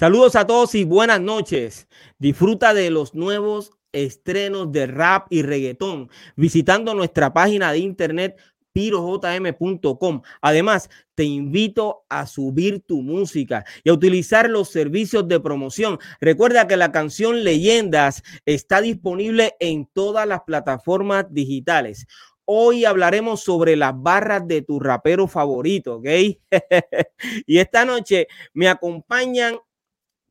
Saludos a todos y buenas noches. Disfruta de los nuevos estrenos de rap y reggaetón visitando nuestra página de internet pirojm.com. Además, te invito a subir tu música y a utilizar los servicios de promoción. Recuerda que la canción Leyendas está disponible en todas las plataformas digitales. Hoy hablaremos sobre las barras de tu rapero favorito, ¿ok? y esta noche me acompañan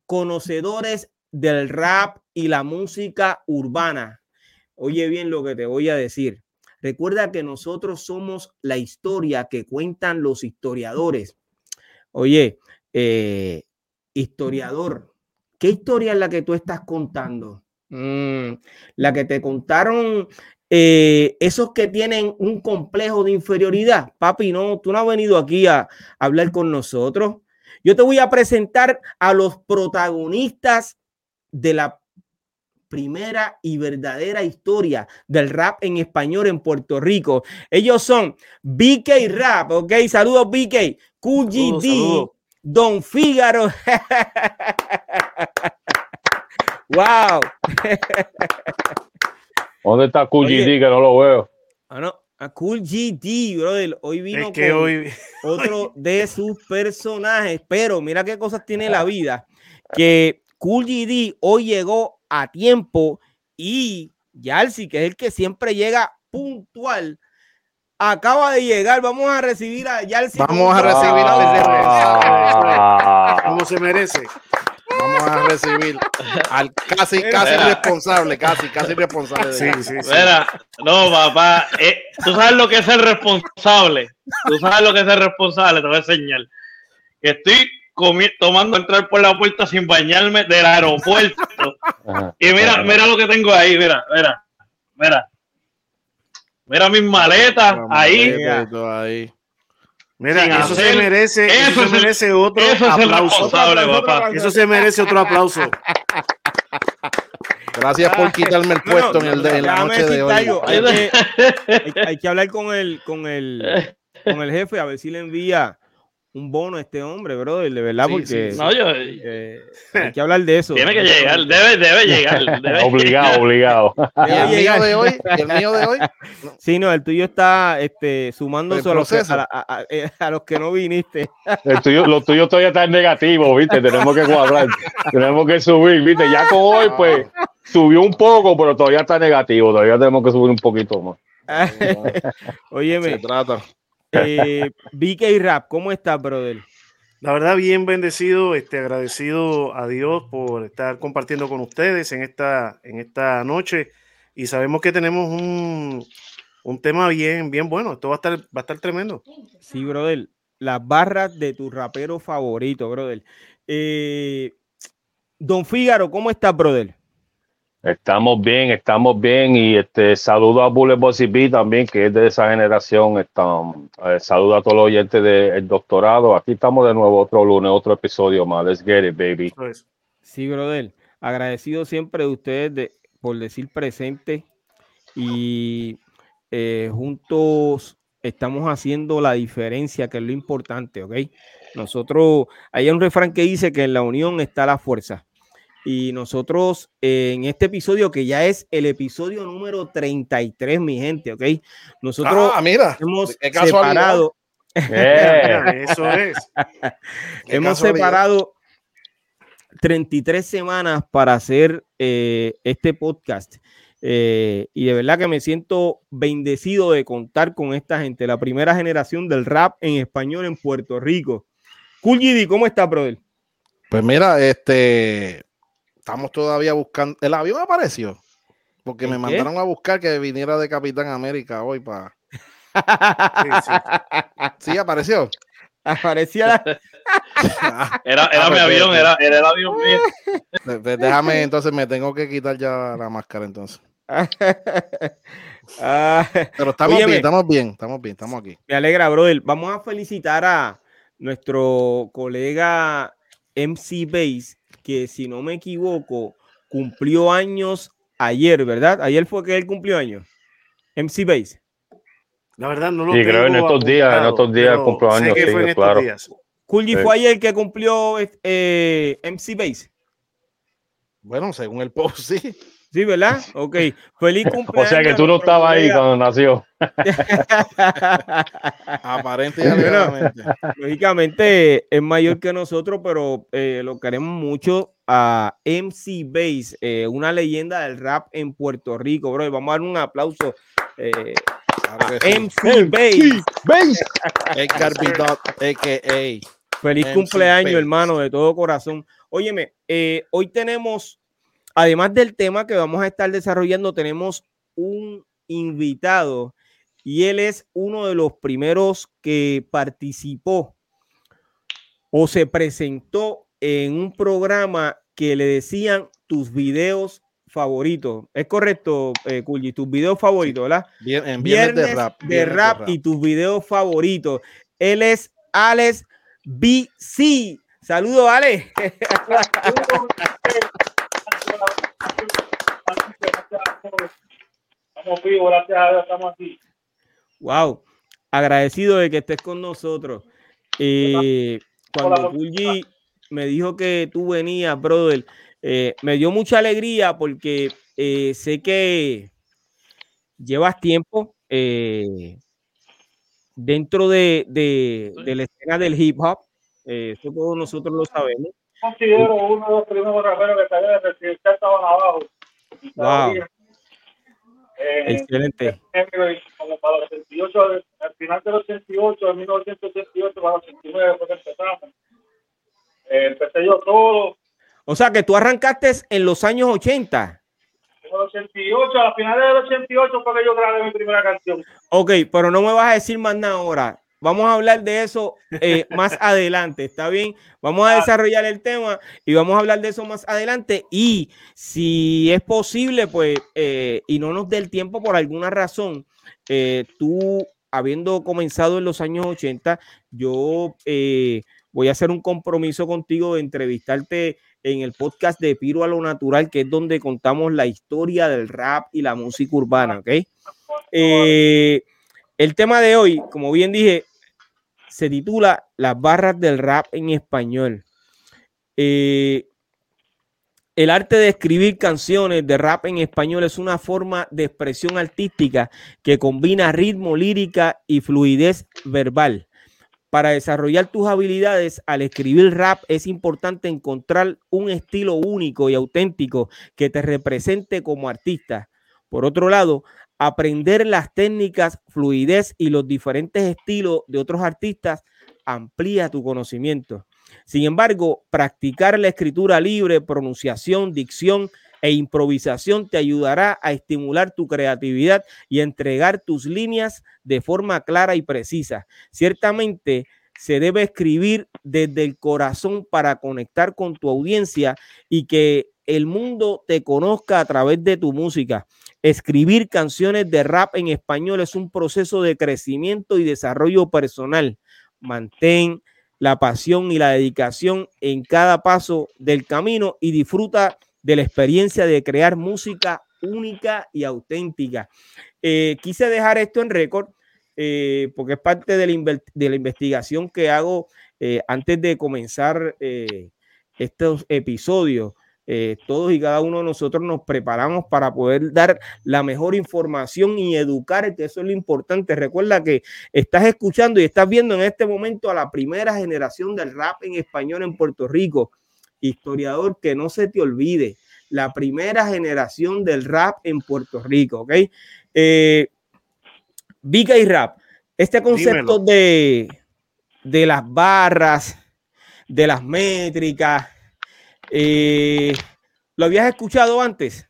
conocedores del rap y la música urbana. Oye bien lo que te voy a decir. Recuerda que nosotros somos la historia que cuentan los historiadores. Oye, eh, historiador, ¿qué historia es la que tú estás contando? Mm, la que te contaron eh, esos que tienen un complejo de inferioridad. Papi, no, tú no has venido aquí a hablar con nosotros. Yo te voy a presentar a los protagonistas de la primera y verdadera historia del rap en español en Puerto Rico. Ellos son BK Rap, ok, saludos BK, QGD, Don Fígaro. wow. ¿Dónde está QGD que no lo veo? Ah, no. A Cool GD, brother. Hoy vino con otro de sus personajes, pero mira qué cosas tiene la vida. Que Cool GD hoy llegó a tiempo y Yalsi, que es el que siempre llega puntual, acaba de llegar. Vamos a recibir a Yalsi. Vamos a recibir a como se merece. Vamos a recibir al casi, casi responsable, casi, casi responsable. sí, sí, sí. Mira, no, papá, eh, tú sabes lo que es el responsable. Tú sabes lo que es el responsable, te voy a enseñar. Que estoy tomando entrar por la puerta sin bañarme del aeropuerto. y mira, mira lo que tengo ahí, mira, mira, mira. Mira mis maletas ahí. ahí. Mira, eso se merece, eso, se merece otro aplauso. Eso se merece otro aplauso. Gracias por quitarme el puesto en, el de, la noche de hoy. Hay que, hay que, hablar con el, con, el, con el jefe a ver si le envía un bono a este hombre, brother, de verdad, porque no, yo, eh, hay que hablar de eso. Tiene que llegar, debe, debe llegar. obligado, obligado. ¿El mío de hoy? ¿El mío de hoy? Sí, no, el tuyo está este, sumándose a los, que, eh, a, los que no viniste. El tuyo, lo tuyo todavía está en negativo, ¿viste? Tenemos que cuadrar, tenemos que subir, ¿viste? Ya con hoy, pues, subió un poco, pero todavía está negativo, todavía tenemos que subir un poquito más. Óyeme. Se trata. Eh, BK Rap, ¿cómo estás, brother? La verdad, bien bendecido, este, agradecido a Dios por estar compartiendo con ustedes en esta, en esta noche. Y sabemos que tenemos un, un tema bien, bien bueno. Esto va a estar, va a estar tremendo. Sí, brother. Las barras de tu rapero favorito, brother. Eh, Don Fígaro, ¿cómo estás, brother? Estamos bien, estamos bien y este saludo a Bullet Bossy B también, que es de esa generación. Está, eh, saludo a todos los oyentes del doctorado. Aquí estamos de nuevo otro lunes, otro episodio más. Let's get it, baby. Sí, brother. Agradecido siempre de ustedes por decir presente y eh, juntos estamos haciendo la diferencia, que es lo importante, ¿ok? Nosotros, hay un refrán que dice que en la unión está la fuerza. Y nosotros en este episodio, que ya es el episodio número 33, mi gente, ¿ok? Nosotros ah, mira, hemos separado. Eh. eso es. hemos separado 33 semanas para hacer eh, este podcast. Eh, y de verdad que me siento bendecido de contar con esta gente, la primera generación del rap en español en Puerto Rico. Cool GD, ¿cómo está, brother? Pues mira, este, estamos todavía buscando. El avión apareció. Porque me mandaron a buscar que viniera de Capitán América hoy para Sí, sí. Sí, apareció. Aparecía la- Era, era Ah, mi pues, avión, pues, era, era el avión mío. De- de- Déjame, entonces me tengo que quitar ya la máscara entonces. Ah, Pero estamos Óyeme. bien, estamos bien, estamos bien, estamos aquí. me alegra, brother. Vamos a felicitar a nuestro colega MC Base, que si no me equivoco, cumplió años ayer, ¿verdad? Ayer fue que él cumplió años. MC Base. La verdad no lo Sí, creo en estos días, en estos días sé años, sí, fue en estos claro. días. Sí. fue ayer el que cumplió eh, MC Base. Bueno, según el post, sí. Sí, ¿verdad? Ok. Feliz O cumpleaños. sea que tú no estabas ahí cuando nació. Aparente y Bueno. Lógicamente es mayor que nosotros, pero eh, lo queremos mucho a MC Base, eh, una leyenda del rap en Puerto Rico, bro. Y vamos a dar un aplauso eh, Claro a. MC Base. Edgar B. Dot, a.k.a. Feliz MC cumpleaños, Base. hermano, de todo corazón. Óyeme, eh, hoy tenemos, además del tema que vamos a estar desarrollando, tenemos un invitado y él es uno de los primeros que participó o se presentó en un programa que le decían tus videos favoritos. Es correcto, eh, Kulji, tus videos favoritos, ¿verdad? Bien- en viernes, de rap. de viernes rap y tus videos favoritos. Él es Alex BC. Saludos, Alex. Estamos vivos, gracias a Dios, estamos aquí. Wow. Agradecido de que estés con nosotros. Eh, cuando. Kulji me dijo que tú venías, brother, eh, me dio mucha alegría porque eh, sé que llevas tiempo eh, dentro de, de- de la escena del hip hop. Eh, eso todos nosotros lo sabemos. Considero uno de los primeros raperos que salió de residencial estaban abajo. Wow. Eh, Excelente. como para los 88, al final del 88, en 1988, para los 89 fue que empezamos. Eh, empecé yo todo, O sea que tú arrancaste en los años 80. en el 88, a finales del 88 fue que yo grabé mi primera canción. Ok, pero no me vas a decir más nada ahora. Vamos a hablar de eso eh, más adelante, ¿está bien? Vamos a desarrollar el tema y vamos a hablar de eso más adelante. Y si es posible, pues, eh, y no nos dé el tiempo por alguna razón, eh, tú, habiendo comenzado en los años 80, yo eh, voy a hacer un compromiso contigo de entrevistarte en el podcast de Piro a lo Natural, que es donde contamos la historia del rap y la música urbana, ¿ok? Eh, el tema de hoy, como bien dije, se titula Las barras del rap en español. Eh, el arte de escribir canciones de rap en español es una forma de expresión artística que combina ritmo, lírica y fluidez verbal. Para desarrollar tus habilidades al escribir rap es importante encontrar un estilo único y auténtico que te represente como artista. Por otro lado, aprender las técnicas, fluidez y los diferentes estilos de otros artistas amplía tu conocimiento. Sin embargo, practicar la escritura libre, pronunciación, dicción e improvisación te ayudará a estimular tu creatividad y a entregar tus líneas de forma clara y precisa. Ciertamente, se debe escribir desde el corazón para conectar con tu audiencia y que el mundo te conozca a través de tu música. Escribir canciones de rap en español es un proceso de crecimiento y desarrollo personal. Mantén la pasión y la dedicación en cada paso del camino y disfruta de la experiencia de crear música única y auténtica. Eh, quise dejar esto en récord eh, porque es parte de la, de la investigación que hago eh, antes de comenzar estos episodios. Eh, todos y cada uno de nosotros nos preparamos para poder dar la mejor información y educar, que eso es lo importante. Recuerda que estás escuchando y estás viendo en este momento a la primera generación del rap en español en Puerto Rico. Historiador, que no se te olvide, la primera generación del rap en Puerto Rico, ¿ok? Eh, Vika y rap, este concepto Dímelo. de, de las barras, de las métricas, eh, ¿lo habías escuchado antes?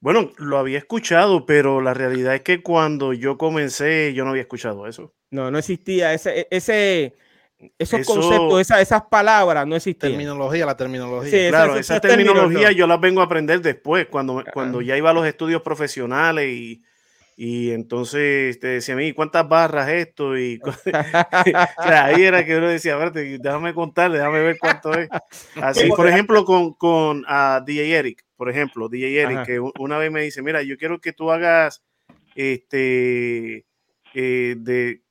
Bueno, lo había escuchado, pero la realidad es que cuando yo comencé, yo no había escuchado eso. No, no existía ese, e, ese, esos Eso- conceptos, esa- esas palabras no existían. Terminología, la terminología. Sí, Claro, esas- esa terminología no. yo las vengo a aprender después, cuando, cuando ya iba a los estudios profesionales y, y entonces te decía a mí, ¿cuántas barras esto? Y, cu- o sea, ahí era que uno decía, espérate, déjame contar, déjame ver cuánto es. Así, por ejemplo, con, con ah, DJ Eric, por ejemplo, DJ Eric, Ajá. que una vez me dice, mira, yo quiero que tú hagas, este, eh, de,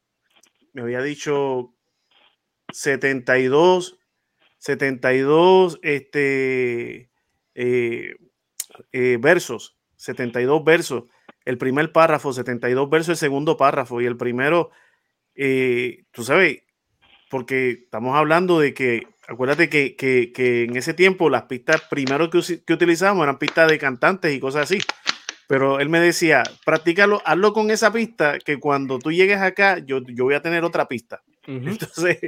me había dicho 72, 72, este, eh, eh, versos, 72 versos, el primer párrafo, 72 versos, el segundo párrafo, y el primero, eh, tú sabes, porque estamos hablando de que, acuérdate que, que- que en ese tiempo las pistas primero que, que utilizamos eran pistas de cantantes y cosas así. Pero él me decía, practícalo, hazlo con esa pista, que cuando tú llegues acá, yo, yo voy a tener otra pista. Ujú. Entonces,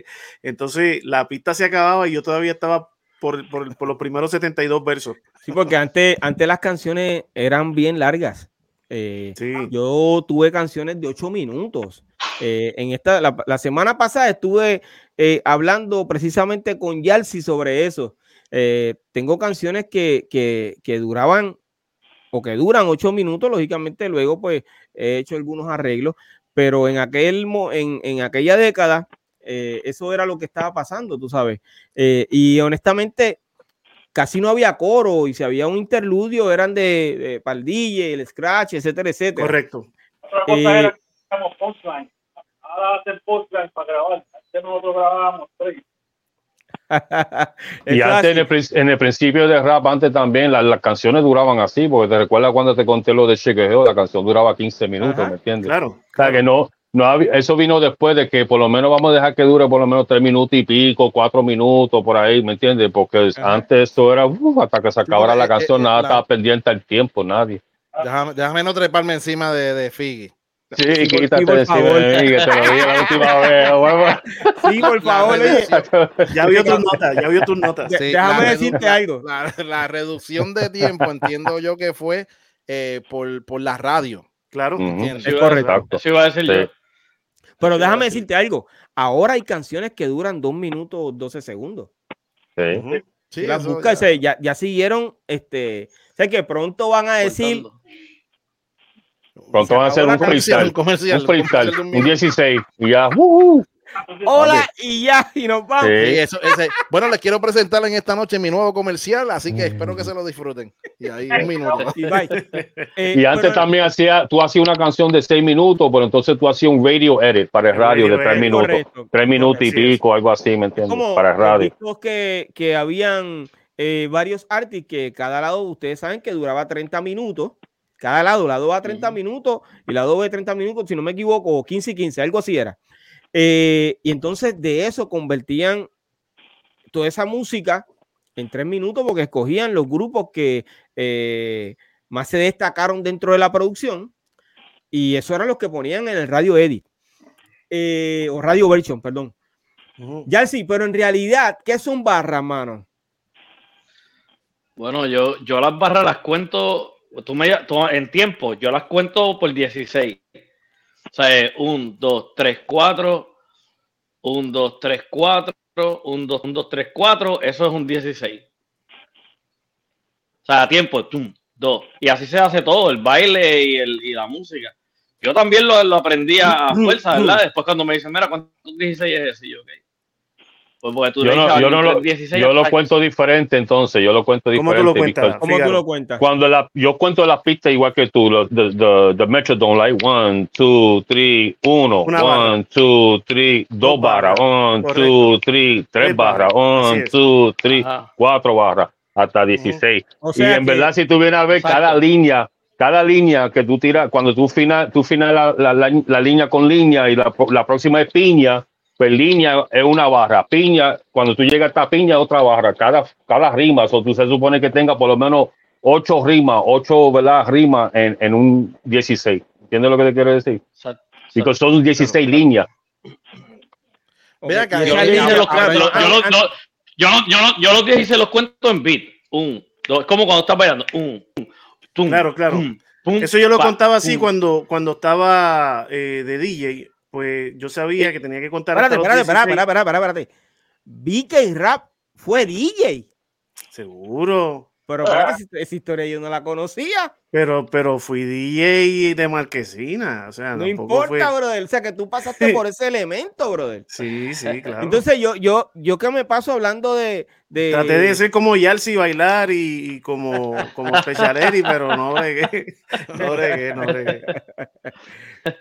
entonces la pista se acababa y yo todavía estaba por, por- por los primeros 72 versos. Sí, porque antes, antes las canciones eran bien largas. Eh, Sí. Yo tuve canciones de ocho minutos. Eh, en esta, la, la semana pasada estuve eh, hablando precisamente con Yalsi sobre eso. Tengo canciones que, que, que duraban o que duran ocho minutos, lógicamente luego pues he hecho algunos arreglos, pero en, aquel, en, en aquella década eso era lo que estaba pasando, tú sabes. Y honestamente casi no había coro y si había un interludio eran de, de paldille, el scratch, etcétera, etcétera. Correcto. Otra cosa Eh, era que hacíamos postline. Ahora hacen postline para grabar. Antes nosotros grabábamos tres. Y antes en el, en el principio de rap, antes también la- las canciones duraban así, porque te recuerdas cuando te conté lo de Chequeo, la canción duraba 15 minutos, Ajá, ¿me entiendes? Claro. O sea, claro. que no, no había- eso vino después de que por lo menos vamos a dejar que dure por lo menos tres minutos y pico, cuatro minutos por ahí, ¿me entiendes? Porque Ajá. antes eso era uf, hasta que se acabara la eh, canción, eh, nada la- estaba pendiente al tiempo, nadie. Déjame, déjame no treparme encima de, de Figgy. Sí, sí, quítate por de encima favor. de mí, que te lo dije la última vez. huevo. Sí, por favor, oye, Ya vio tus notas, ya vio tus notas. Sí, déjame decirte algo. La, la reducción de tiempo entiendo yo que fue eh, por, por la radio. Claro. Ujú. ¿entiendes? Es correcto. Eso iba a decir Sí. yo. Pero déjame decirte algo. Ahora hay canciones que duran dos minutos 12 segundos. Sí. Sí, las buscas, ya- se- ya, ya siguieron, este, sé que pronto van a decir. Pronto van a hacer un freestyle. un comercial, Un freestyle, un un minuto. 16. Y ya. uh, uh. Hola y ya, y nos vamos. Sí. Sí, eso, ese- bueno, les quiero presentar en esta noche mi nuevo comercial, así que espero que se lo disfruten. Y ahí un minuto. Y bye. Eh, Y antes pero- también hacía, tú hacías una canción de seis minutos, pero entonces tú hacías un radio edit para el radio de tres minutos. correcto, tres minutos y correcto, pico, algo así, ¿me entiendes? como Para el radio. que, que habían eh, varios artistas que cada lado, ustedes saben que duraba 30 minutos. Cada lado, lado A 30 minutos y lado B 30 minutos, si no me equivoco, o 15 y 15, algo así era. Eh, y entonces de eso convertían toda esa música en tres minutos porque escogían los grupos que eh, más se destacaron dentro de la producción y eso eran los que ponían en el radio edit eh, o radio version, perdón. Ya sí, pero en realidad, ¿qué son barras, mano? Bueno, yo, yo las barras las cuento, tú me, tú- en tiempo, yo las cuento por 16. O sea, 1, 2, 3, 4, 1, 2, 3, 4, 1, 2, 1, 2, 3, 4, eso es un 16. O sea, a tiempo, tum, 2. Y así se hace todo, el baile y, el, y la música. Yo también lo, lo aprendí a a fuerza, ¿verdad? Después cuando me dicen, mira, ¿cuántos 16 es ese? Y yo, ok. Pues porque tú Yo no, yo "Ah, no lo, 16 yo lo años". cuento diferente entonces, yo lo cuento ¿Cómo diferente. tú lo cuentas? because ¿Cómo tú lo cuentas? Cuando la, yo cuento las pistas igual que tú, los the, the, the Metrodome, like one, two, three, uno, Una barra. one, two, three, dos barras. barras, one, Correcto. two, three, tres barras, one, two, three, Ajá. cuatro barras, hasta 16. O y en que- verdad, si tú vienes a ver Exacto. cada línea, cada línea que tú tiras, cuando tú final, tú final la, la, la, la línea con línea y la, pro- la próxima es piña, pues línea es una barra, piña, cuando tú llegas a esta piña, otra barra, cada, cada rima, o tú se supone que tenga por lo menos ocho rimas, ocho ¿verdad? rimas en, en un 16. ¿Entiendes lo que te quiero decir? Porque son 16 líneas. Yo los línea- 16 los cuento, yo- yo los- yo- yo no- yo no- yo los 16 los cuento en beat. Un, dos, es como cuando estás bailando. Un, un, tum, Claro, claro. Eso yo lo pa, contaba así cuando, cuando estaba eh, de DJ, pues yo sabía que tenía que contar Espérate, espérate, espérate, 16. espérate, espérate, espérate. BK Rap fue DJ. Seguro. Pero espérate, esa- esa historia yo no la conocía. Pero, pero fui DJ de Marquesina. O sea, No importa, fue- brother. O sea, que tú pasaste por ese elemento, brother. Sí, sí, claro. Entonces yo, yo, yo que me paso hablando de, de- Traté de ser como Yalsi bailar y, y como, como Special Eri, pero no bregué. No bregué, no bregué.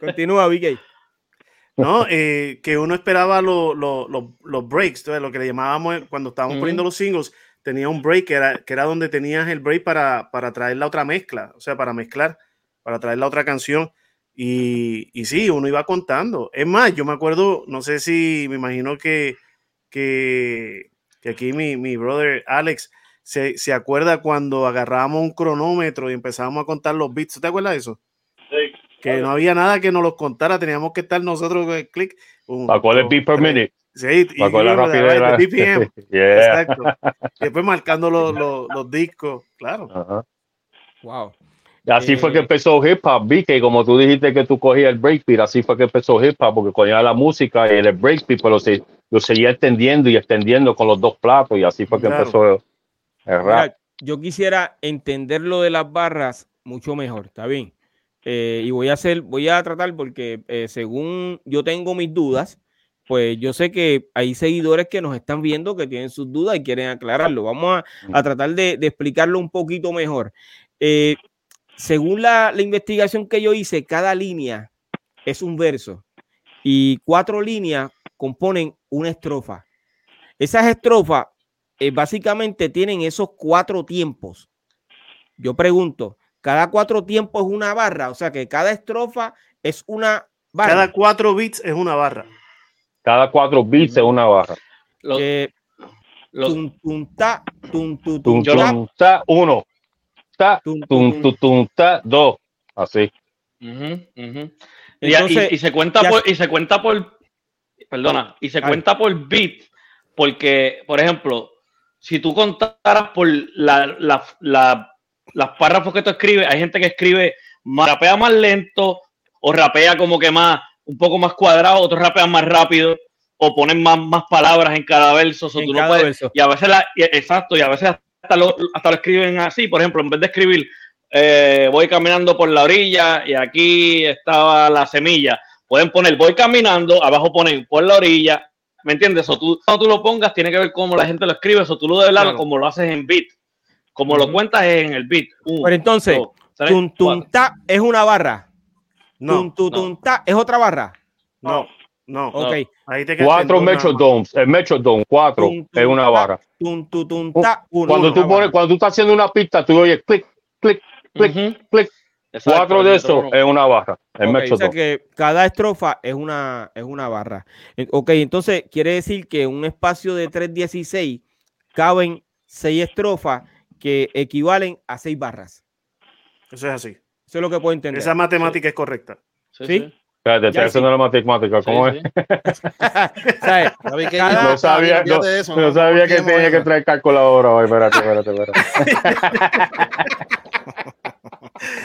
Continúa, BK. No, eh, que uno esperaba lo- lo- lo- los breaks, lo que le llamábamos cuando estábamos poniendo los singles, tenía un break que era, que era donde tenías el break para, para traer la otra mezcla, o sea, para mezclar, para traer la otra canción. Y, y sí, uno iba contando. Es más, yo me acuerdo, no sé si, me imagino que, que, que aquí mi, mi brother Alex se, se acuerda cuando agarrábamos un cronómetro y empezábamos a contar los beats. ¿Te acuerdas de eso? Que no había nada que nos los contara, teníamos que estar nosotros con el clic. ¿Para cuál es beat per tres. minute? Sí, y, ¿Para cuál es la rapidez? de la- de BPM. Yeah. Exacto. Y después marcando los, los, los discos, claro. Ajá. Wow. Así fue que Eh, empezó hip hop, vi que como tú dijiste que tú cogías el breakbeat, así fue que empezó hip hop, porque cogía la música y el breakbeat, pero se, lo seguía extendiendo y extendiendo con los dos platos y así fue que Claro. empezó el rap. Mira, yo quisiera entender lo de las barras mucho mejor, ¿está bien? Eh, y voy a hacer, voy a tratar porque eh, según yo tengo mis dudas, pues yo sé que hay seguidores que nos están viendo que tienen sus dudas y quieren aclararlo. Vamos a, a tratar de, de explicarlo un poquito mejor. Eh, según la, la investigación que yo hice, cada línea es un verso y cuatro líneas componen una estrofa. Esas estrofas básicamente tienen esos cuatro tiempos. Yo pregunto, ¿cada cuatro tiempos es una barra? O sea que cada estrofa es una barra. Cada cuatro beats es una barra. Cada cuatro beats es una barra. Lo- que lo- tum, tum, ta, tum, tu, tum, Tum, Yo ta, tum, ta, uno. Ta, tum, tum, tum, tum, tum, ta, dos. Así. Y, se cuenta ya- por, y se cuenta por, perdona, y se Ay. cuenta por beat, porque, por ejemplo, si tú contaras por la, la, la- las párrafos que tú escribes, hay gente que escribe, más- rapea más lento, o rapea como que más, un poco más cuadrado, otros rapean más rápido, o ponen más, más palabras en cada verso, so En tú no cada puedes- verso. y a veces la, y- exacto, y a veces hasta lo, hasta lo escriben así, por ejemplo, en vez de escribir eh, voy caminando por la orilla y aquí estaba la semilla. Pueden poner voy caminando, abajo ponen por la orilla. ¿Me entiendes? O tú, cuando tú lo pongas, tiene que ver cómo la gente lo escribe. Eso tú lo debes hablar Claro. como lo haces en beat. Como lo cuentas en el beat. Uno, Pero entonces, dos, tres, ta es una barra. No, ta es otra barra. no, no. Ok. Ahí te Cuatro. Metrodomes. El Metrodome, cuatro, Tum, es una barra. Ta, uno, Cuando tú pones, cuando tú estás haciendo una pista, tú oyes clic, clic, clic, Ujú. clic. Exacto, Cuatro de esos es una barra. El Ok, o sea Metrodome. que cada estrofa es una, es una barra. Ok, entonces quiere decir que un espacio de 316 caben seis estrofas que equivalen a seis barras. Eso es así. Eso es lo que puedo entender. Esa matemática es correcta. Sí, ¿Sí? sí. Espérate, Ya estoy sí. haciendo la matemática. ¿Cómo sí. es? No sabía, olvídate no, de eso, no sabía que tenía en que traer calculadora hoy. Espérate, espérate, espérate.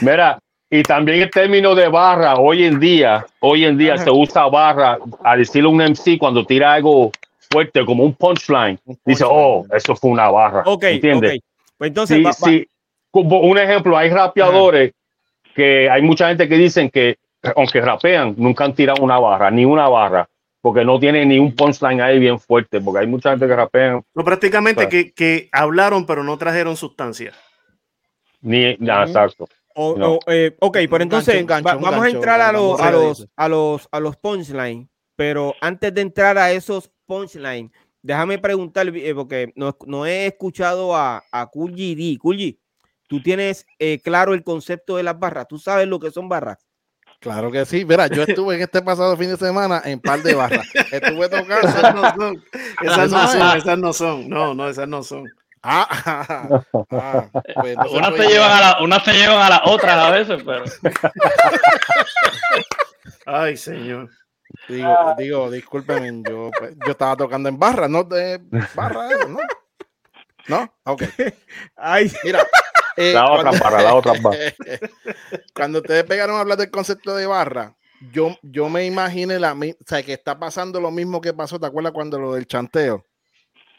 Mira, y también el término de barra, hoy en día, hoy en día Ajá. se usa barra a decirle a un MC cuando tira algo fuerte, como un punchline. Un Dice, oh, eso fue una barra. Ok, ¿Entiendes? ok. Pues entonces, Sí, va- va- sí. Como un ejemplo, hay rapeadores que hay mucha gente que dicen que, aunque rapean, nunca han tirado una barra, ni una barra, porque no tienen ni un punchline ahí bien fuerte, porque hay mucha gente que rapean No, prácticamente que, que hablaron, pero no trajeron sustancia. ni nada, exacto. o- no. o, eh, ok, pero Un entonces gancho, un gancho, va- un vamos a gancho, entrar a, los, a, los, a los a los punchline, pero antes de entrar a esos punchline, déjame preguntar, eh, porque no, no he escuchado a, a Kulji D. Kulji, tú tienes eh, claro el concepto de las barras, tú sabes lo que son barras. Claro que sí. Mira, yo estuve en este pasado fin de semana en par de barras. Estuve tocando. Esas no son. Esas no son. es. Esas no son. No, no, esas no son. Ah, ah, ah, pues Unas se, ya- llevan a la, unas se llevan a las otras a veces, pero. Ay, señor. Digo, digo, discúlpeme, yo, pues, yo estaba tocando en barra, no de barra, eso, ¿no? ¿No? Ok. Ay, Mira, Eh, La otra cuando- barra, la otra barra. Cuando ustedes pegaron a hablar del concepto de barra, yo, yo me imaginé la, mi- o sea, que está pasando lo mismo que pasó, ¿te acuerdas cuando lo del chanteo?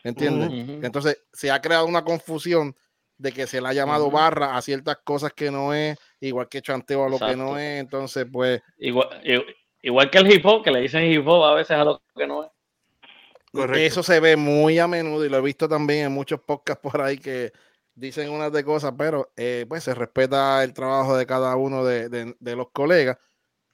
¿Entiendes? Entonces se ha creado una confusión de que se le ha llamado barra a ciertas cosas que no es, igual que chanteo a lo que no es. Entonces, pues, Igual, i- igual que el hip hop, que le dicen hip hop a veces a lo que no es. Correcto. eso se ve muy a menudo y lo he visto también en muchos podcasts por ahí que dicen unas de cosas, pero eh, pues se respeta el trabajo de cada uno de, de- de los colegas.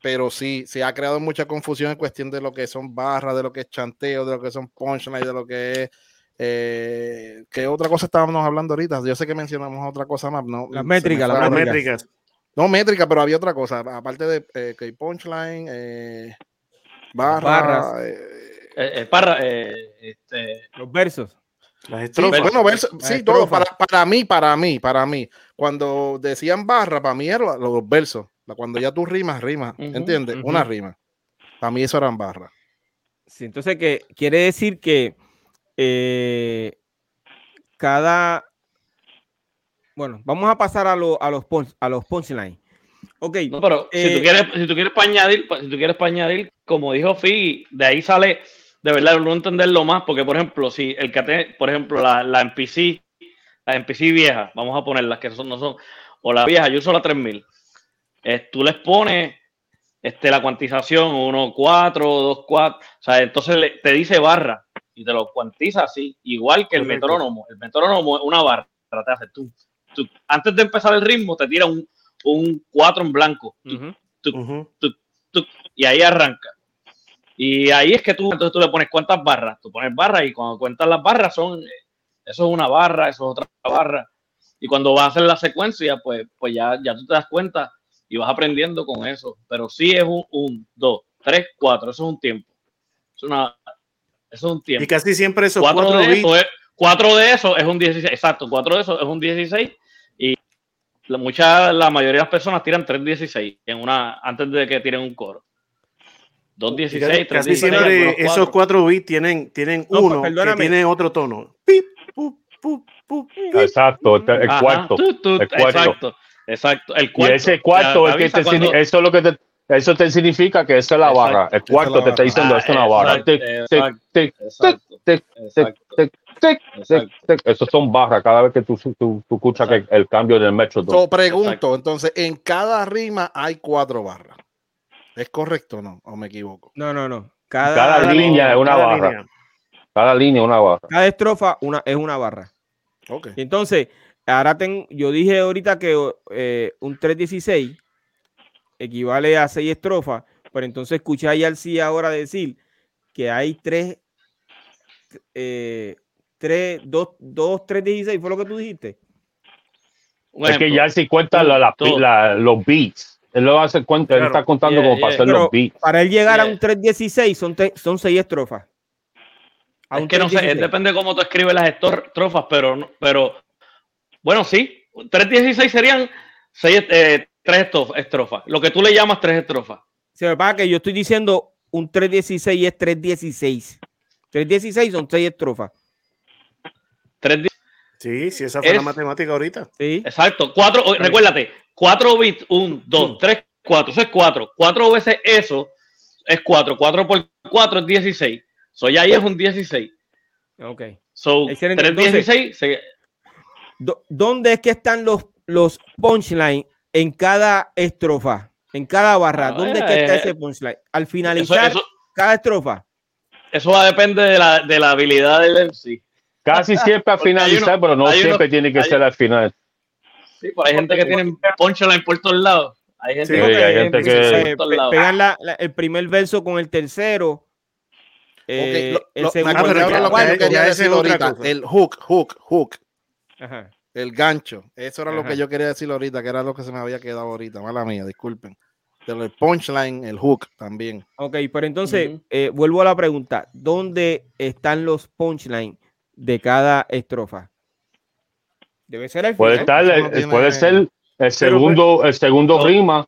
Pero sí, se ha creado mucha confusión en cuestión de lo que son barras, de lo que es chanteo, de lo que son punchlines, de lo que es. Eh, ¿Qué otra cosa estábamos hablando ahorita? Yo sé que mencionamos otra cosa más. No, Las métricas, Las métricas. No, métrica, pero había otra cosa. Aparte de eh, que hay punchline, eh, barra. barras. eh, Eh, parra, este, Los versos. Las Sí, bueno, sí, todo. Para, para mí, para mí, para mí. Cuando decían barra, para mí eran los, los versos. Cuando ya tú rimas, rimas. Ujú, ¿Entiendes? Una rima. Para mí eso eran barras. Sí, entonces que quiere decir que eh, cada bueno, vamos a pasar a, lo- a los a los punchlines. Ok, No, pero si Eh, tú quieres, si tú quieres para añadir, si tú quieres para añadir, como dijo Fi, de ahí sale de verdad no entenderlo más, porque por ejemplo, si el que te- por ejemplo, la, la MPC, la MPC vieja, vamos a ponerlas que son, no son, o la vieja, yo uso la 3000, eh, tú les pones este, la cuantización 1, 4, 2, 4, o sea, entonces le- te dice barra y te lo cuantiza así, igual que el metrónomo. El metrónomo es una barra, te hace tú, tú- antes de empezar el ritmo, te tira un, un 4 en blanco. Tú- y ahí arranca. Y ahí es que tú, entonces tú le pones cuántas barras. Tú pones barras y cuando cuentas las barras son, eh, eso es una barra, eso es otra barra. Y cuando vas a hacer la secuencia, pues, pues ya, ya tú te das cuenta y vas aprendiendo con eso. Pero sí es un, un, dos, tres, cuatro, eso es un tiempo. Es una, eso es un tiempo. Y casi siempre esos cuatro, cuatro de eso es, cuatro de eso es un 16, exacto, cuatro de eso es un 16 y la, mucha, la mayoría de las personas tiran 3.16 en una, antes de que tiren un coro. 2.16, Casi 3.16, siempre algunos esos cuatro. cuatro bits tienen, tienen No, uno que tiene otro tono. Pip, pup, pup, pup, pip. Exacto, el, cuarto. tú, tú, el cuarto. Exacto, exacto. El Y cuarto. ese cuarto, es que te, cuando- eso es lo que te, eso te significa que esa es la barra. El cuarto te está diciendo Ah, esto es una barra. exacto, Exacto, tic. Esos son barras cada vez que tú, tú, tú escuchas que el cambio del metro. So, pregunto, Exacto. entonces, en cada rima hay cuatro barras. ¿Es correcto o no? ¿O me equivoco? No, no, no. Cada, Cada cada, línea es una cada barra. línea. Cada línea es una barra. estrofa una, es una barra. Ok. Y entonces, ahora ten- yo dije ahorita que eh, un 316 equivale a 6 estrofas, pero entonces escuché a Yarcy ahora decir que hay 3, eh, 3, 2, 2, 316, ¿fue lo que tú dijiste? Es que ya si cuenta la- la- la- los beats. Él lo hace cuenta, él Claro. está contando Yeah, como para yeah. hacer Pero los beats. para él llegar a Yeah. un 316 son, te- son 6 estrofas. A Es que no sé, 316. depende de cómo tú escribes las estrofas, pero, no- pero bueno, sí, 3.16 serían seis, eh, tres estof- estrofas, lo que tú le llamas tres estrofas. Se me pasa que yo estoy diciendo un 316 es 316. 316 son 6 estrofas. Tres Sí, sí, esa fue la Es- matemática ahorita. ¿sí? exacto, cuatro, o- recuérdate, cuatro bits, un, dos, Mm. tres, cuatro, eso es cuatro. Cuatro veces eso es cuatro, cuatro por cuatro es 16. So ya ahí es un 16. Ok. So, Excelente. 3.16 se- Do- ¿Dónde es que están los, los punchlines en cada estrofa? En cada barra. Ah, ¿Dónde es que está eh, ese punchline? Al eso, finalizar eso, cada estrofa. eso va a depender de la, de la habilidad del MC. Casi siempre hay finalizar, uno- pero no uno- siempre tiene que hay- ser al final. Sí, pues hay gente que tiene punchline por todos lados. Hay gente, Sí, que, hay gente que- pe- lados. pegan la- la- el primer verso con el tercero. eh, lo- el segundo. pero lo que yo quería decir ahorita. El hook, hook, hook. Ajá. El gancho. Eso era lo que yo quería decir ahorita, que era lo que se me había quedado ahorita. Mala mía, disculpen. Pero el punchline, el hook también. Ok, pero entonces eh, vuelvo a la pregunta. ¿Dónde están los punchlines de cada estrofa? Debe ser al Puede final. estar, puede ser el segundo, el segundo No. rima,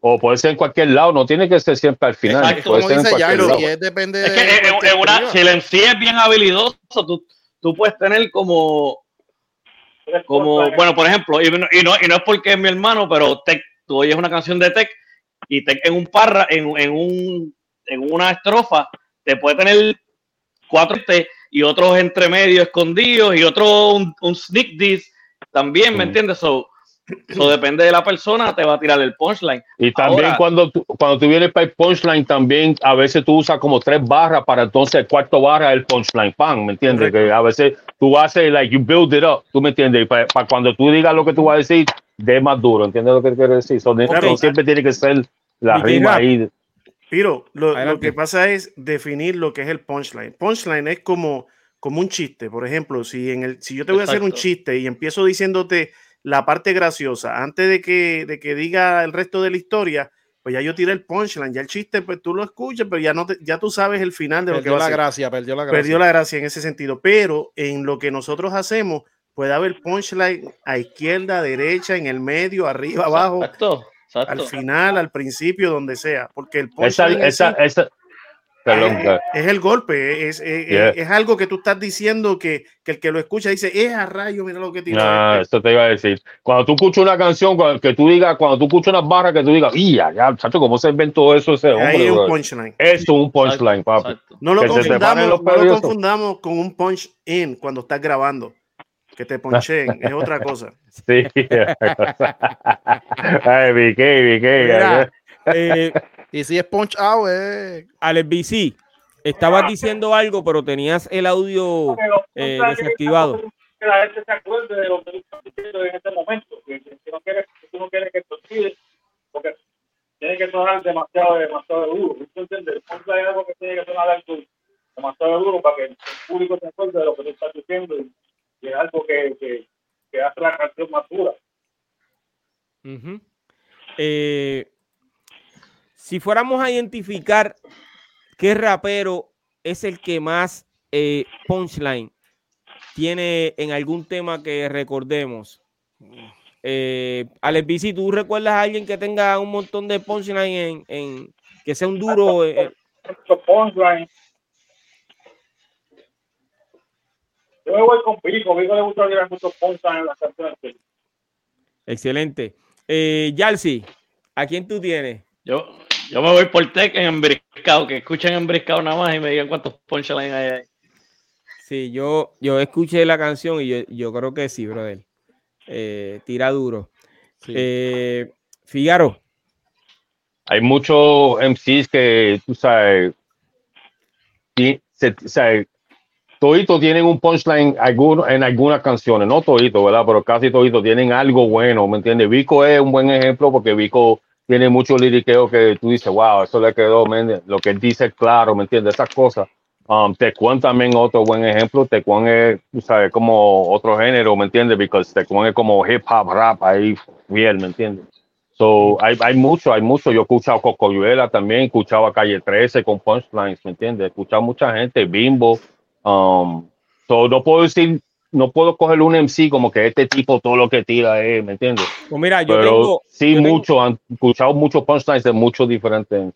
o puede ser en cualquier lado, no tiene que ser siempre al final. Exacto, puede Como ser en dice cualquier lado. es depende Es que de. en- en- en una- si el MC es bien habilidoso, tú, tú puedes tener como como, bueno, por ejemplo, y no, y no, y no es porque es mi hermano, pero Tech, tú oyes una canción de Tech y Tech en un parra, en, en, un, en una estrofa, te puede tener cuatro T y otros entre medio escondidos y otro un, un sneak diss también, ¿me entiendes? So, so depende de la persona, te va a tirar el punchline. Y también Ahora- cuando, tú, cuando tú vienes para el punchline, también a veces tú usas como tres barras para entonces el cuarto barra el punchline pan, ¿me entiendes? Correcto. Que a veces tú haces, like, you build it up, ¿tú me entiendes? Y para, para cuando tú digas lo que tú vas a decir, de más duro, ¿entiendes lo que quiero decir? So, no siempre tiene que ser la rima ahí. Piro, lo, lo que pasa es definir lo que es el punchline. Punchline es como, como un chiste. Por ejemplo, si, en el, si yo te voy a hacer un Exacto. chiste y empiezo diciéndote la parte graciosa antes de que, de que diga el resto de la historia, pues ya yo tiré el punchline. Ya el chiste, pues tú lo escuchas, pero ya, no te- ya tú sabes el final de lo que Perdió va a la ser. gracia, perdió la gracia. Perdió la gracia en ese sentido. Pero en lo que nosotros hacemos, puede haber punchline a izquierda, derecha, en el medio, arriba, abajo, Exacto, al final, al principio, donde sea. Porque el Esa, esa, esa, perdón, es, es el golpe, es, es, Yeah. es- es algo que tú estás diciendo que, que el que lo escucha dice, es a rayo, mira lo que tiró. Nah, este". eso te iba a decir. Cuando tú escuchas una canción, cuando- que tú digas, cuando tú escuchas unas barras, que tú digas, ¡ya, ya, chacho, cómo se inventó eso ese Ahí hombre! es un bro"? punchline. Eso es un punchline, papi. exacto. No lo, confundamos, no lo confundamos con un punch in cuando estás grabando. Que te ponchen, es otra cosa. Sí. Ay, BK, BK. Mira, eh, Y si es punch out, eh, Alex BC, estabas diciendo algo, pero tenías el audio eh, desactivado. que la gente se acuerde de lo que tú estás diciendo en este momento, que, que no quieres, que tú no quieres que te olvides, porque tiene que sonar demasiado, demasiado duro. ¿Tú entiendes? Es algo que tiene que sonar algo demasiado duro para que el público se acuerde de lo que tú estás diciendo y, y es algo que, que, que hace la canción más dura. Eh, si fuéramos a identificar qué rapero es el que más eh, punchline tiene en algún tema que recordemos. Eh, Alex BC, ¿tú recuerdas a alguien que tenga un montón de punchline en, en- que sea un duro? eh, punchline. Yo me voy con Vico, Vico le gusta tirar muchos punchline en las canciones. excelente. Eh, Yalsi, ¿a quién tú tienes? Yo, yo me voy por Tech en embriscado, que escuchen embriscado nada más y me digan cuántos punchlines hay ahí. Sí, yo, yo escuché la canción y yo, yo creo que sí, brother. Eh, tira duro. sí. Eh, Figaro, Hay muchos MCs que, tú sabes, ti- se, o sea, toditos tienen un punchline en algunas canciones, no toditos, ¿verdad? Pero casi toditos tienen algo bueno, ¿me entiendes? Vico es un buen ejemplo porque Vico tiene mucho liriqueo que tú dices, wow, eso le quedó, man, lo que él dice es claro, ¿me entiendes? Esas cosas. Um, Tecuan también otro buen ejemplo. Tecuan es, sabes, como otro género, ¿me entiendes? Porque Tecuan es como hip hop, rap, ahí bien, ¿me entiendes? So, hay, hay mucho, hay mucho. Yo he escuchado Cocoyuela también, he escuchado a Calle 13 con punchlines, ¿me entiendes? He escuchado mucha gente, Bimbo. Um, so, no puedo decir, no puedo coger un MC como que este tipo todo lo que tira es, ¿me entiendes? pues mira, yo Pero tengo, sí, yo tengo- mucho, han escuchado muchos punchlines de muchos diferentes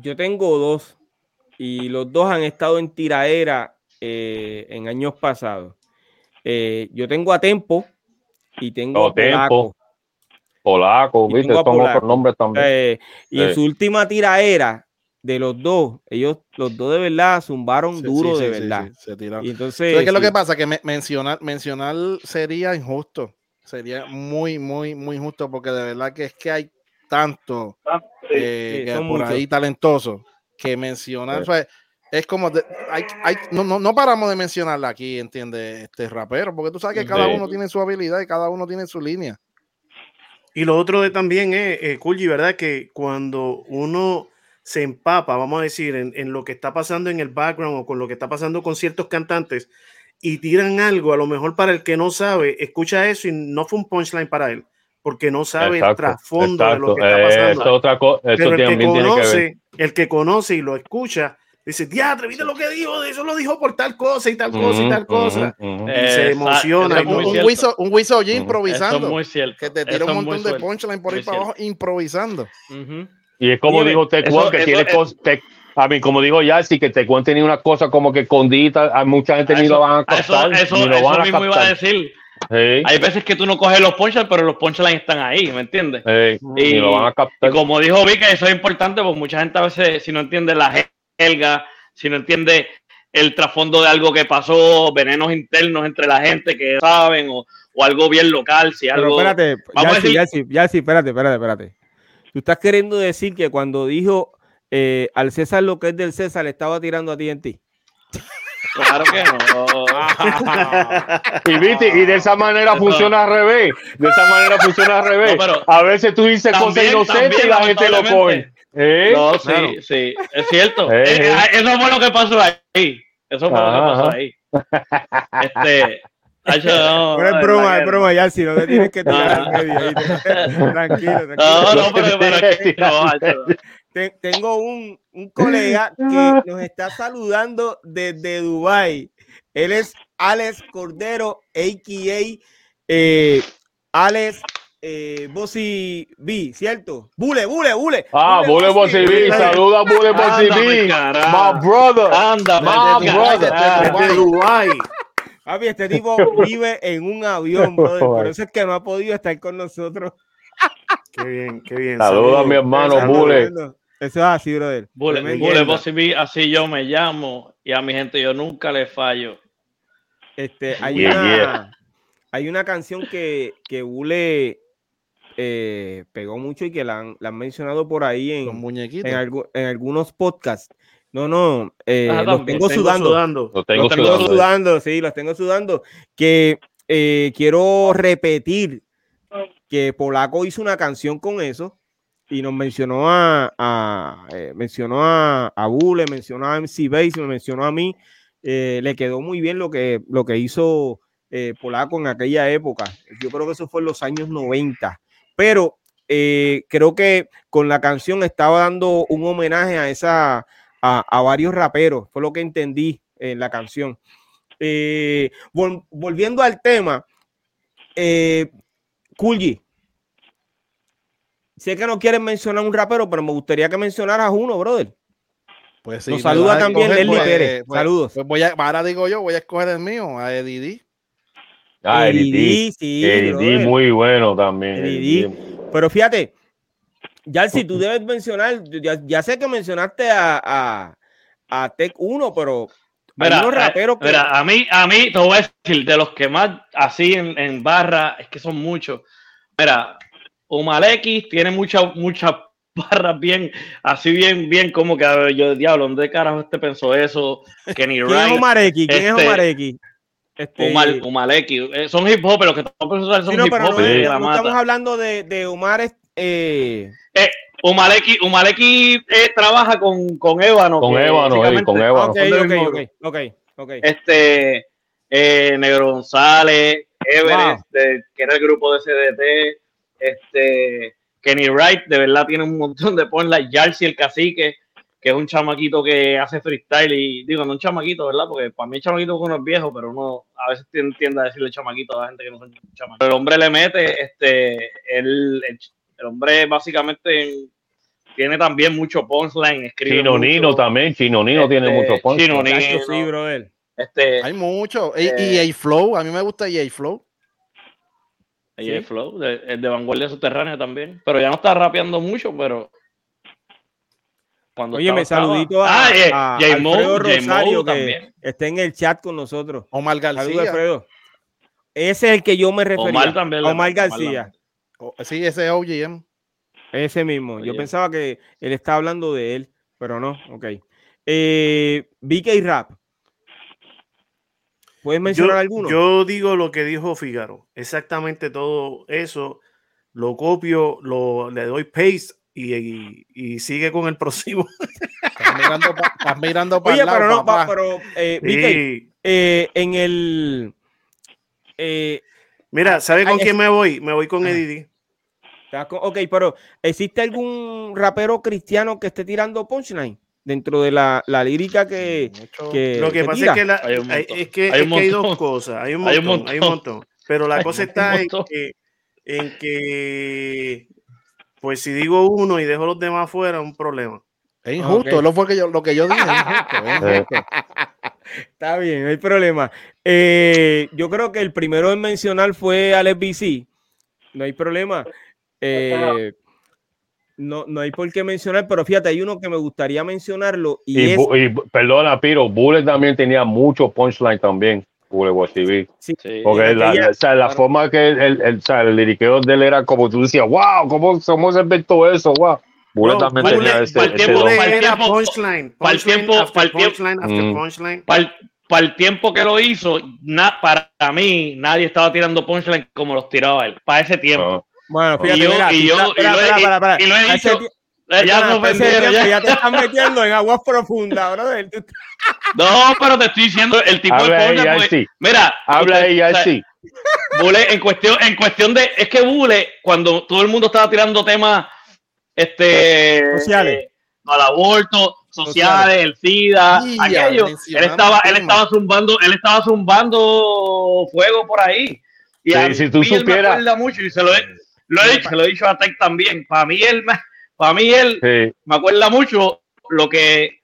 yo tengo dos y los dos han estado en tiraera eh, en años pasados. Eh, yo tengo a Tempo y tengo Oh, a. Tempo. Polaco, Y ¿viste? Son otros nombres también. Eh, y en su última tiraera de los dos, ellos los dos de verdad zumbaron Sí, duro sí, de sí, verdad. sí, se tiraron. Y entonces, ¿Sabes qué es lo que pasa? Que me- mencionar, mencionar sería injusto. Sería muy, muy, muy injusto porque de verdad que es que hay tanto Ah, sí. eh, sí, que son por muchos. ahí talentosos que mencionar, Sí. o sea, es como, de- hay, hay- no, no, no paramos de mencionarla aquí, ¿entiendes? Este rapero, porque tú sabes que cada uno tiene su habilidad y cada uno tiene su línea. Y lo otro de también es, eh, Kulji, ¿verdad? Que cuando uno se empapa, vamos a decir, en, en lo que está pasando en el background o con lo que está pasando con ciertos cantantes y tiran algo, a lo mejor para el que no sabe, escucha eso y no fue un punchline para él, porque no sabe el Exacto, trasfondo de lo exacto. que está Eh, pasando. eso es otra Pero el que tiene que ver. conoce, el que conoce y lo escucha, dice, diatre, ¿viste lo que dijo? Eso lo dijo por tal cosa y tal cosa y tal cosa. ujú. Y se Esa- emociona es Un. Wiso, un Wiso Ujú. Eso improvisando. es muy cierto. que te tira un montón de punchline por ahí para abajo improvisando. ujú. Y es como Oye, dijo Tecuan, eso- que eso tiene es- cosas, Tec- a mí, como digo ya, sí que Tecuan tenía una cosa como que escondida, a mucha gente A ni eso- lo van a Eso, captar, eso, ni lo eso van a mismo iba a decir. Sí, Hay veces que tú no coges los punchlines, pero los punchlines están ahí, ¿me entiendes? sí, Y, lo van a y captar. como dijo Vicky, eso es importante, porque mucha gente a veces, si no entiende la jerga, si no entiende el trasfondo de algo que pasó, venenos internos entre la gente que saben, o, o algo bien local, si Pero algo. espérate, vamos a ya sí, decir- ya sí, ya sí, espérate, espérate, espérate. Tú estás queriendo decir que cuando dijo eh, al César lo que es del César, le estaba tirando a ti en ti. Claro que no. Y viste, y de esa manera Eso- funciona al revés. De esa manera funciona al revés. No, pero- a veces tú dices cosas inocentes y la gente lo coge. ¿Eh? No, sí, Claro. sí, es cierto. Eh, eh, eso fue lo que pasó ahí. Eso fue lo que pasó ahí. Este. Hacho, no, Pero es broma, es broma, ya si no te tienes que tirar No. al medio. ¿oíste? Tranquilo, tranquilo. No, no, pero, pero es que no. Te- tengo un, un colega que nos está saludando desde Dubai. Él es Alex Cordero, a.k.a. Eh, Alex eh, Bossy B, ¿cierto? Bule, bule, bule. Ah, Bule Bossy B, saluda a Bule Bossy B. carajo. My brother. Anda, My vete, brother. Desde Dubái. Papi, este tipo vive en un avión, brother. Por eso es que no ha podido estar con nosotros. Qué bien, qué bien. Saluda a mi hermano Saludos, Bule. Eso es así, brother. Bule. Bule Bossy B, así yo me llamo y a mi gente yo nunca le fallo. Este, hay, Yeah, una, yeah. hay una canción que, que Bule eh, pegó mucho y que la han, la han mencionado por ahí en, muñequitos. en, en algunos podcasts. No, no, eh, los tengo Tengo sudando. sudando. Lo tengo los tengo sudando. sudando, sí, los tengo sudando. Que eh, quiero repetir que Polaco hizo una canción con eso y nos mencionó a, a, eh, mencionó a, a Bule, mencionó a MC Base, me mencionó a mí. Eh, le quedó muy bien lo que, lo que hizo eh, Polaco en aquella época. Yo creo que eso fue en los años 90. Pero eh, creo que con la canción estaba dando un homenaje a esa a, a varios raperos, fue lo que entendí en la canción. Eh, vol- volviendo al tema, eh, sé que no quieren mencionar un rapero, pero me gustaría que mencionaras uno, brother. Pues sí, Nos saluda también escoger, Leslie pues, Pérez. pues- Saludos. Pues voy a, ahora digo yo, voy a escoger el mío, a Eddie D. Ah, sí, muy bueno también. Pero fíjate, ya si tú debes mencionar, ya, ya sé que mencionaste a, a, a Tech 1, pero Mira, eh, raperos que... mira, a mí, a mí, te voy a decir, de los que más así en, en barra, es que son muchos. Mira, Umaleki tiene muchas, muchas barras bien, así bien, bien como que ver, yo, diablo, ¿dónde carajo este pensó eso? Kenny ¿Quién es Wright, Omareki? ¿Quién es este, Omareki? Este, Umar, Umaleki, eh, son hip hop, pero que estamos pensando son sí, no, hip hop no, de no estamos hablando de, de Omar. Eh, Umaleki, Umaleki eh, trabaja con, con Ébano. Con Ébano, eh, con Ébano. ok, son del ok, este eh, Negro González, Everest, Wow. de- que era el grupo de CDT, este Kenny Wright, de verdad tiene un montón de ponla, Jarcy el cacique, que es un chamaquito que hace freestyle y digo, no un chamaquito, ¿verdad? Porque para mí el chamaquito uno es viejo, pero uno a veces tiende, a decirle chamaquito a la gente que no son chamaquitos. Pero el hombre le mete, este, el, el, hombre básicamente tiene también mucho punchline, escribe Chino mucho. Nino también. Chino Nino tiene Este, mucho punch. Chino Nino. Chacho, sí, brother. Este, Hay mucho. Y, Eh. y A-Flow, a mí me gusta EA Flow. Y el flow, de, el de vanguardia subterránea también. Pero ya no está rapeando mucho, pero. Cuando Oye, me saludito estaba. a, Ah, eh, a Alfredo Rosario, que también. está en el chat con nosotros. Omar Saludos, García. Alfredo. Ese es el que yo me refería. Omar también. Omar Omar Sí, ese es OGM. Ese mismo. Yo pensaba que él estaba hablando de él, pero no. Ok. Eh, BK Rap. ¿Puedes mencionar yo, alguno? yo digo lo que dijo Figaro. Exactamente todo eso. Lo copio, lo, le doy paste y, y- y sigue con el próximo. Estás mirando, pa- estás mirando para Oye, lado, pero no, papá. pa- pero eh, BK, Sí. eh, en el. eh, Mira, ¿sabe con Ay, quién me voy? Me voy con. Eddie D. ¿estás con- Ok, pero ¿existe algún rapero cristiano que esté tirando punchline dentro de la, la lírica que, Lo que que pasa tira? es que, la- Hay montón. es que, Hay es un que hay dos montón. cosas. Hay un Hay un montón, hay un montón. montón. Pero la Hay cosa está en montón. que, en que, pues si digo uno y dejo los demás fuera, es un problema. Es injusto, Ok. lo, fue que yo, lo que yo dije. Es injusto, es injusto. Está bien, no hay problema. Eh, yo creo que el primero en mencionar fue Alex BC. No hay problema. Eh, no, no hay por qué mencionar, pero fíjate, hay uno que me gustaría mencionarlo y, Y, es Bu- y perdona, Piro, Bullet también tenía mucho punchline también. Bullet TV. sí, Sí. Porque la, aquella- la- o sea, la forma que el, el, el, o sea, el liriqueo de él era como tú decías, wow, ¿cómo, cómo se inventó eso? Wow. Bullet No, también Bullet- tenía ese, para el ese tiempo- don. para el Era tiempo- punchline, para el punchline, tiempo- after para el tiempo- punchline, after Mm. punchline. Para el, tiempo que lo hizo, na- para mí, nadie estaba tirando punchline como los tiraba él. Para ese tiempo. No. Bueno, fíjate, Y yo- mira, y yo- espera, y lo he- espera, espera, espera. y lo he A ese dicho, ya tiempo ya. ya te están metiendo en aguas profundas, brother. No, pero te estoy diciendo el tipo Habla de ella, porque- sí. Mira, Habla usted- ella, o sea, sí. Bule, en cuestión, en cuestión de, es que Bule, cuando todo el mundo estaba tirando temas, este, Sociales. eh, al aborto, sociales, el SIDA, Y aquello, él estaba, él estaba zumbando, él estaba zumbando fuego por ahí. Y Sí, a si tú supieras- mucho y se lo he, lo he dicho, se lo he dicho a Tech también. Para mí él, me- para mí él Sí. me acuerda mucho lo que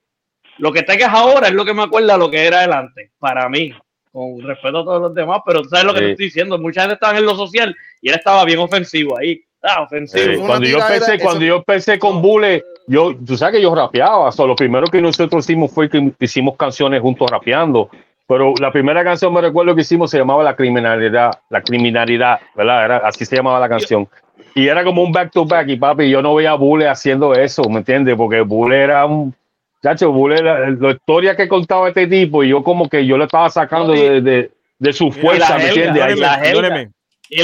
lo que Tech es ahora es lo que me acuerda lo que era adelante, para mí. Con respeto a todos los demás, pero tú sabes lo que Sí. te estoy diciendo. Mucha gente estaba en lo social y él estaba bien ofensivo ahí. Ah, ofensivo. Sí, cuando yo empecé, cuando yo empecé con Bule, yo, tú sabes que yo rapeaba, so, lo primero que nosotros hicimos fue que hicimos canciones juntos rapeando, pero la primera canción me recuerdo que hicimos se llamaba La Criminalidad, La Criminalidad, ¿verdad? Era, así se llamaba la canción. Y era como un back to back, y papi, yo no veía a Bule haciendo eso, ¿me entiendes? Porque Bule era un... Chacho, Bule, la, la historia que contaba este tipo, y yo como que yo lo estaba sacando de, de, de su fuerza, ¿me entiendes? Y la helga. Y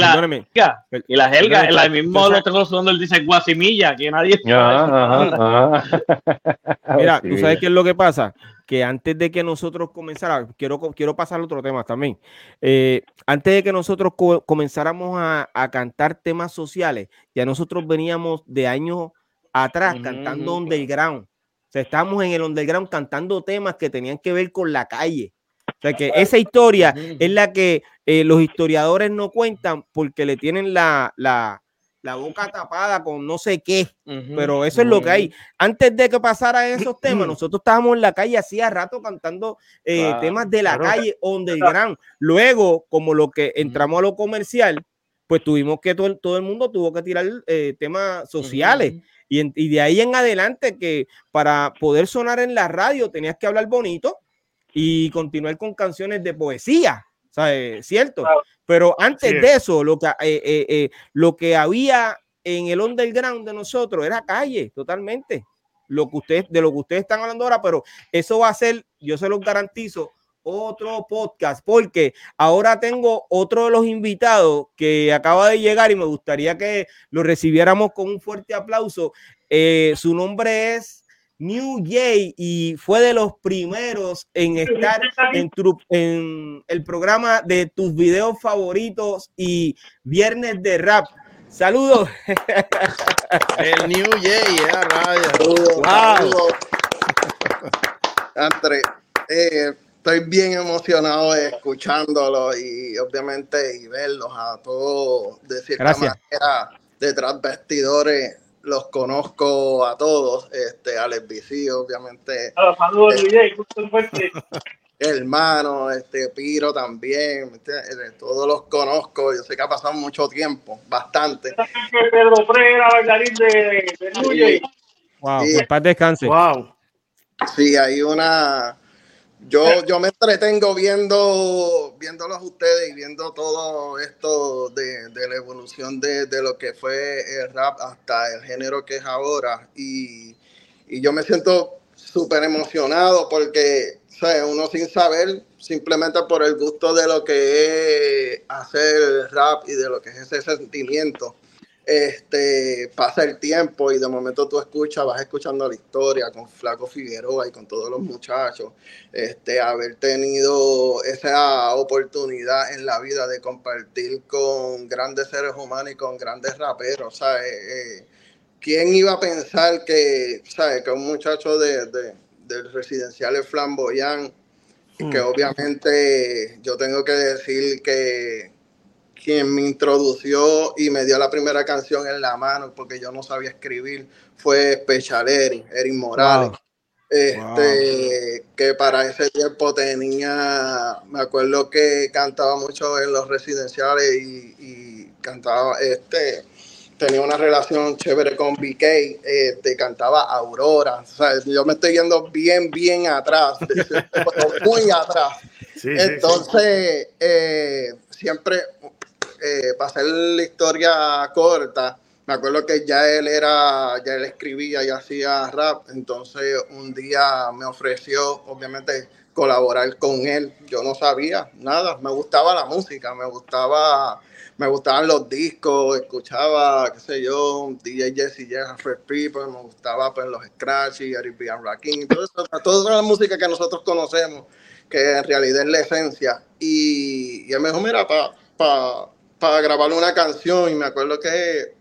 la helga, Perdóneme, el mismo lo tengo sonando, él dice guasimilla, que nadie Ajá, ajá, ajá. Mira, Sí. tú sabes qué es lo que pasa, que antes de que nosotros comenzáramos, quiero, quiero pasar a otro tema también, Eh, antes de que nosotros co- comenzáramos a, a cantar temas sociales, ya nosotros veníamos de años atrás Ujú, cantando ujú. underground, o sea, estábamos en el underground cantando temas que tenían que ver con la calle. O sea, que esa historia es la que eh, los historiadores no cuentan porque le tienen la, la, la boca tapada con no sé qué, pero eso es lo que hay. Antes de que pasaran esos temas, nosotros estábamos en la calle hacía rato cantando eh, temas de la claro. calle underground. Luego, como lo que entramos a lo comercial, pues tuvimos que todo, el- todo el mundo tuvo que tirar eh, temas sociales. Y, en- y de ahí en adelante que para poder sonar en la radio tenías que hablar bonito y continuar con canciones de poesía, ¿sabes? ¿Cierto? Pero antes Sí. de eso, lo que, eh, eh, eh, lo que había en el underground de nosotros era calle, totalmente. Lo que ustedes, de lo que ustedes están hablando ahora, pero eso va a ser, yo se los garantizo, otro podcast, porque ahora tengo otro de los invitados que acaba de llegar y me gustaría que lo recibiéramos con un fuerte aplauso. Eh, su nombre es New Jay y fue de los primeros en estar en, tu- en el programa de tus videos favoritos y viernes de rap. Saludos. El New Jay, raya. Saludos, Wow. saludos. Andre, eh, estoy bien emocionado escuchándolo y obviamente y verlos a todos de cierta Gracias. manera detrás vestidores. Los conozco a todos, este, Alex BC, obviamente, Ah, Saludos, fuerte. hermano, este, Piro también. Eh, todos los conozco, yo sé que ha pasado mucho tiempo, bastante. Pedro Pre era bailarín de, de. Wow, Sí. que en paz descanse. Wow. Sí, hay una. Yo, yo me entretengo viendo viéndolos ustedes y viendo todo esto de, de la evolución de, de lo que fue el rap hasta el género que es ahora. Y, y yo me siento súper emocionado porque ¿sabes? uno sin saber, simplemente por el gusto de lo que es hacer rap y de lo que es ese sentimiento este, pasa el tiempo y de momento tú escuchas, vas escuchando la historia con Flaco Figueroa y con todos los muchachos, este, haber tenido esa oportunidad en la vida de compartir con grandes seres humanos y con grandes raperos, ¿sabes? Eh, ¿Quién iba a pensar que, ¿sabes? Que un muchacho de, de- del residencial de Flamboyán, que obviamente yo tengo que decir que quien me introdució y me dio la primera canción en la mano, porque yo no sabía escribir, fue Special Erin, Erin Morales. Wow. Este, que para ese tiempo tenía, me acuerdo que cantaba mucho en los residenciales y, y cantaba, este, tenía una relación chévere con BK, este, cantaba Aurora, o sea, yo me estoy yendo bien, bien atrás, muy atrás. Sí, sí, Entonces, eh, siempre, eh, para hacer la historia corta, me acuerdo que ya él era, ya él escribía y hacía rap, entonces un día me ofreció, obviamente, colaborar con él. Yo no sabía nada, me gustaba la música, me gustaba, me gustaban los discos, escuchaba, qué sé yo, DJ Jesse J, Fred People, me gustaba pues los Scratchy, Eric B. todo toda la música que nosotros conocemos, que en realidad es la esencia. Y, y él me dijo, mira, para pa, pa grabar una canción, y me acuerdo que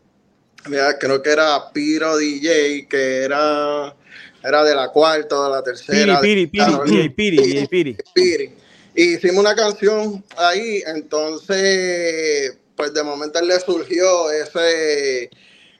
creo que era Piro DJ, que era, era de la cuarta o de la tercera. Piri, Piri, Piri, Piri, Piri, Piri. Piri. Y hicimos una canción ahí, entonces, pues de momento le surgió ese,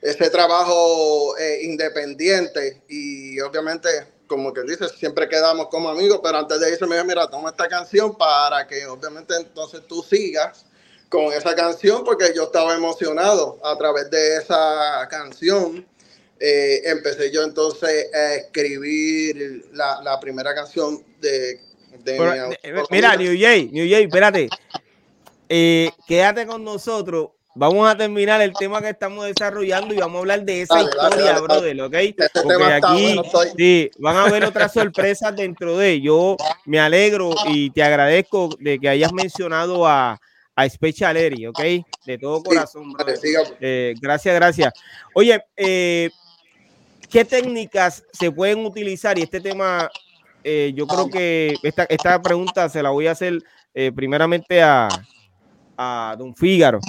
ese trabajo eh, independiente y obviamente, como que dice, siempre quedamos como amigos, pero antes de irse me dijo, mira, toma esta canción para que obviamente entonces tú sigas con esa canción porque yo estaba emocionado a través de esa canción. Eh, empecé yo entonces a escribir la, la primera canción de... de Pero, mi eh, mira, New Jay, New Jay, espérate. Eh, quédate con nosotros. Vamos a terminar el tema que estamos desarrollando y vamos a hablar de esa Dale, dale, historia, dale, brother, ¿ok? Este Porque aquí bueno, estoy- sí, van a haber otras sorpresas dentro de. Yo me alegro y te agradezco de que hayas mencionado a, a Special Eri, ¿ok? De todo corazón. Eh, gracias, gracias. Oye, eh, ¿qué técnicas se pueden utilizar? Y este tema, eh, yo creo que esta, esta pregunta se la voy a hacer eh, primeramente a, a Don Fígaro.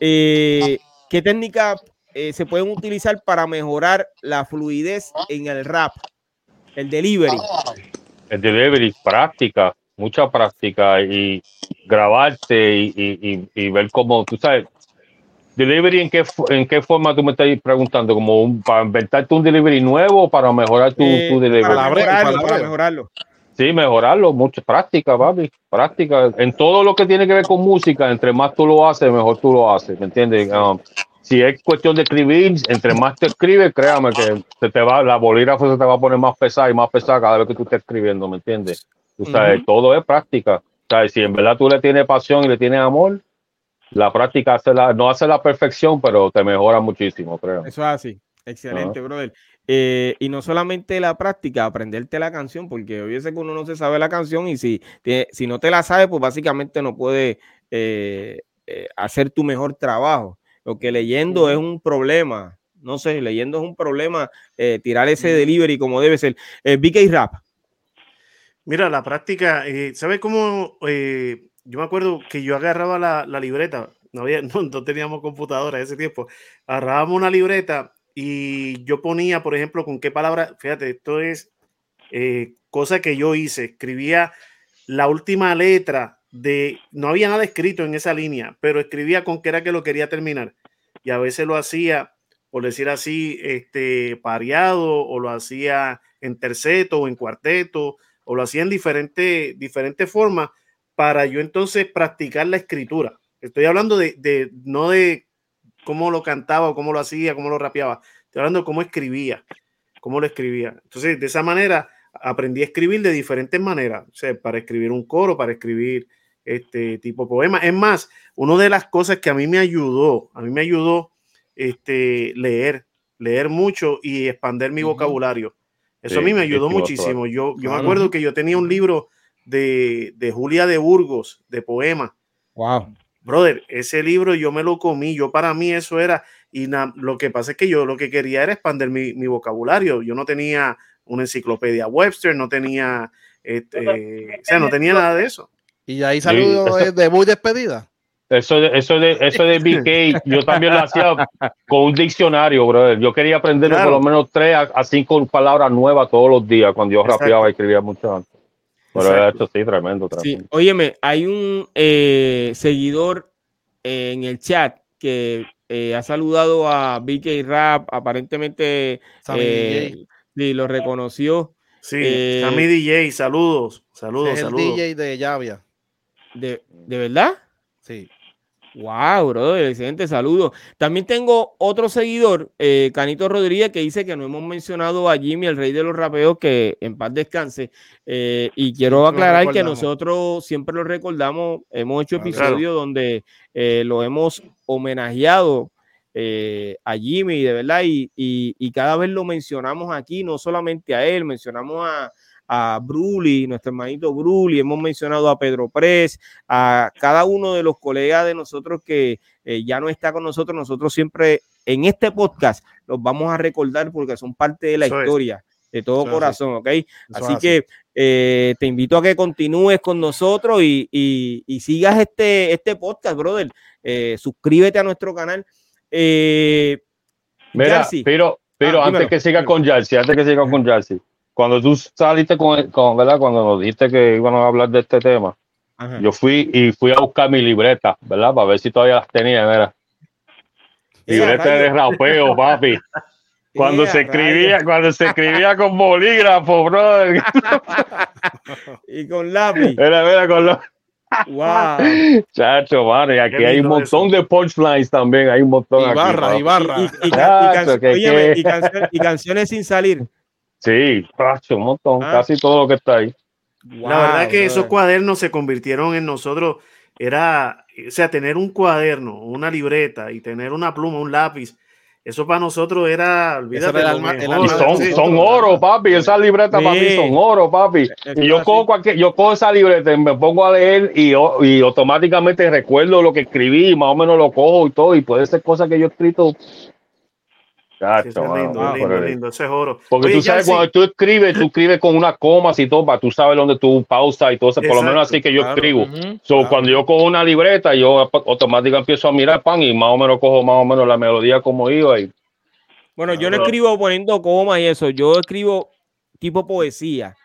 Eh, ¿Qué técnicas eh, se pueden utilizar para mejorar la fluidez en el rap? El delivery. El delivery, práctica, mucha práctica y grabarte y, y- y- y ver cómo, tú sabes, delivery en qué, en qué forma tú me estás preguntando, como un- para inventarte un delivery nuevo o para mejorar tu, Eh, tu delivery. para mejorarlo, para mejorarlo. Sí, mejorarlo, mucha práctica, papi, práctica. En todo lo que tiene que ver con música, entre más tú lo haces, mejor tú lo haces, ¿me entiendes? Um, si es cuestión de escribir, entre más te escribes, créame que se te va, la bolígrafo se te va a poner más pesada y más pesada cada vez que tú estés escribiendo, ¿me entiendes? Sabes, Ujú. todo es práctica. O sea, si en verdad tú le tienes pasión y le tienes amor, la práctica hace la, no hace la perfección, pero te mejora muchísimo, creo. Eso es así. Excelente, brother. Eh, y no solamente la práctica, aprenderte la canción, porque obviamente que uno no se sabe la canción y si, te- si no te la sabe, pues básicamente no puede eh, eh, hacer tu mejor trabajo. Lo que leyendo es un problema. No sé, leyendo es un problema. tirar ese delivery como debe ser. BK Rap. Mira, la práctica, eh, ¿sabes cómo? eh, yo me acuerdo que yo agarraba la, libreta, no, había, no, no teníamos computadora en ese tiempo, agarrábamos una libreta y yo ponía, por ejemplo, con qué palabra, fíjate, esto es eh, cosa que yo hice, escribía la última letra de, no había nada escrito en esa línea, pero escribía con qué era que lo quería terminar y a veces lo hacía, por decir así, este, pareado o lo hacía en terceto o en cuarteto o lo hacía en diferentes diferentes formas para yo entonces practicar la escritura. Estoy hablando de, de- no de cómo lo cantaba o cómo lo hacía, cómo lo rapeaba. Estoy hablando de cómo escribía, cómo lo escribía. Entonces, de esa manera aprendí a escribir de diferentes maneras, o sea, para escribir un coro, para escribir este tipo de poema. Es más, una de las cosas que a mí me ayudó, a mí me ayudó este, leer, leer mucho y expandir mi vocabulario. Eso a mí me ayudó muchísimo. Yo, yo me acuerdo que yo tenía un libro de, de Julia de Burgos, de poemas. Wow. Brother, ese libro yo me lo comí, yo para mí eso era, y na- lo que pasa es que yo lo que quería era expandir mi, mi vocabulario. Yo no tenía una enciclopedia Webster, no tenía, este, o sea, no tenía nada de eso. Y ahí salió eso- el debut y despedida. Eso de, eso de, eso de BK, yo también lo hacía con un diccionario, brother. Yo quería aprender Claro. por lo menos tres a, a cinco palabras nuevas todos los días cuando yo Exacto. rapeaba y escribía mucho antes. Pero Exacto. esto sí, tremendo, Sí, tremendo. óyeme, hay un eh, seguidor eh, en el chat que eh, ha saludado a BK Rap, aparentemente eh, sí, lo reconoció. Sí, Eh, Sammy DJ, saludos, saludos, es el saludos. DJ de Llavia. De, ¿De verdad? Sí. Wow, bro, excelente saludo. También tengo otro seguidor, eh, Canito Rodríguez, que dice que no hemos mencionado a Jimmy, el rey de los rapeos, que en paz descanse. Eh, y quiero aclarar que nosotros siempre lo recordamos, hemos hecho Claro. episodios donde eh, lo hemos homenajeado eh, a Jimmy, de verdad, y, y- y cada vez lo mencionamos aquí, no solamente a él, mencionamos a, a Bruli, nuestro hermanito Bruli, hemos mencionado a Pedro Pres, a cada uno de los colegas de nosotros que eh, ya no está con nosotros, nosotros siempre en este podcast los vamos a recordar porque son parte de la Eso es. historia, de todo Eso corazón, ¿ok? Así que eh, te invito a que continúes con nosotros y, y- y sigas este, este podcast, brother. Eh, suscríbete a nuestro canal. Eh, Mira, Yarsi. pero, pero Ah, antes que siga con Jarcy, antes que siga con Jarcy, cuando tú saliste con, con, ¿verdad? Cuando nos dijiste que íbamos a hablar de este tema, ajá. yo fui y fui a buscar mi libreta, ¿verdad? Para ver si todavía las tenía, mira. Eh, Libreta de rapeo, papi. Cuando se rayos. escribía, cuando se escribía con bolígrafo, brother. Y con lápiz. Mira, mira, con los wow. chacho, mano. Y aquí Qué hay un montón de punchlines también. Hay un montón Y aquí, barra, papi. y barra. Y, y- que- óyeme, que- y canciones sin salir. Sí, un montón. Ah. Casi todo lo que está ahí. La verdad que esos cuadernos se convirtieron en nosotros, era, o sea, tener un cuaderno, una libreta y tener una pluma, un lápiz, eso para nosotros era, olvídate, era alma-. Y son, Sí. son oro, papi. Esas libretas para mí Sí. son oro, papi. Eso Y yo es cojo, cualquier, yo cojo esa libreta y me pongo a leer y, y automáticamente recuerdo lo que escribí y más o menos lo cojo y todo. Y puede ser cosas que yo he escrito. Chacho, eso es mano, lindo, por lindo, lindo, eso es oro. Porque Oye, tú sabes, cuando tú escribes, tú escribes con unas comas y todo, para tú sabes dónde tú pausas y todo eso. Por lo Exacto, menos así que yo claro. escribo. So, claro. Cuando yo cojo una libreta, yo automáticamente empiezo a mirar pan y más o menos cojo más o menos la melodía como iba. Y, Bueno, yo no escribo poniendo coma y eso, yo escribo tipo poesía,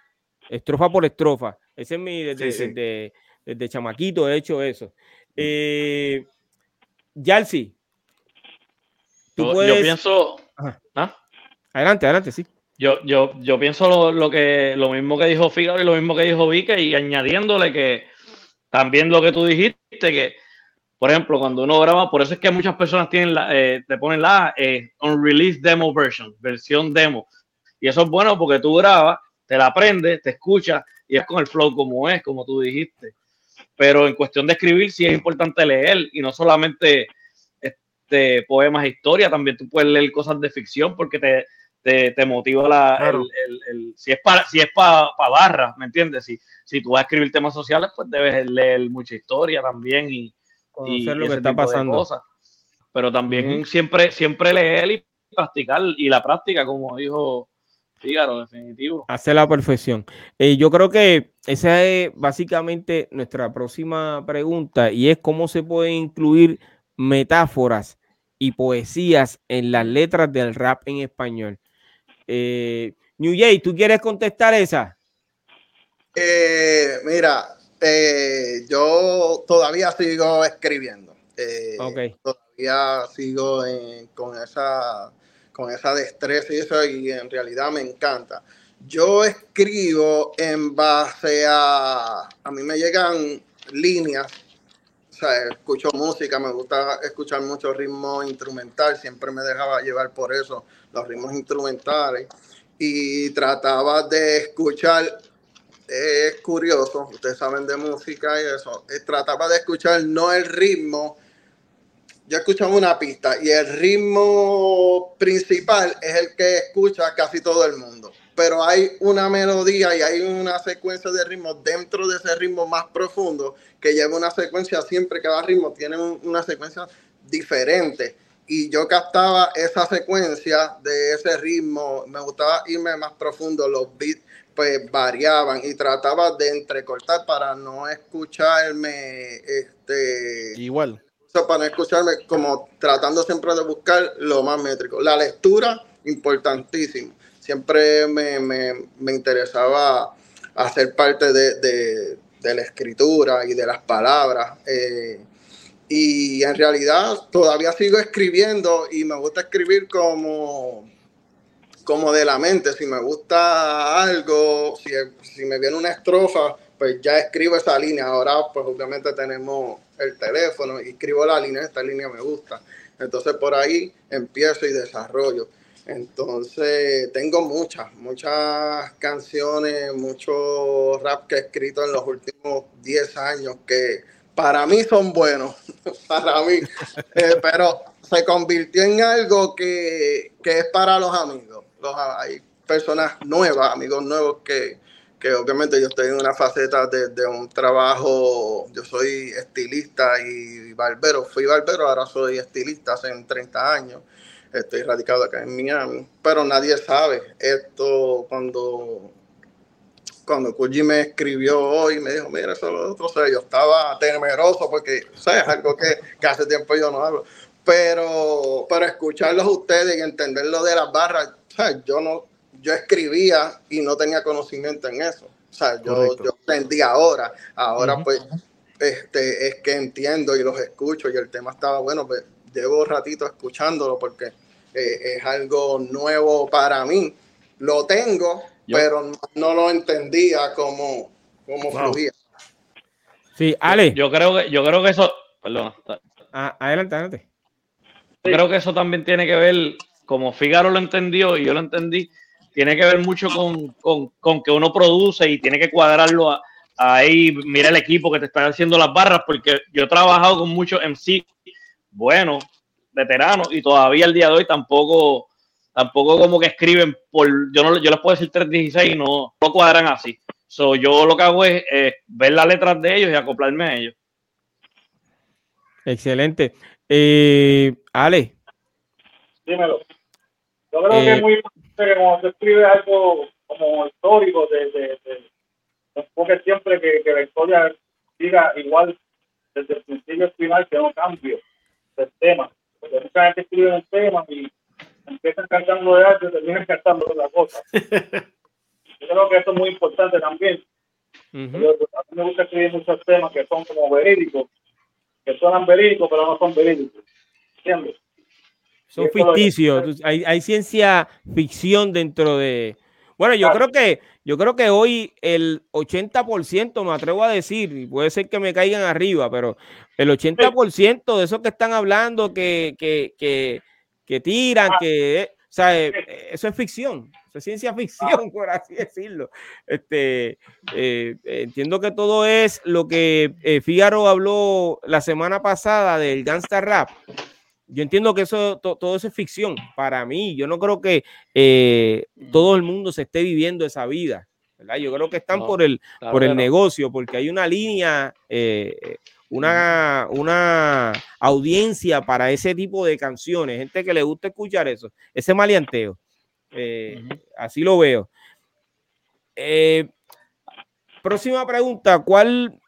estrofa por estrofa. Ese es mi, desde, Sí, sí. desde- desde chamaquito he hecho eso. Eh, Yalsi, tú Yo, yo puedes... pienso. Adelante, adelante, sí. yo, yo, yo pienso lo, lo que lo mismo que dijo Figaro y lo mismo que dijo Vique y añadiéndole que también lo que tú dijiste que por ejemplo cuando uno graba por eso es que muchas personas tienen la, eh, te ponen la eh, unreleased demo version versión demo y eso es bueno porque tú grabas te la aprendes te escuchas y es con el flow como es como tú dijiste pero en cuestión de escribir sí es importante leer y no solamente este, poemas e historia también tú puedes leer cosas de ficción porque te te, te motiva la, Claro. el, el- el- si es para si es para barras, ¿me entiendes? Si, si tú vas a escribir temas sociales, pues debes leer mucha historia también y, Conocer lo que está pasando. cosas. Pero también siempre, siempre leer y practicar, y la práctica, como dijo Fígaro, definitivo. Hace la perfección. Eh, yo creo que esa es básicamente nuestra próxima pregunta y es cómo se pueden incluir metáforas y poesías en las letras del rap en español. Eh, New Jay, ¿tú quieres contestar esa? Eh, mira, eh, yo todavía sigo escribiendo. Eh, Ok. Todavía sigo en- con, esa, con esa destreza y eso, y en realidad me encanta. Yo escribo en base a. A mí me llegan líneas. O sea, escucho música, me gusta escuchar mucho ritmo instrumental, siempre me dejaba llevar por eso, los ritmos instrumentales. Y trataba de escuchar es curioso, ustedes saben de música y eso, eh, trataba de escuchar no el ritmo, yo escuchaba una pista y el ritmo principal es el que escucha casi todo el mundo, pero hay una melodía y hay una secuencia de ritmos dentro de ese ritmo más profundo que lleva una secuencia, siempre cada ritmo tiene un- una secuencia diferente. Y yo captaba esa secuencia de ese ritmo, me gustaba irme más profundo, los beats pues variaban y trataba de entrecortar para no escucharme, este, Igual. o sea, para no escucharme como tratando siempre de buscar lo más métrico. La lectura, importantísimo. Siempre me, me- me interesaba hacer parte de, de- de la escritura y de las palabras. eh, y en realidad todavía sigo escribiendo y me gusta escribir como como de la mente. Si me gusta algo, si, si me viene una estrofa, pues ya escribo esa línea. Ahora, pues obviamente tenemos el teléfono y escribo la línea, esta línea me gusta. Entonces por ahí empiezo y desarrollo. Entonces tengo muchas, muchas canciones, mucho rap que he escrito en los últimos 10 años que para mí son buenos, para mí, Eh, pero se convirtió en algo que, que es para los amigos. Los, hay personas nuevas, amigos nuevos que, que obviamente yo estoy en una faceta de, de, un trabajo, yo soy estilista y barbero, fui barbero, ahora soy estilista hace 30 años, estoy radicado acá en Miami, pero nadie sabe esto cuando cuando Kuji me escribió hoy, me dijo, mira, eso es lo otro, yo estaba temeroso porque, o sea, es algo que, que hace tiempo yo no hablo, pero, pero escucharlos a ustedes y entender lo de las barras, o sea, yo no, yo escribía y no tenía conocimiento en eso. O sea, yo, yo aprendí ahora. Ahora, uh -huh. pues, este, es que entiendo y los escucho y el tema estaba bueno, pues llevo ratito escuchándolo porque eh, es algo nuevo para mí. Lo tengo, yo. pero no, lo entendía como, como wow. fluía. Sí, Ale. Yo creo que, yo creo que eso, perdón. Ah, adelante, adelante. Yo creo que eso también tiene que ver, como Figaro lo entendió y yo lo entendí, tiene que ver mucho con, con, con que uno produce y tiene que cuadrarlo a, ahí, mira el equipo que te está haciendo las barras, porque yo he trabajado con muchos MC buenos, veteranos, y todavía el día de hoy tampoco, tampoco como que escriben por, yo no yo les puedo decir 316 y no, no cuadran así. So, yo lo que hago es eh, ver las letras de ellos y acoplarme a ellos. Excelente. Eh, Ale. Dímelo. Yo creo eh, que es muy importante que cuando se escribe algo como histórico, de, de, de, enfoque siempre que, que, la historia siga igual desde el principio al final, que no cambie el tema. Porque mucha gente escribe un tema y empiezan cantando de arte y terminan cantando otra cosa. Yo creo que esto es muy importante también. Uh -huh. Yo, me gusta escribir muchos temas que son como verídicos, que suenan verídicos, pero no son verídicos. ¿Entiendes? Son ficticios. Hay, hay ciencia ficción dentro de. Bueno, yo creo que yo creo que hoy el 80%, me atrevo a decir, y puede ser que me caigan arriba, pero el 80% de esos que están hablando, que, que, que, que tiran, que o sea, eh, eso es ficción, eso es ciencia ficción, por así decirlo. Este, eh, entiendo que todo es lo que eh, Fígaro habló la semana pasada del gangsta rap. Yo entiendo que eso to, todo eso es ficción para mí. Yo no creo que eh, todo el mundo se esté viviendo esa vida. ¿verdad? Yo creo que están no, por el, por el no. negocio, porque hay una línea, eh, una, una audiencia para ese tipo de canciones, gente que le gusta escuchar eso, ese maleanteo. Eh, uh -huh. Así lo veo. Eh, próxima pregunta, ¿cuál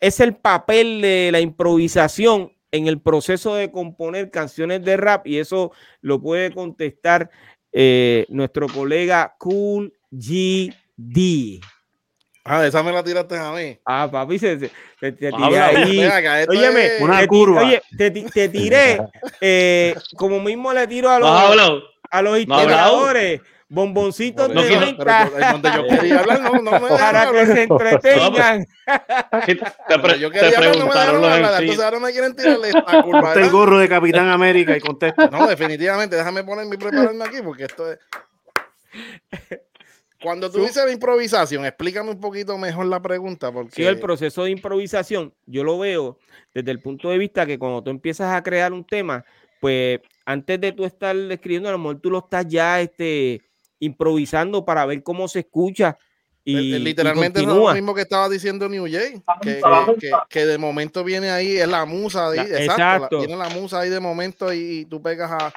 es el papel de la improvisación en el proceso de componer canciones de rap y eso lo puede contestar eh, nuestro colega Cool GD. Ah, esa me la tiraste a mí. Ah, papi, se, se, te, te tiré ahí. Óyeme, es una te, curva. Oye, te, te tiré eh, como mismo le tiro a los, a los integradores. No, bomboncitos no, de venta no, no para que se entretengan te, pre yo quería hablar no me dejaron hablar entonces ahora me quieren tirarle esta curva el gorro de Capitán América y contesta no definitivamente déjame ponerme y prepararme aquí porque esto es cuando tú dices de improvisación, explícame un poquito mejor la pregunta. Porque... Sí, el proceso de improvisación, yo lo veo desde el punto de vista que cuando tú empiezas a crear un tema, pues antes de tú estar escribiendo, a lo mejor tú lo estás ya este, improvisando para ver cómo se escucha. Y, literalmente y es lo mismo que estaba diciendo New Jay, que, que, que, de momento viene ahí, es la musa ahí, la, exacto, exacto. La, viene la musa ahí de momento y, y, tú pegas a...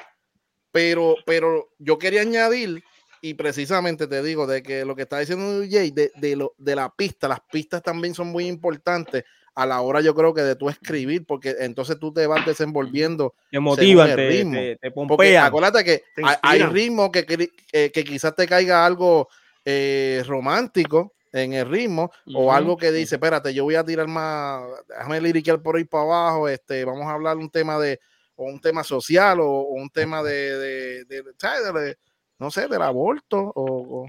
Pero, pero yo quería añadir, y precisamente te digo, de que lo que está diciendo Jay, de, de, lo, de la pista, las pistas también son muy importantes a la hora yo creo que de tú escribir, porque entonces tú te vas desenvolviendo. Te motiva, te, ritmo. te, te pompea. Porque acuérdate que hay, hay ritmo que, que, que, quizás te caiga algo eh, romántico en el ritmo uh -huh. o algo que dice, espérate, yo voy a tirar más, déjame liriquear por ahí para abajo, este, vamos a hablar un tema de, o un tema social o, o un tema de, de, de no sé, del aborto o... o-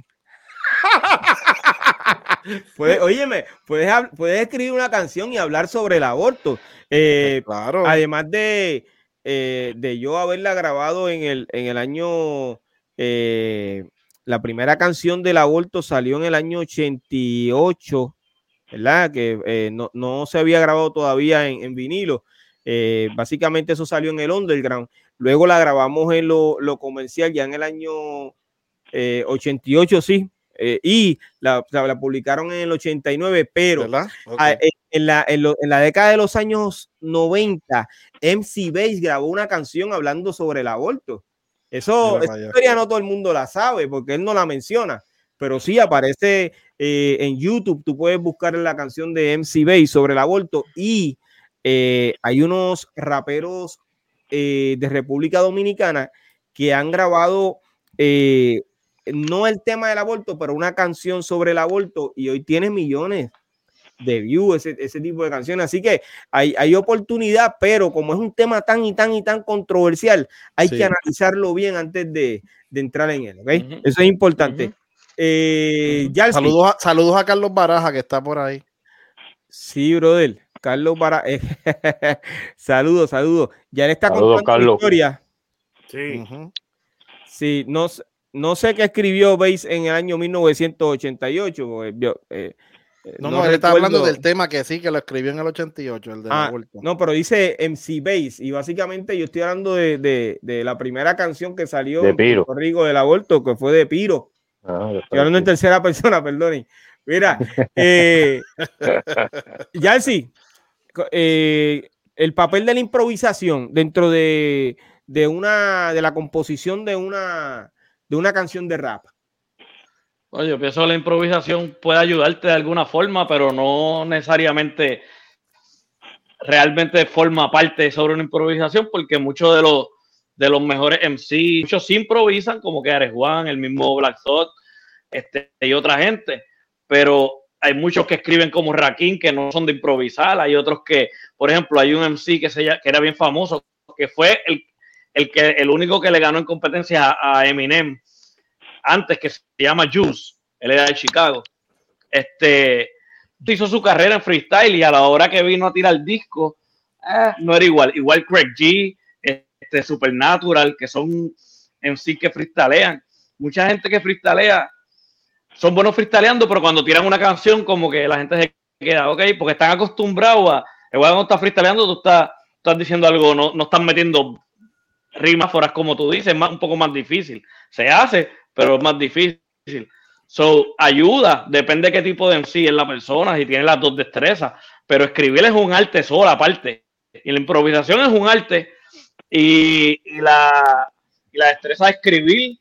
Puedes, óyeme, puedes, puedes escribir una canción y hablar sobre el aborto. Eh, claro. además de, eh, de yo haberla grabado en el, en el año, eh, la primera canción del aborto salió en el año 88, ¿verdad? Que eh, no, no se había grabado todavía en, en vinilo. Eh, básicamente eso salió en el underground. Luego la grabamos en lo, lo comercial ya en el año eh, 88, sí. eh, y la, la- la publicaron en el 89, pero a- en, la, en, lo- en la década de los años 90, MC Bass grabó una canción hablando sobre el aborto. Eso, esa historia no todo el mundo la sabe porque él no la menciona, pero sí aparece eh, en YouTube. Tú puedes buscar la canción de MC Bass sobre el aborto y eh, hay unos raperos eh, de República Dominicana que han grabado eh, no el tema del aborto, pero una canción sobre el aborto y hoy tiene millones de views, ese, ese tipo de canciones. Así que hay, hay oportunidad, pero como es un tema tan y tan y tan controversial, hay Sí. que analizarlo bien antes de, de entrar en él. ¿ok? Ujú. Eso es importante. Eh. Saludos a, saludos a Carlos Baraja que está por ahí. Sí, brother. Carlos para. eh, saludos, saludos. Ya le está Saludos, contando historia. Sí. Sí, no, no sé qué escribió Bass en el año 1988. porque yo, eh, eh, No, no, él está hablando del tema que sí, que lo escribió en el 88, el de Ah, la vuelta. no, pero dice MC Bass y básicamente yo estoy hablando de, de- de la primera canción que salió De en Piro. Puerto Rico del aborto, que fue de Piro. Ah, Estoy hablando en tercera persona, perdonen. Mira, eh, Yalsi, eh, el papel de la improvisación dentro de, de una de la composición de una de una canción de rap. Oye, yo pienso que la improvisación puede ayudarte de alguna forma, pero no necesariamente realmente forma parte sobre una improvisación, porque muchos de los de los mejores MC, muchos sí improvisan, como que Ares Juan, el mismo Black Thought, este, y otra gente, pero hay muchos que escriben como Rakim que no son de improvisar, hay otros que, por ejemplo, hay un MC que, se, que era bien famoso, que fue el, el, que, el único que le ganó en competencia a, Eminem antes, que se llama Juice, él era de Chicago. Este hizo su carrera en freestyle y a la hora que vino a tirar disco, eh, no era igual. Igual Craig G, este Supernatural, que son sí que freestalean. Mucha gente que freestalea son buenos freestaleando, pero cuando tiran una canción, como que la gente se queda, ok, porque están acostumbrados a, igual cuando estás freestaleando, tú estás, estás diciendo algo, no, no estás metiendo rimas foras como tú dices, es más, un poco más difícil. Se hace, pero es más difícil. So, ayuda, depende de qué tipo de MC es la persona, si tiene las dos destrezas, pero escribir es un arte solo aparte. Y la improvisación es un arte y, y la, y la destreza de escribir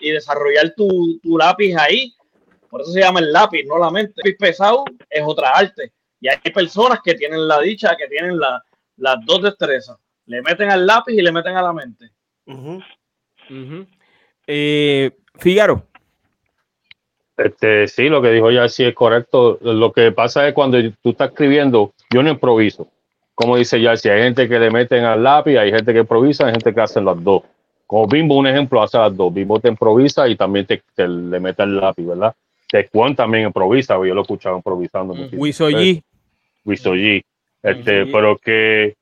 y desarrollar tu, tu lápiz ahí. Por eso se llama el lápiz, no la mente. El lápiz pesado es otra arte. Y hay personas que tienen la dicha, que tienen la- las dos destrezas. Le meten al lápiz y le meten a la mente. Ujú. Ujú. Eh, Fígaro. Este, sí, lo que dijo ya sí es correcto. Lo que pasa es cuando tú estás escribiendo, yo no improviso. Como dice ya, si hay gente que le meten al lápiz, hay gente que improvisa, hay gente que hace las dos. Como Bimbo, un ejemplo, hace las dos. Bimbo te improvisa y también te, te le mete el lápiz, ¿verdad? Tecuan también improvisa, yo lo he escuchado improvisando. Wiso G. Wiso G. Este, pero que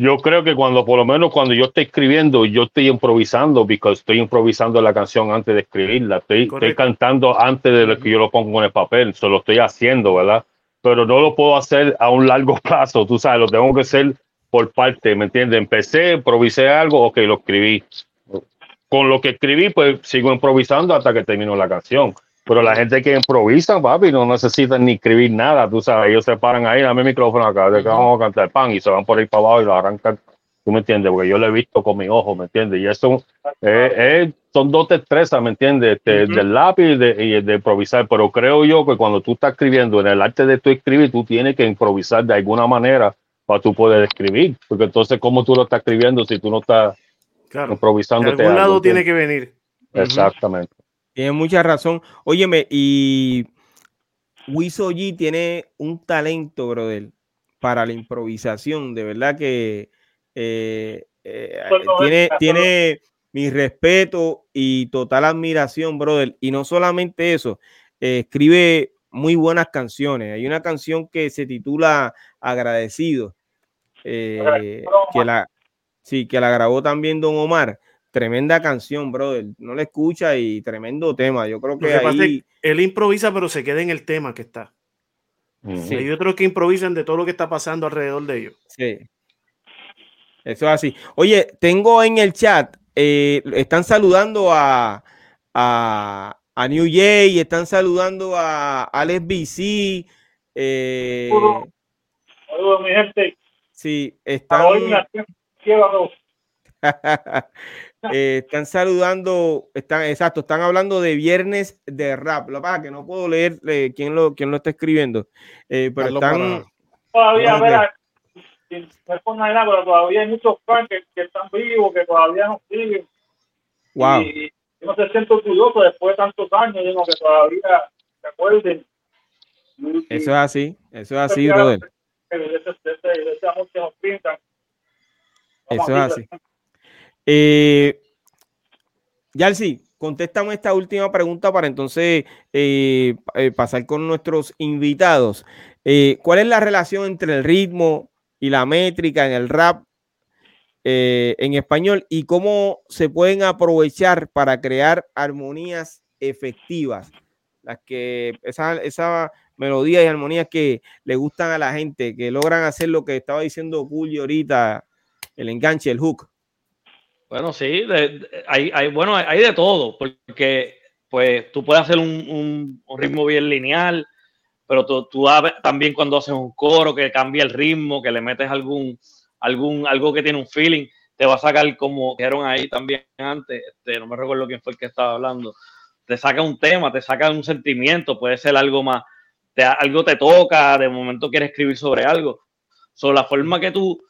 yo creo que cuando, por lo menos cuando yo estoy escribiendo, yo estoy improvisando, porque estoy improvisando la canción antes de escribirla, estoy, estoy cantando antes de lo que yo lo pongo en el papel, se lo estoy haciendo, ¿verdad? Pero no lo puedo hacer a un largo plazo, tú sabes, lo tengo que hacer por parte, ¿me entiendes? Empecé, improvisé algo, ok, lo escribí. Con lo que escribí, pues sigo improvisando hasta que termino la canción. Pero la gente que improvisa, papi, no necesitan ni escribir nada, tú sabes, ellos se paran ahí, dame el micrófono acá, de que vamos a cantar pan y se van por ahí para abajo y lo arrancan, tú me entiendes, porque yo lo he visto con mi ojo, ¿me entiendes? Y eso eh, eh, son dos destrezas, ¿me entiendes? Este. Del lápiz y de, y de improvisar, pero creo yo que cuando tú estás escribiendo, en el arte de tu escribir, tú tienes que improvisar de alguna manera para tú poder escribir, porque entonces, ¿cómo tú lo estás escribiendo si tú no estás Claro. De improvisando? algún lado tiene que venir. Exactamente. Tiene mucha razón. Óyeme, y Wiso G tiene un talento, brother, para la improvisación. De verdad que eh, eh, tiene, tiene, mi respeto y total admiración, brother. Y no solamente eso, eh, escribe muy buenas canciones. Hay una canción que se titula Agradecido, eh, que la, sí, que la grabó también Don Omar. Tremenda canción, brother. No la escucha y tremendo tema. Yo creo que, ahí... él improvisa, pero se queda en el tema que está. Sí. Hay otros que improvisan de todo lo que está pasando alrededor de ellos. Sí. Eso es así. Oye, tengo en el chat, eh, están saludando a, a, a New Jay, están saludando a Alex BC. Eh, Saludos, mi gente. Sí, están. eh, están saludando, están, exacto, están hablando de viernes de rap. Lo que pasa es que no puedo leer eh, quién, lo, quién lo está escribiendo, eh, pero Carlos están. Todavía, no, ver, sin responder nada, pero todavía hay muchos fans que, que, están vivos, que todavía nos siguen. Wow. Y, no se siento orgulloso después de tantos años, digo, que todavía se acuerden. Eso es así, eso es así, brother. Eso es así. Eh, Yalsi, contéstame esta última pregunta para entonces eh, eh, pasar con nuestros invitados. Eh, ¿Cuál es la relación entre el ritmo y la métrica en el rap en español y cómo se pueden aprovechar para crear armonías efectivas? Las que esa, esa melodías y armonías que le gustan a la gente, que logran hacer lo que estaba diciendo Julio ahorita, el enganche, el hook. Bueno, sí, de, hay, hay, bueno, hay de todo, porque pues tú puedes hacer un, un, un ritmo bien lineal, pero tú, tú, también cuando haces un coro que cambia el ritmo, que le metes algún, algún, algo que tiene un feeling, te va a sacar como dijeron ahí también antes, este, no me recuerdo quién fue el que estaba hablando, te saca un tema, te saca un sentimiento, puede ser algo más, te, algo te toca, de momento quieres escribir sobre algo. Sobre la forma que tú,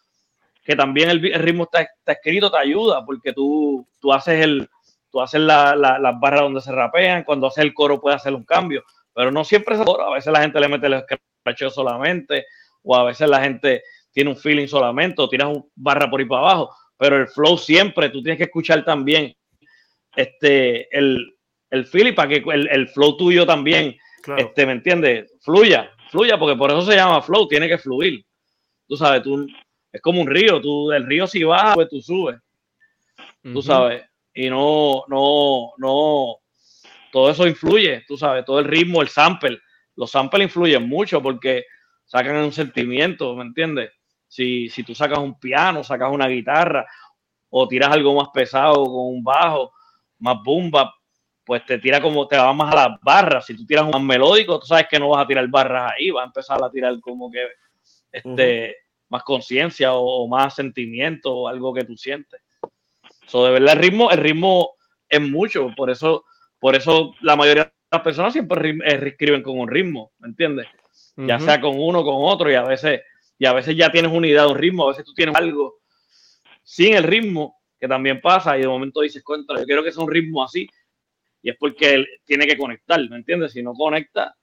que también el, el ritmo está, está, escrito, te ayuda, porque tú, tú haces, el, tú haces la, la, las barras donde se rapean, cuando haces el coro puedes hacer un cambio, pero no siempre es coro, a veces la gente le mete el escracheo solamente, o a veces la gente tiene un feeling solamente, o tiras un barra por ahí para abajo, pero el flow siempre, tú tienes que escuchar también este, el, el feeling para que el, el flow tuyo también, claro. este, ¿me entiendes? Fluya, fluya, porque por eso se llama flow, tiene que fluir. Tú sabes, tú, es como un río, tú, el río si baja, pues tú subes. Uh -huh. Tú sabes, y no, no, no, todo eso influye, tú sabes, todo el ritmo, el sample, los samples influyen mucho porque sacan un sentimiento, ¿me entiendes? Si, si tú sacas un piano, sacas una guitarra o tiras algo más pesado con un bajo, más bomba, pues te tira como, te va más a las barras. Si tú tiras un más melódico, tú sabes que no vas a tirar barras ahí, vas a empezar a tirar como que este, uh -huh. Más conciencia o, o, más sentimiento o algo que tú sientes. So, de verdad, el ritmo, el ritmo es mucho, por eso, por eso la mayoría de las personas siempre eh, escriben con un ritmo, ¿me entiendes? Uh -huh. Ya sea con uno, con otro, y a veces y a veces ya tienes una idea de un ritmo, a veces tú tienes algo sin el ritmo, que también pasa, y de momento dices, contra, yo quiero que sea un ritmo así, y es porque él tiene que conectar, ¿me entiendes? Si no conecta,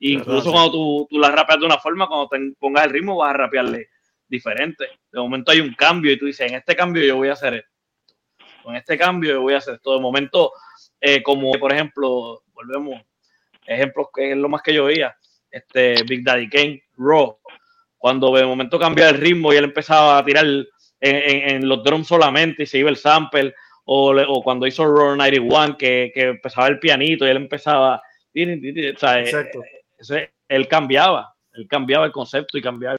incluso cuando tú, tú la rapeas de una forma, cuando te pongas el ritmo vas a rapearle diferente. De momento hay un cambio y tú dices, en este cambio yo voy a hacer esto, en este cambio yo voy a hacer esto. De momento, eh, como por ejemplo, volvemos, ejemplos que es lo más que yo veía, este Big Daddy Kane, Raw, cuando de momento cambia el ritmo y él empezaba a tirar en, en, en los drums solamente y se iba el sample, o, o cuando hizo Raw 91, que, que, empezaba el pianito y él empezaba, o sea, Exacto. Ese, él cambiaba, él cambiaba el concepto y cambiaba.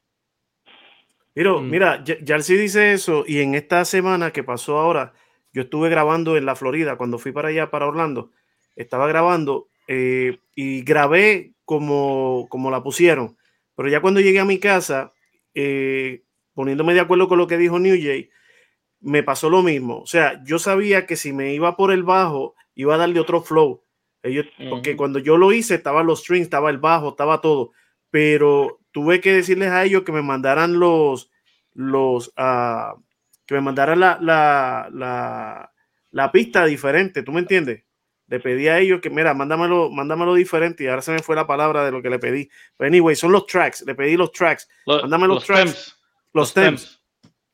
Mira, mm. mira, Yarcy dice eso y en esta semana que pasó ahora, yo estuve grabando en la Florida, cuando fui para allá, para Orlando, estaba grabando eh, y grabé como, como la pusieron pero ya cuando llegué a mi casa, eh, poniéndome de acuerdo con lo que dijo New Jay, me pasó lo mismo. O sea, yo sabía que si me iba por el bajo, iba a darle otro flow. Ellos, uh -huh. Porque cuando yo lo hice, estaban los strings, estaba el bajo, estaba todo. Pero tuve que decirles a ellos que me mandaran los, los, uh, que me mandaran la, la, la, la pista diferente. ¿Tú me entiendes? le pedí a ellos que, mira, mándamelo, mándamelo diferente y ahora se me fue la palabra de lo que le pedí. Pero anyway, son los tracks, le pedí los tracks, los, mándame los, los tracks, los stems.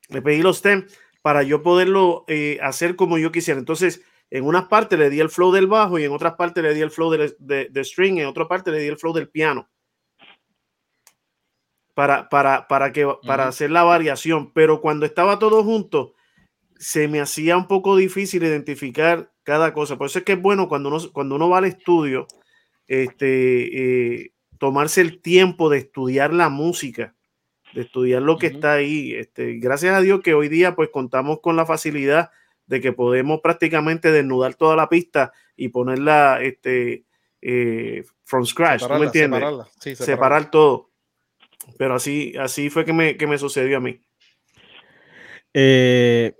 Le pedí los stems para yo poderlo eh, hacer como yo quisiera. Entonces, en unas partes le di el flow del bajo y en otras partes le di el flow de, de, de string, en otra parte le di el flow del piano. Para, para, para, que, para hacer la variación. Pero cuando estaba todo junto, se me hacía un poco difícil identificar cada cosa. Por eso es que es bueno cuando uno, cuando uno va al estudio, este, eh, tomarse el tiempo de estudiar la música, de estudiar lo que está ahí. Este, gracias a Dios que hoy día pues contamos con la facilidad de que podemos prácticamente desnudar toda la pista y ponerla este, eh, from scratch, ¿tú me Separarla, entiendes? separarla, sí, separarla. Separar todo. Pero así, así fue que me, que me sucedió a mí. Eh,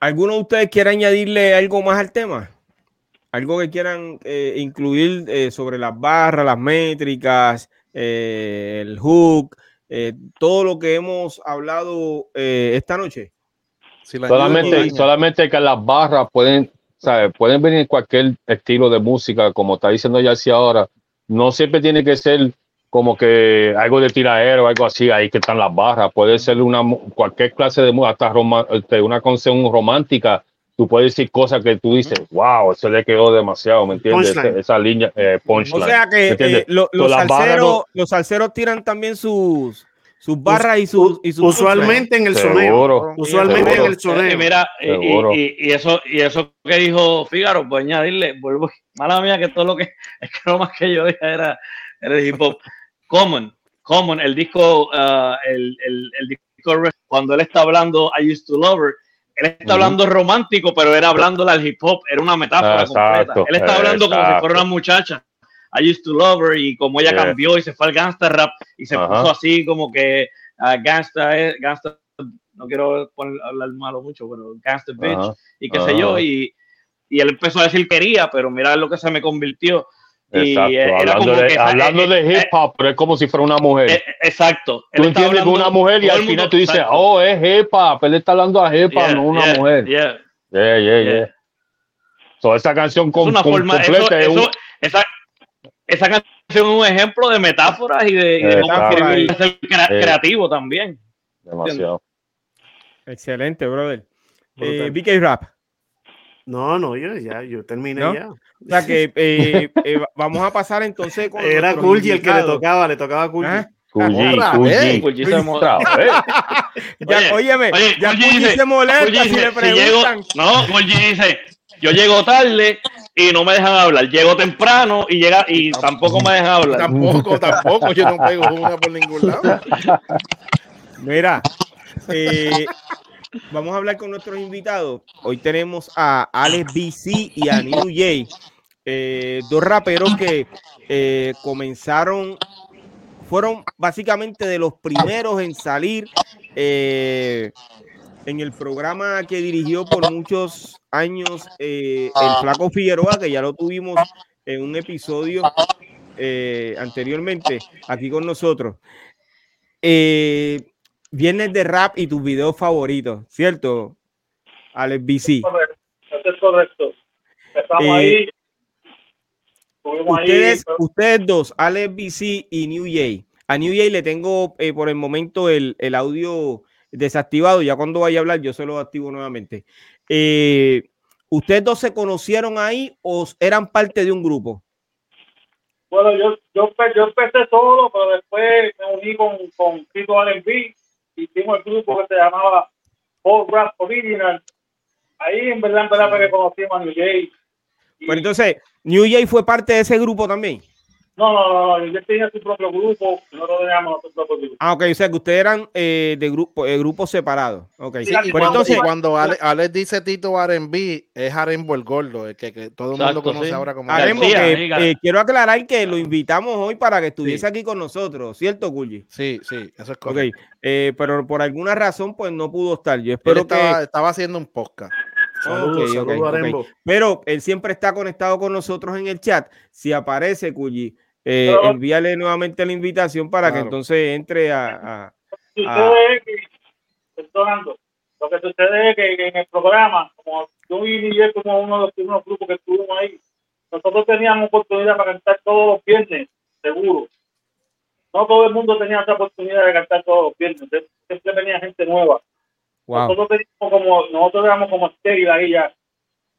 ¿Alguno de ustedes quiere añadirle algo más al tema? Algo que quieran eh, incluir eh, sobre las barras, las métricas, eh, el hook, eh, todo lo que hemos hablado eh, esta noche. Si la ayuda Solamente, solamente que las barras pueden, ¿sabes? pueden venir cualquier estilo de música, como está diciendo Yarcy ahora. No siempre tiene que ser como que algo de tiraero o algo así, ahí que están las barras. Puede ser una cualquier clase de música, hasta roma- este, una canción romántica. Tú puedes decir cosas que tú dices, wow, eso le quedó demasiado, ¿me entiendes? Punchline. Esa, esa línea, eh, punchline. O sea que eh, lo- los, salseros, no- los salseros tiran también sus, sus barras y sus, y sus Usualmente en el soneo. Seguro. Usualmente Seguro. en el soneo. Eh, mira, y, Seguro. y- y eso, y eso que dijo Fígaro, pues añadirle, vuelvo, mala mía que todo lo que, es que lo más que yo dije era, era el hip hop. Common, Common, el disco, ah, el, el, el disco, cuando él está hablando I used to love her, él está hablando romántico, pero era hablando al hip hop, era una metáfora Exacto, completa. Él está hablando como si fuera una muchacha. I used to love her y como ella Yeah. cambió y se fue al gangster rap y se Ajá. puso así como que ah, gangsta, es- gangsta, no quiero poner- hablar malo mucho, pero gangster bitch Ajá. y qué Ajá. sé yo, y, y él empezó a decir quería, pero mira lo que se me convirtió. Y Exacto. eh, era Hablando, como de, que hablando eh, de eh, hip hop, pero es como si fuera una mujer. eh, exacto. tú entiendes que una mujer y al final mundo- tú dices, exacto. oh, es hip hop. Él está hablando a hip hop, Yeah, no una yeah, mujer. yeah, Yeah, yeah, yeah. So, esa canción con, Es una forma, eso, completa es un- eso- esa, esa canción es un ejemplo de metáforas y de, y de cómo escribir, ser crea- Eh. creativo también. demasiado. Excelente, brother. Eh, BK Rap. No, no, yo ya, yo terminé ¿No? ya. O sea que eh, eh, vamos a pasar entonces con Era Kulji el que le tocaba, le tocaba a Kulji. ¿Ah? Kulji se mo- otra vez. Ya, Oye, óyeme, oye, ya dice- se molesta si le si llego, preguntan. no, Kulji dice, yo llego tarde y no me dejan hablar. Llego temprano y llega y tampoco me dejan hablar. Tampoco, tampoco, yo no pego una por ningún lado. Mira, eh, vamos a hablar con nuestros invitados. Hoy tenemos a Alex BC y a New J, eh, dos raperos que eh, comenzaron, fueron básicamente de los primeros en salir en el programa que dirigió por muchos años eh, el Flaco Figueroa, que ya lo tuvimos en un episodio eh, anteriormente aquí con nosotros. Eh, Viernes de rap y tus videos favoritos, ¿cierto? Alex BC. Correcto, Eso es correcto. Estamos Eh, ahí. Ustedes, ahí. ustedes dos, Alex BC y New Jay. A New Jay le tengo por el momento el, el audio desactivado. Ya cuando vaya a hablar, yo se lo activo nuevamente. Eh, ¿Ustedes dos se conocieron ahí o eran parte de un grupo? Bueno, yo, yo, yo empecé solo, pero después me uní con, con Tito R&B. Hicimos el grupo que se llamaba Pop Rap Original. Ahí en verdad, en verdad, que conocimos a New Jay. Y- Pero entonces, New Jay fue parte de ese grupo también. No, no, no, no, Jay tenía su propio grupo, nosotros teníamos nuestro propio grupo. Ah, ok, o sea que ustedes eran eh, de grupo, eh, grupos separados. Ok. Sí, Pero cuando, entonces, y cuando Ale- Alex dice Tito R&B, es Arembo el gordo, el que, que todo el mundo conoce sí. ahora como Gar- eh, quiero aclarar que lo invitamos hoy para que estuviese aquí con nosotros, ¿cierto, Gulli? Sí, sí, eso es Ok, correcto. eh, pero por alguna razón, pues no pudo estar. Yo espero estaba, que. estaba haciendo un podcast. Saludos, Ok, ok, saludos ok. a Rembo. Pero él siempre está conectado con nosotros en el chat. Si aparece, Gulli, eh, envíale nuevamente la invitación para que entonces entre a. a- que, perdonando, lo que sucede es que, que en el programa, como yo y Miguel como uno de los primeros grupos que estuvimos ahí, nosotros teníamos oportunidad para cantar todos los viernes, seguro. No todo el mundo tenía esa oportunidad de cantar todos los viernes, siempre venía gente nueva. Wow. Nosotros teníamos como, nosotros éramos como estéril ahí ya.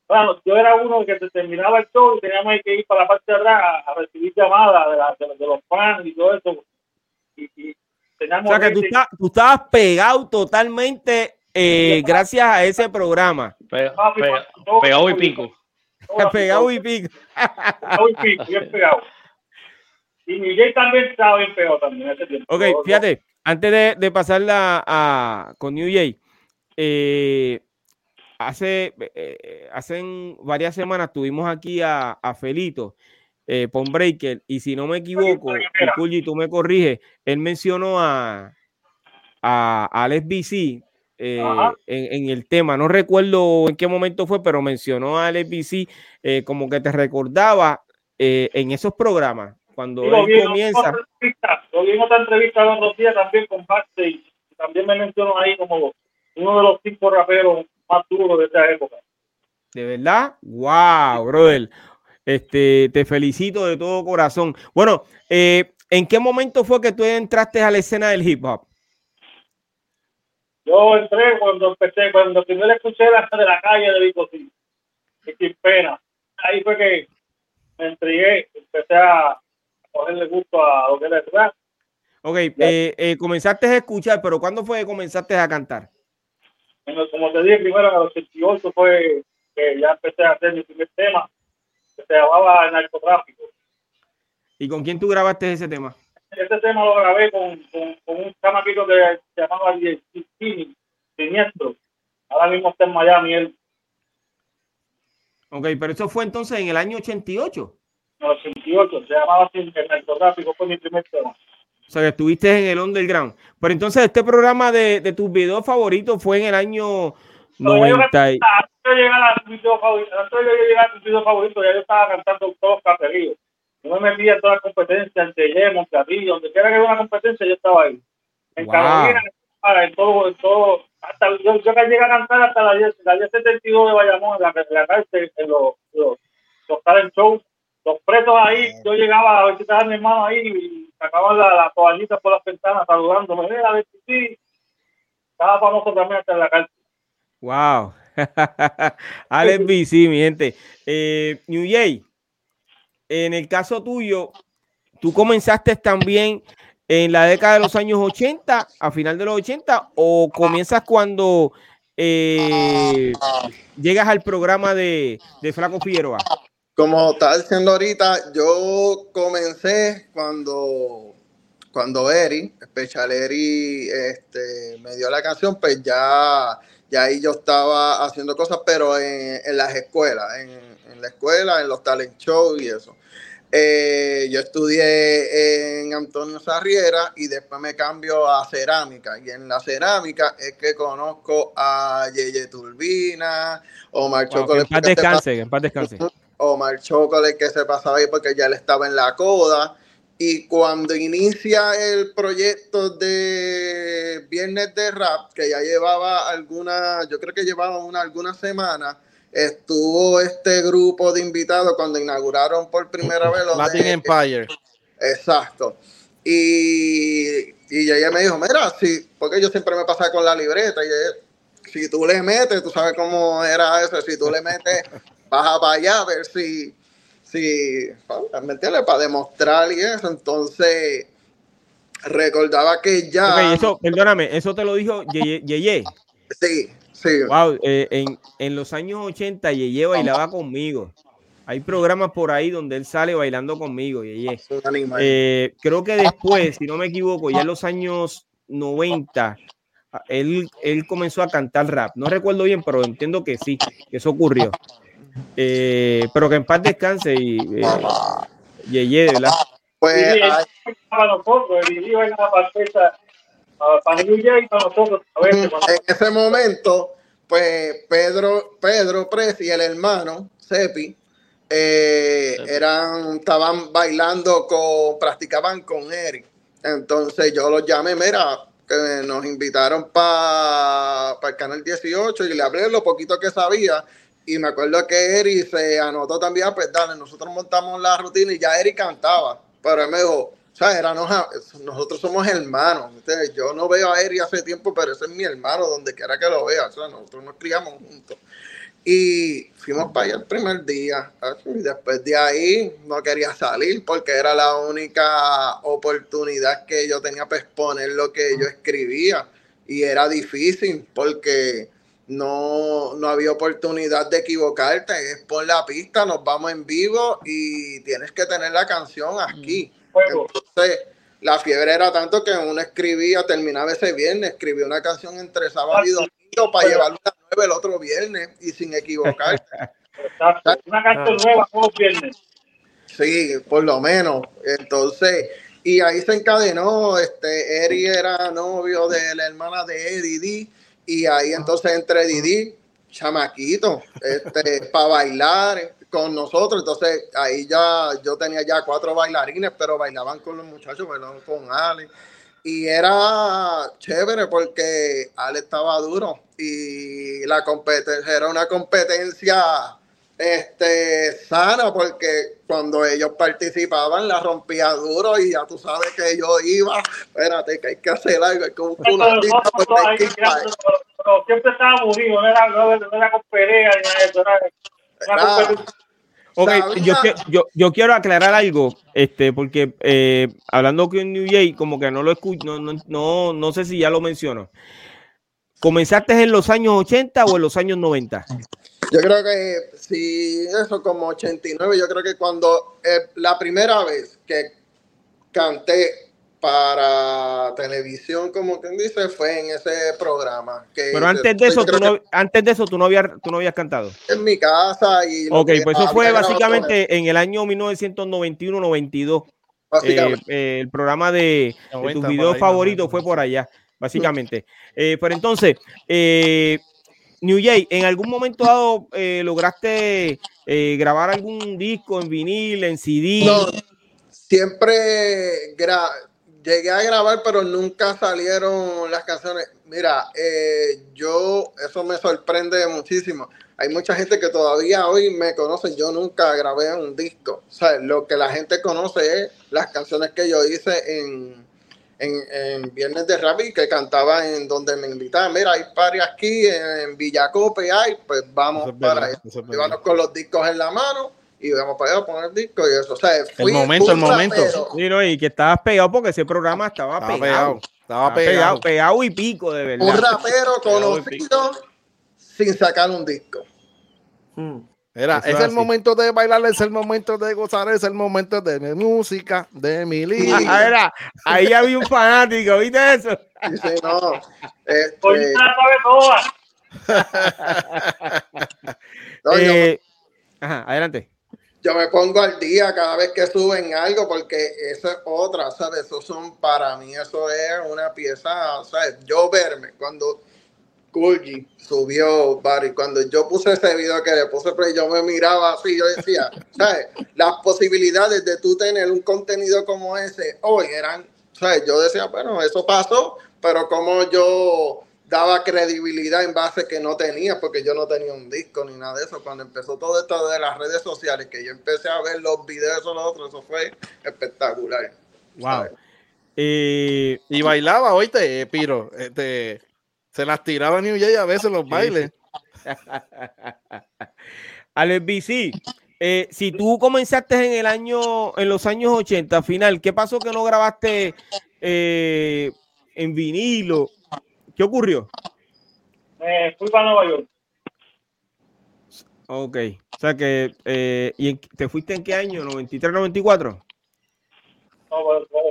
Bueno, yo era uno que se terminaba el show y teníamos que ir para la parte de atrás a, a recibir llamadas de, la- de, de los fans y todo eso. Y, y O sea que tú, estabas pegado totalmente eh, gracias a ese programa. Pe- Papi, pe- todo- pegado y pico. Pegado y pico. Pegado y pico, bien pegado. Y mi Jay también estaba bien pegado también en ese tiempo. Ok, fíjate, antes de, de pasarla a, con New Jay, eh, hace, eh, hace varias semanas tuvimos aquí a, a Felito, eh, Pon Breaker, y si no me equivoco, y tú me corriges, él mencionó a, a, a Alex BC eh, en, en el tema, no recuerdo en qué momento fue, pero mencionó a Alex BC eh, como que te recordaba eh, en esos programas, cuando Sí, él en comienza. lo vi en otra entrevista los otros días también con Backstage. También me mencionó ahí como uno de los cinco raperos más duros de esa época. De verdad, wow, brother. Este, te felicito de todo corazón. Bueno, eh, ¿en qué momento fue que tú entraste a la escena del hip hop? Yo entré cuando empecé, cuando primero escuché la de la calle de Vico sí, y sin pena. Ahí fue que me entregué, empecé a cogerle gusto a lo que era el rap. Ok, eh, eh, comenzaste a escuchar, pero ¿cuándo fue que comenzaste a cantar? El- como te dije, primero en el 88 fue que ya empecé a hacer mi primer tema, que se llamaba Narcotráfico. ¿Y con quién tú grabaste ese tema? Este tema lo grabé con, con, con un chamaquito que se llamaba Kini, Siniestro. Ahora mismo está en Miami, él, Ok, pero eso fue entonces en el año 88. en el 88, se llamaba así, el narcotráfico, fue mi primer tema. O sea, que estuviste en el underground. Pero entonces este programa de, de tus videos favoritos fue en el año 90. y- Antes de llegar a mi video favorito, antes de llegar a mi video favorito, ya yo estaba cantando todos los caseríos. Yo me metía en todas las competencias, en Tellé, Monterrillo, donde quiera que haya una competencia, yo estaba ahí. En Wow. Carolina, en todo, en todo, hasta yo, yo que llegué a cantar hasta la 10, la 1072 de Bayamón, en la, en la cárcel, en los, los, los talent shows, los presos ahí, yo llegaba a visitar a mi hermano ahí y sacaban la, la toallita por las ventanas saludándome, a ver si sí. Estaba famoso también hasta en la cárcel. Wow. Alex B, sí, mi gente. Eh, New Jay, en el caso tuyo, tú comenzaste también en la década de los años 80, a final de los 80, o comienzas cuando eh, llegas al programa de, de Flaco Figueroa. Como estaba diciendo ahorita, yo comencé cuando, cuando Eri, Special Eri, este, me dio la canción, pues ya, ya ahí yo estaba haciendo cosas, pero en, en las escuelas, en, en la escuela, en los talent shows y eso. Eh, yo estudié en Antonio Sarriera y después me cambio a cerámica. Y en la cerámica es que conozco a Yeye Turbina, Omar Wow, que Chocolate. en paz descanse, que en paz descanse. Omar Chocolate que se pasaba ahí porque ya él estaba en la coda. Y cuando inicia el proyecto de Viernes de Rap, que ya llevaba alguna, yo creo que llevaba una, algunas semanas, estuvo este grupo de invitados cuando inauguraron por primera vez los Latin de- Empire. Exacto. Y, y ella me dijo, mira, sí, porque yo siempre me pasaba con la libreta y ella, si tú le metes, tú sabes cómo era eso, si tú le metes, baja para allá a ver si, si, ¿me entiendes? Para demostrar y eso. Entonces, recordaba que ya, eso, perdóname, eso te lo dijo Yeye. Yeye. sí, sí, Wow, eh, en, en los años 80 Yeye bailaba conmigo. Hay programas por ahí donde él sale bailando conmigo, Yeye. Eh, creo que después, si no me equivoco, ya en los años 90, a- él, él comenzó a cantar rap. No recuerdo bien, pero entiendo que sí, que eso ocurrió. Eh, pero que en paz descanse y eh, Yeye, de ¿verdad? pues Y para nosotros, en la partita para New Jay y para nosotros. A veces, cuando- en ese momento, pues Pedro, Pedro Pres y el hermano Sepi eh, eran, estaban bailando con, practicaban con Eric. Entonces yo los llamé, mira, que nos invitaron para el canal 18 y le hablé lo poquito que sabía. Y me acuerdo que Eric se anotó también, pues dale, nosotros montamos la rutina y ya Eric cantaba. Pero él me dijo, a- nosotros somos hermanos. Yo no veo a Eri hace tiempo, pero ese es mi hermano, donde quiera que lo vea. Sea, nosotros nos criamos juntos. Y fuimos para allá el primer día. Y después de ahí no quería salir porque era la única oportunidad que yo tenía para exponer lo que yo escribía. Y era difícil porque no, no había oportunidad de equivocarte. Es por la pista, nos vamos en vivo y tienes que tener la canción aquí. Fuego. Entonces, la fiebre era tanto que uno escribía, terminaba ese viernes, escribía una canción entre sábado y domingo para llevarla a nueve el otro viernes y sin equivocar. Exacto. Una canción nueva todos los viernes. Sí, por lo menos. Entonces, y ahí se encadenó, este, Eri era novio de la hermana de Eddie D, y ahí entonces entre Didi, chamaquito, este, para bailar con nosotros, entonces ahí ya yo tenía ya cuatro bailarines, pero bailaban con los muchachos, bailaban con Ale, y era chévere porque Ale estaba duro, y la competencia era una competencia este sana porque cuando ellos participaban la rompía duro y ya tú sabes que yo iba espérate que hay que hacer algo hay que buscar una porque hay que ir siempre estábamos unidos, no era, no, era- no era con pelea ni nada de eso, era. Ok, yo, yo, yo quiero aclarar algo, este, porque eh, hablando con New Jay, como que no lo escucho, no, no, no, no sé si ya lo menciono. ¿Comenzaste en los años 80 o en los años 90? Yo creo que si eso como 89 yo creo que cuando eh, la primera vez que canté para televisión como quien dice fue en ese programa que Pero antes de eso, tú no, antes de eso tú no habías, tú no habías cantado. en mi casa y Ok, pues eso fue básicamente en el año 1991-92. eso, básicamente. Eh, eh, el programa de, de 90 tus videos favoritos fue por allá, básicamente. Eh, pero entonces, eh, New Jay, ¿en algún momento eh, lograste eh, grabar algún disco en vinil, en CD? No, siempre llegué a grabar, pero nunca salieron las canciones. Mira, eh, yo, eso me sorprende muchísimo. Hay mucha gente que todavía hoy me conoce. Yo nunca grabé un disco. O sea, lo que la gente conoce es las canciones que yo hice en, en, en Viernes de Rap y que cantaba en donde me invitaban. Mira, hay party aquí en Villacope, hay, pues vamos es para allá. es. Íbamos con los discos en la mano y vamos para allá a poner el disco y eso. O sea, fui momento, el momento. no, y que estabas pegado porque ese programa estaba, Estaba pegado. pegado. Estaba pegado, pegado. pegado y pico, de verdad. Un rapero conocido sin sacar un disco. Mm. Era, es es el momento de bailar, es el momento de gozar, es el momento de mi música, de mi. Ah, era, ahí había un fanático, ¿viste eso? Dice, no. Este, no, yo- Eh, ajá, adelante. yo me pongo al día cada vez que suben algo porque eso es otra, ¿sabes? Eso son para mí, eso es una pieza, ¿sabes? Yo verme cuando Kulji subió, Barry, cuando yo puse ese video que le puse play, yo me miraba así, yo decía, ¿sabes? Las posibilidades de tú tener un contenido como ese hoy eran, ¿sabes? Yo decía, bueno, eso pasó, pero como yo daba credibilidad en base que no tenía, porque yo no tenía un disco ni nada de eso. Cuando empezó todo esto de las redes sociales, que yo empecé a ver los videos o los otros, eso fue espectacular. Wow. Eh, Y bailaba, oíste, eh, Piro. Este, se las tiraba New Jay a veces los bailes. Alex BC, eh, si tú comenzaste en el año, en los años 80, final, ¿qué pasó que no grabaste eh, en vinilo? ¿Qué ocurrió? Me fui para Nueva York. Ok, o sea que, eh, ¿y en- te fuiste en qué año? ¿93, 94? No,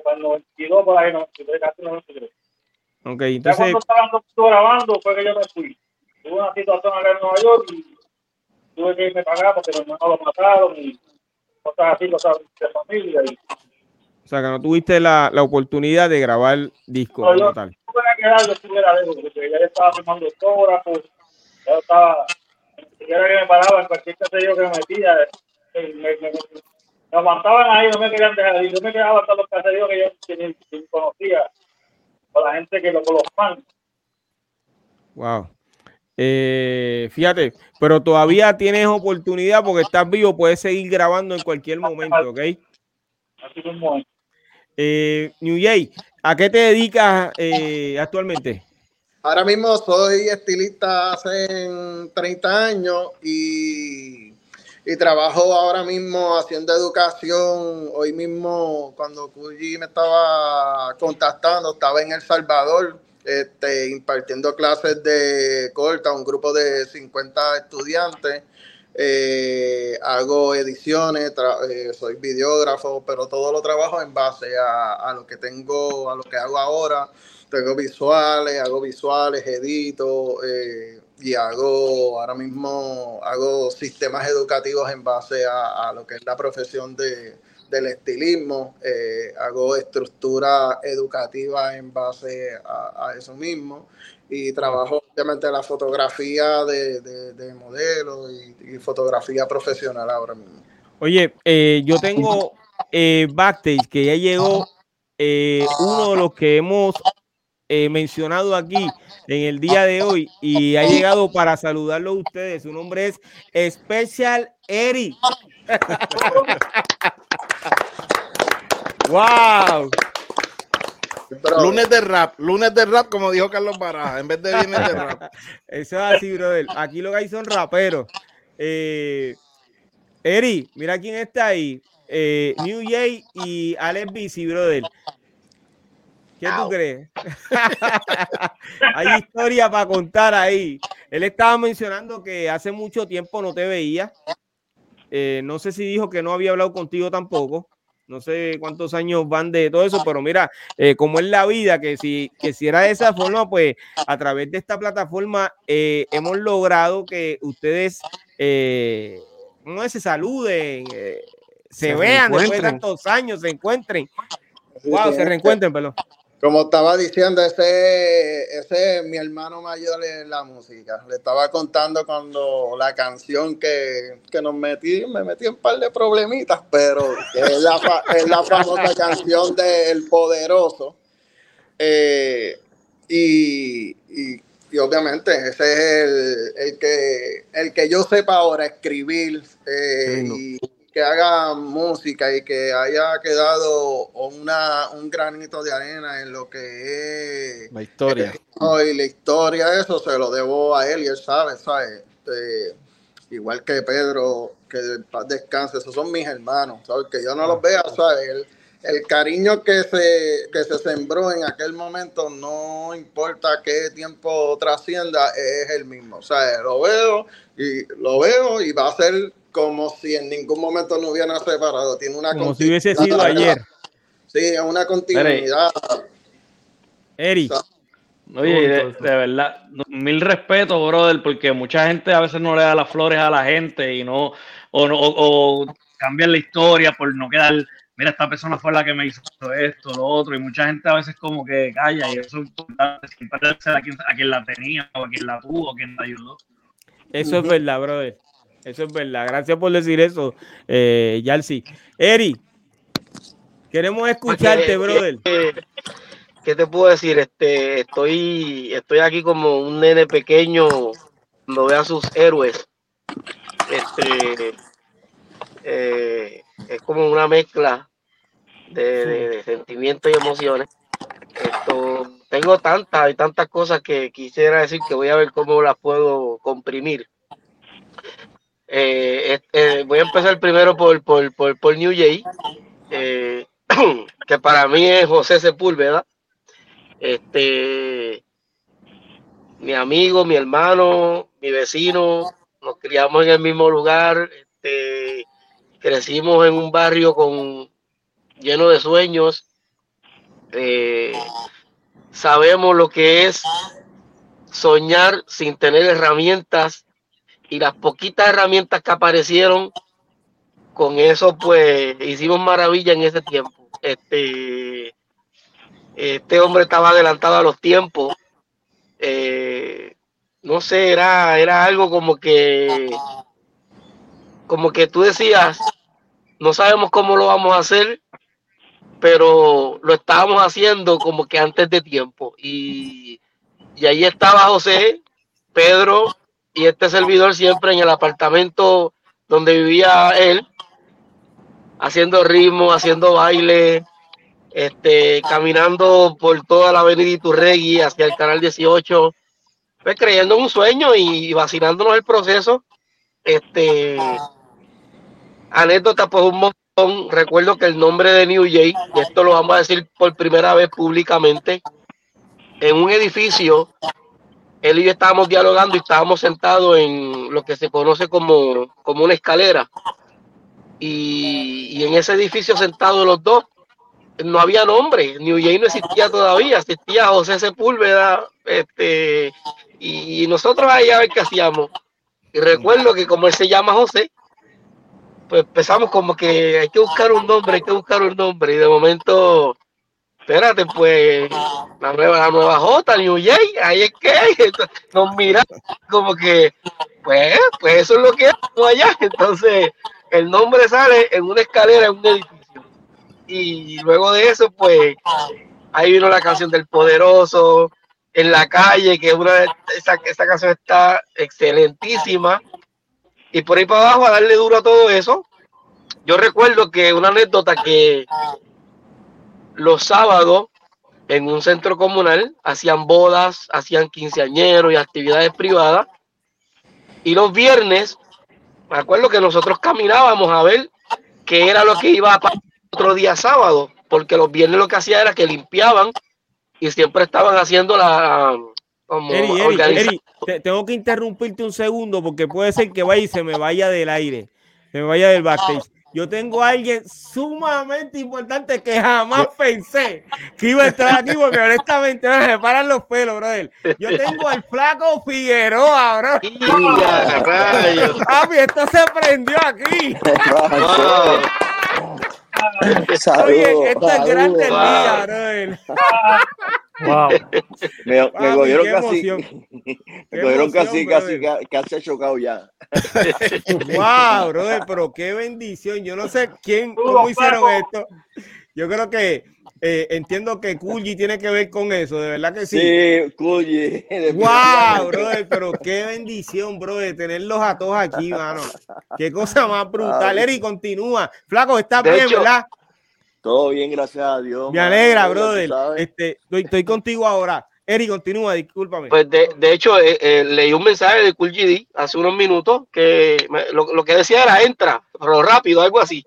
para el 92, por ahí, 93, casi 93. Ok, Ya entonces, cuando estaban todos grabando fue que yo me fui. Tuve una situación acá en Nueva York y tuve que irme para acá porque mi hermano lo mataron y cosas así, cosas de familia. Y o sea que no tuviste la, la oportunidad de grabar disco No, yo- tal. tuve que quedar, yo estuviera lejos porque ya yo estaba firmando autógrafos, ya yo estaba, ni siquiera que me paraba en cualquier caserío que me metía, eh, me, me, me, me aguantaban ahí, no me querían dejar ir. Yo me quedaba hasta los caseríos que yo ni conocía, con la gente que lo, con los fans. Wow. Eh, fíjate, pero todavía tienes oportunidad porque estás vivo, puedes seguir grabando en cualquier momento, ¿ok? Así. Eh, New Jay, ¿a qué te dedicas eh, actualmente? Ahora mismo soy estilista hace 30 años y, y trabajo ahora mismo haciendo educación. Hoy mismo, cuando Cuyi me estaba contactando, estaba en El Salvador este, impartiendo clases de corta a un grupo de 50 estudiantes. Eh, hago ediciones, eh, soy videógrafo, pero todo lo trabajo en base a, a, lo que tengo, a lo que hago ahora tengo visuales, hago visuales, edito eh, y hago ahora mismo hago sistemas educativos en base a, lo que es la profesión de, del estilismo, eh, hago estructura educativa en base a, eso mismo y trabajo obviamente la fotografía de, de, modelo y, fotografía profesional ahora mismo. Oye, eh, yo tengo backstage que ya llegó uno de los que hemos eh, mencionado aquí en el día de hoy y ha llegado para saludarlo a ustedes. Su nombre es Special Eri. ¡Wow! Lunes de rap, lunes de rap, como dijo Carlos Baraja, en vez de viernes de rap. Eso es así, brother. Aquí lo que hay son raperos. Eh, Eri, mira quién está ahí. Eh, New Jay y Alex Bici, brother. ¿Qué tú crees? Hay historia para contar ahí. Él estaba mencionando que hace mucho tiempo no te veía. Eh, no sé si dijo que no había hablado contigo tampoco. No sé cuántos años van de todo eso, pero mira, eh, como es la vida, que si, que si era de esa forma, pues a través de esta plataforma eh, hemos logrado que ustedes no se saluden, se, se, vean después de tantos años, se encuentren. Wow, se reencuentren, perdón. Como estaba diciendo, ese, ese es mi hermano mayor en la música. Le estaba contando cuando la canción que, nos metí, me metí en un par de problemitas, pero es la, es la famosa canción de El Poderoso. Eh, y, obviamente ese es el, que, el que yo sepa ahora escribir eh, y que haga música y que haya quedado una, un granito de arena en lo que es la historia. y la historia, eso se lo debo a él y él sabe, ¿sabes? Este, igual que Pedro, que descanse, esos son mis hermanos, ¿sabes? Que yo no los vea, ¿sabes? El, el cariño que se, que se sembró en aquel momento, no importa qué tiempo trascienda, es el mismo. O sea, lo veo y lo veo y va a ser como si en ningún momento no hubieran separado. Tiene una como si hubiese sido ayer. Sí, es una continuidad. Eri. Oye, de, verdad, mil respetos, brother, porque mucha gente a veces no le da las flores a la gente y no, o, no, o, cambian la historia por no quedar, mira, esta persona fue la que me hizo esto, lo otro, y mucha gente a veces como que calla, y eso es importante, siempre a quien, a quien la tenía, o a quien la tuvo, o a quien la ayudó. Eso es verdad, brother. Eso es verdad. Gracias por decir eso, eh, Yalsi. Eri, queremos escucharte, brother. ¿Qué, te puedo decir? Este, estoy, estoy aquí como un nene pequeño cuando ve a sus héroes. Este, eh, es como una mezcla de, sentimientos y emociones. Esto, tengo tantas y tantas cosas que quisiera decir que voy a ver cómo las puedo comprimir. Eh, eh, voy a empezar primero por, por, por, New Jay, eh, que para mí es José Sepúlveda. Este, mi amigo, mi hermano, mi vecino, nos criamos en el mismo lugar, este, crecimos en un barrio con lleno de sueños. sabemos lo que es soñar sin tener herramientas y las poquitas herramientas que aparecieron, con eso pues hicimos maravilla en ese tiempo. Este, este hombre estaba adelantado a los tiempos. Eh, no sé, era, era algo como que, como que tú decías, no sabemos cómo lo vamos a hacer, pero lo estábamos haciendo como que antes de tiempo. Y, y ahí estaba José, Pedro y este servidor siempre en el apartamento donde vivía él, haciendo ritmo, haciendo baile, este, caminando por toda la avenida Iturregui hacia el canal 18, pues creyendo en un sueño y vacilándonos el proceso. Este, anécdota, pues un montón. Recuerdo que el nombre de New Jay, y esto lo vamos a decir por primera vez públicamente, en un edificio, él y yo estábamos dialogando y estábamos sentados en lo que se conoce como, como una escalera. Y, y en ese edificio sentados los dos, no había nombre, New Jay no existía todavía, existía José Sepúlveda, este, y nosotros ahí a ver qué hacíamos. Y recuerdo que como él se llama José, pues empezamos como que hay que buscar un nombre, hay que buscar un nombre, y de momento, espérate, pues, la nueva, la nueva J, New Jay, ahí es que nos mira como que, pues, pues eso es lo que es allá. Entonces, el nombre sale en una escalera, en un edificio y luego de eso, pues ahí vino la canción del Poderoso, en la calle, que una esa, esa canción está excelentísima. Y por ahí para abajo a darle duro a todo eso. Yo recuerdo que una anécdota que los sábados en un centro comunal hacían bodas, hacían quinceañeros y actividades privadas. Y los viernes, me acuerdo que nosotros caminábamos a ver qué era lo que iba a pasar otro día sábado, porque los viernes lo que hacía era que limpiaban y siempre estaban haciendo la... Como Eri, Eri, Eri, te, tengo que interrumpirte un segundo porque puede ser que vaya y se me vaya del aire, se me vaya del backstage. Yo tengo a alguien sumamente importante que jamás pensé que iba a estar aquí porque honestamente me paran los pelos, brother. Yo tengo al flaco Figueroa, bro. Papi, esto se prendió aquí. Oye, esto es grande el día, brother. Wow. Me, me Papi, cogieron qué casi, me cogieron emoción, casi, casi, brother. casi chocado ya. Wow, brother, pero qué bendición. Yo no sé quién, cómo hicieron esto. Yo creo que eh, entiendo que Kulji tiene que ver con eso, de verdad que sí. Sí, Cuyi. Wow, brother, pero qué bendición, brother, tenerlos a todos aquí, mano. Qué cosa más brutal. Eri, continúa. Flaco, estás De bien, hecho, ¿verdad? Todo bien, gracias a Dios. Me alegra, brother. Este, estoy, estoy contigo ahora. Eri, continúa, discúlpame. Pues de, de hecho, eh, eh, leí un mensaje de Cool GD hace unos minutos que me- lo, lo que decía era entra, pero rápido, algo así.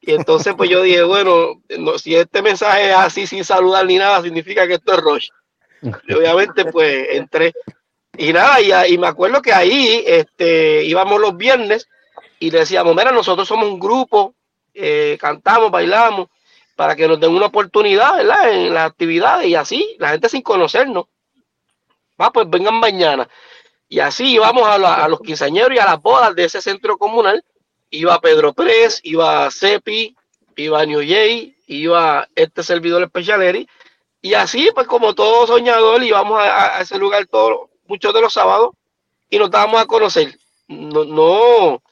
Y entonces, pues yo dije, bueno, no, si este mensaje es así sin saludar ni nada, significa que esto es Rush. Y obviamente, pues entré. Y nada, y, y me acuerdo que ahí este, íbamos los viernes y le decíamos, mira, nosotros somos un grupo, eh, cantamos, bailamos, para que nos den una oportunidad, ¿verdad? En las actividades y así, la gente sin conocernos. Va, pues vengan mañana. Y así íbamos a, los quinceañeros y a las bodas de ese centro comunal. Iba Pedro Pérez, iba Cepi, iba New Jay, iba este servidor especial Eri. Y así, pues como todo soñador, íbamos a, ese lugar todos, muchos de los sábados y nos dábamos a conocer. No, no,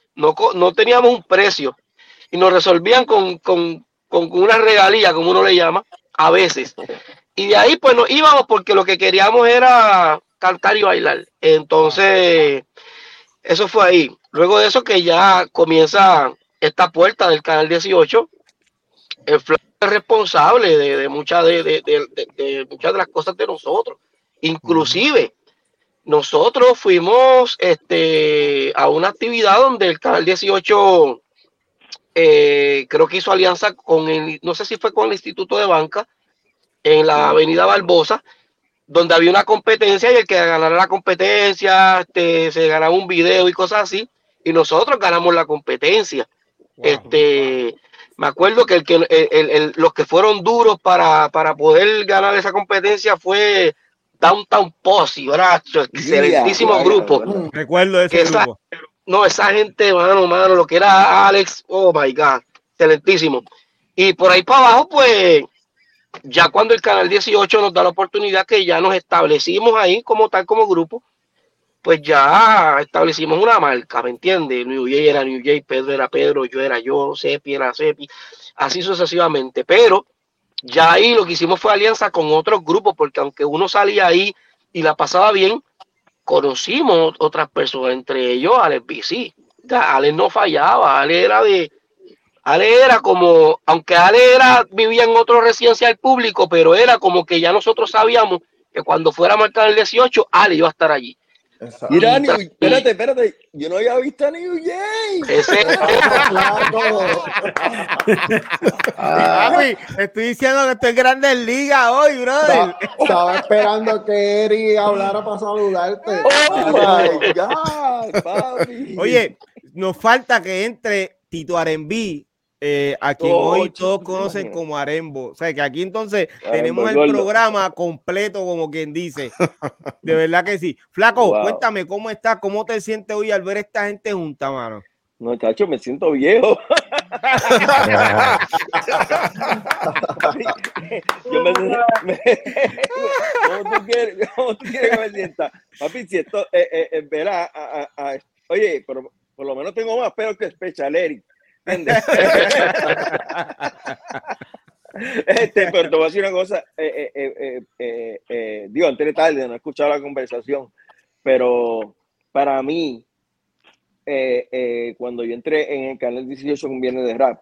no, teníamos un precio y nos resolvían con, con una regalía, como uno le llama, a veces. Y de ahí pues nos íbamos porque lo que queríamos era cantar y bailar. Entonces, eso fue ahí. Luego de eso que ya comienza esta puerta del canal 18, el flaco es responsable de, muchas de- de muchas de las cosas de nosotros. Inclusive, nosotros fuimos este, a una actividad donde el canal 18 eh, creo que hizo alianza con el, no sé si fue con el Instituto de Banca, en la avenida Barbosa, donde había una competencia y el que ganara la competencia este, se ganaba un video y cosas así, y nosotros ganamos la competencia. Este, me acuerdo que, el que el- el- el- los que fueron duros para, para poder ganar esa competencia fue Downtown Posse, ¿verdad? Excelentísimo Ya, ya, grupo. ya. Recuerdo ese que esa- grupo. No, esa gente, mano, mano, lo que era Alex, oh my God, excelentísimo. Y por ahí para abajo, pues, ya cuando el canal 18 nos da la oportunidad que ya nos establecimos ahí como tal, como grupo, pues ya establecimos una marca, ¿me entiendes? New Jay era New Jay, Pedro era Pedro, yo era yo, Sepi era Sepi, así sucesivamente. Pero ya ahí lo que hicimos fue alianza con otros grupos, porque aunque uno salía ahí y la pasaba bien, conocimos otras personas, entre ellos Alex BC. Alex no fallaba, Alex era de, Ale era como, aunque Ale era, vivía en otro residencial público, pero era como que ya nosotros sabíamos que cuando fuera a marcar el 18, Ale iba a estar allí. Exacto. Mira, New- espérate, espérate. Yo no había visto a New Jay. Ese, estoy diciendo que estoy grande en liga hoy, brother. estaba, estaba esperando que Eri hablara para saludarte. Oh my God, papi. Oye, nos falta que entre Tito Arenbi, eh, a quien Oh, hoy todos conocen como Arembo. O sea, que aquí entonces Arembo, tenemos el gordo. programa completo, como quien dice. De verdad que sí. Flaco, Wow. cuéntame cómo estás, cómo te sientes hoy al ver esta gente junta, mano. No, chacho, me siento viejo. Yo me, me- ¿Cómo tú quieres, cómo tú quieres que me sienta? Papi, si esto eh, eh, eh, verá, a- a- a- oye, pero por lo menos tengo más pelo que Special Eric. este, pero te voy a decir una cosa, eh, eh, eh, eh, eh, digo, antes de tarde, no he escuchado la conversación, pero para mí, eh, eh, cuando yo entré en el canal 18 con Viernes de Rap,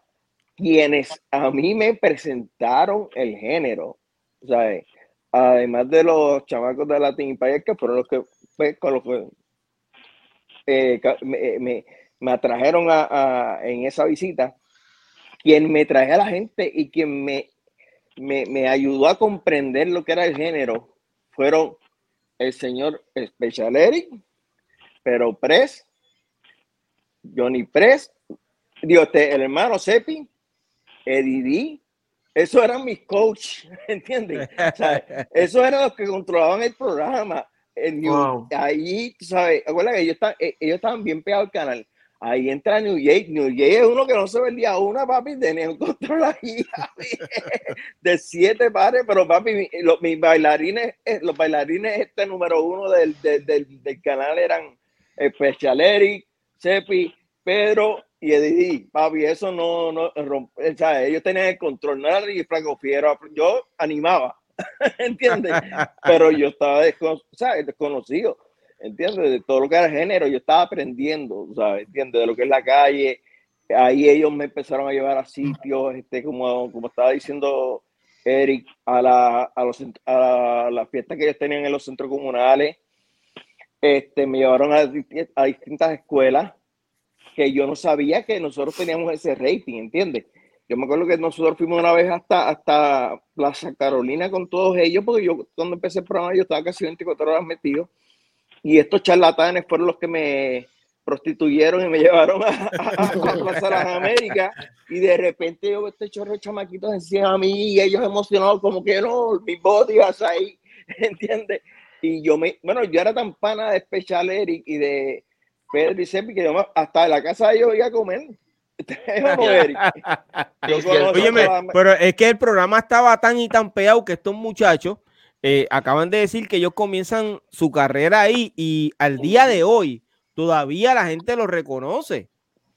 quienes a mí me presentaron el género, ¿sabes? Además de los chamacos de Latin Empire, que fueron los que, pues, con los que eh, me- me atrajeron a, a- en esa visita, quien me traje a la gente y quien me, me, me ayudó a comprender lo que era el género fueron el señor Special Eric, pero Press, Johnny Press, Dios, este, el hermano Sepi, Eddie D, esos eran mis coach, ¿entiendes? O sea, esos eran los que controlaban el programa. El Wow. Ahí, sabes, acuérdate que ellos, estaban- eh, ellos estaban bien pegados al canal. Ahí entra New Jake. New Jake es uno que no se ve el día una, papi, tenía un control ahí de siete pares, pero papi, los, mis bailarines, eh, los bailarines este número uno del, del, del, canal eran Special Eric, Sepi, Pedro y Eddie. Papi, eso no, no romp- o sea, ellos tenían el control, no era ni Franco Fiero, yo animaba, ¿entiendes? Pero yo estaba descono- o sea, desconocido, ¿entiendes? De todo lo que era género, yo estaba aprendiendo, ¿sabes? ¿Entiendes? De lo que es la calle. Ahí ellos me empezaron a llevar a sitios, este, como, como estaba diciendo Eric, a, la, a, los, a las fiestas que ellos tenían en los centros comunales. Este, me llevaron a, a distintas escuelas que yo no sabía que nosotros teníamos ese rating, ¿entiendes? Yo me acuerdo que nosotros fuimos una vez hasta, hasta Plaza Carolina con todos ellos, porque yo cuando empecé el programa yo estaba casi 24 horas metido, y estos charlatanes fueron los que me prostituyeron y me llevaron a, a, a Las Américas, y de repente yo veo este chorro de chamaquitos encima a mí, y ellos emocionados como que no, mi body vas ahí, ¿entiendes? Y yo me, bueno, yo era tan pana de Special Eric y de Pedro y Sepi que yo me- hasta de la casa de ellos iba a comer. Óyeme, a- pero es que el programa estaba tan y tan pegado que estos muchachos eh, acaban de decir que ellos comienzan su carrera ahí y al día de hoy todavía la gente los reconoce.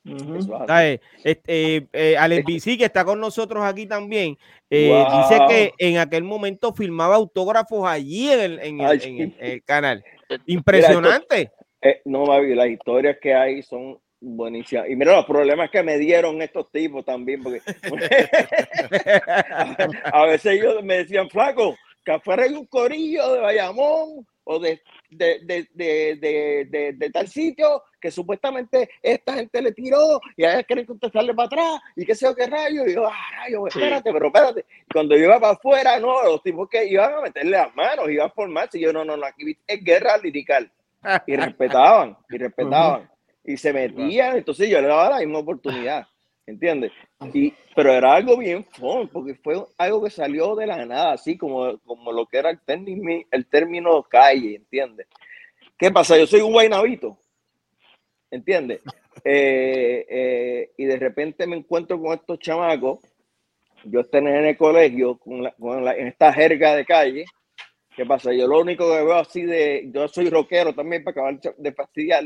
Así. ¿sabes? Este, eh, eh, Alex BC, que está con nosotros aquí también, eh, Wow. dice que en aquel momento filmaba autógrafos allí en el, en el- Ay, en el- en el canal. Impresionante. Eh, no, Babi, las historias que hay son buenísimas. Y mira los problemas que me dieron estos tipos también, porque a veces ellos me decían, flaco, que afuera hay un corillo de Bayamón o de, de, de, de, tal sitio que supuestamente esta gente le tiró y a ellos quieren contestarle para atrás y qué sé yo qué rayo. Y yo, ah, rayo, Sí. espérate, pero espérate. Cuando yo iba para afuera, no, los tipos que iban a meterle las manos, iban a formarse. Y yo, no, no, no, aquí es guerra lirical. Y respetaban, y respetaban. Y se metían, entonces yo le daba la misma oportunidad. ¿Entiendes? Y, pero era algo bien fun, porque fue algo que salió de la nada, así como, como lo que era el término, el término calle, ¿entiendes? ¿Qué pasa? Yo soy un guaynabito, ¿entiendes? Eh, eh, y de repente me encuentro con estos chamacos, yo estoy en el colegio con la- con la- en esta jerga de calle. ¿Qué pasa? Yo lo único que veo así de, yo soy rockero también para acabar de fastidiar.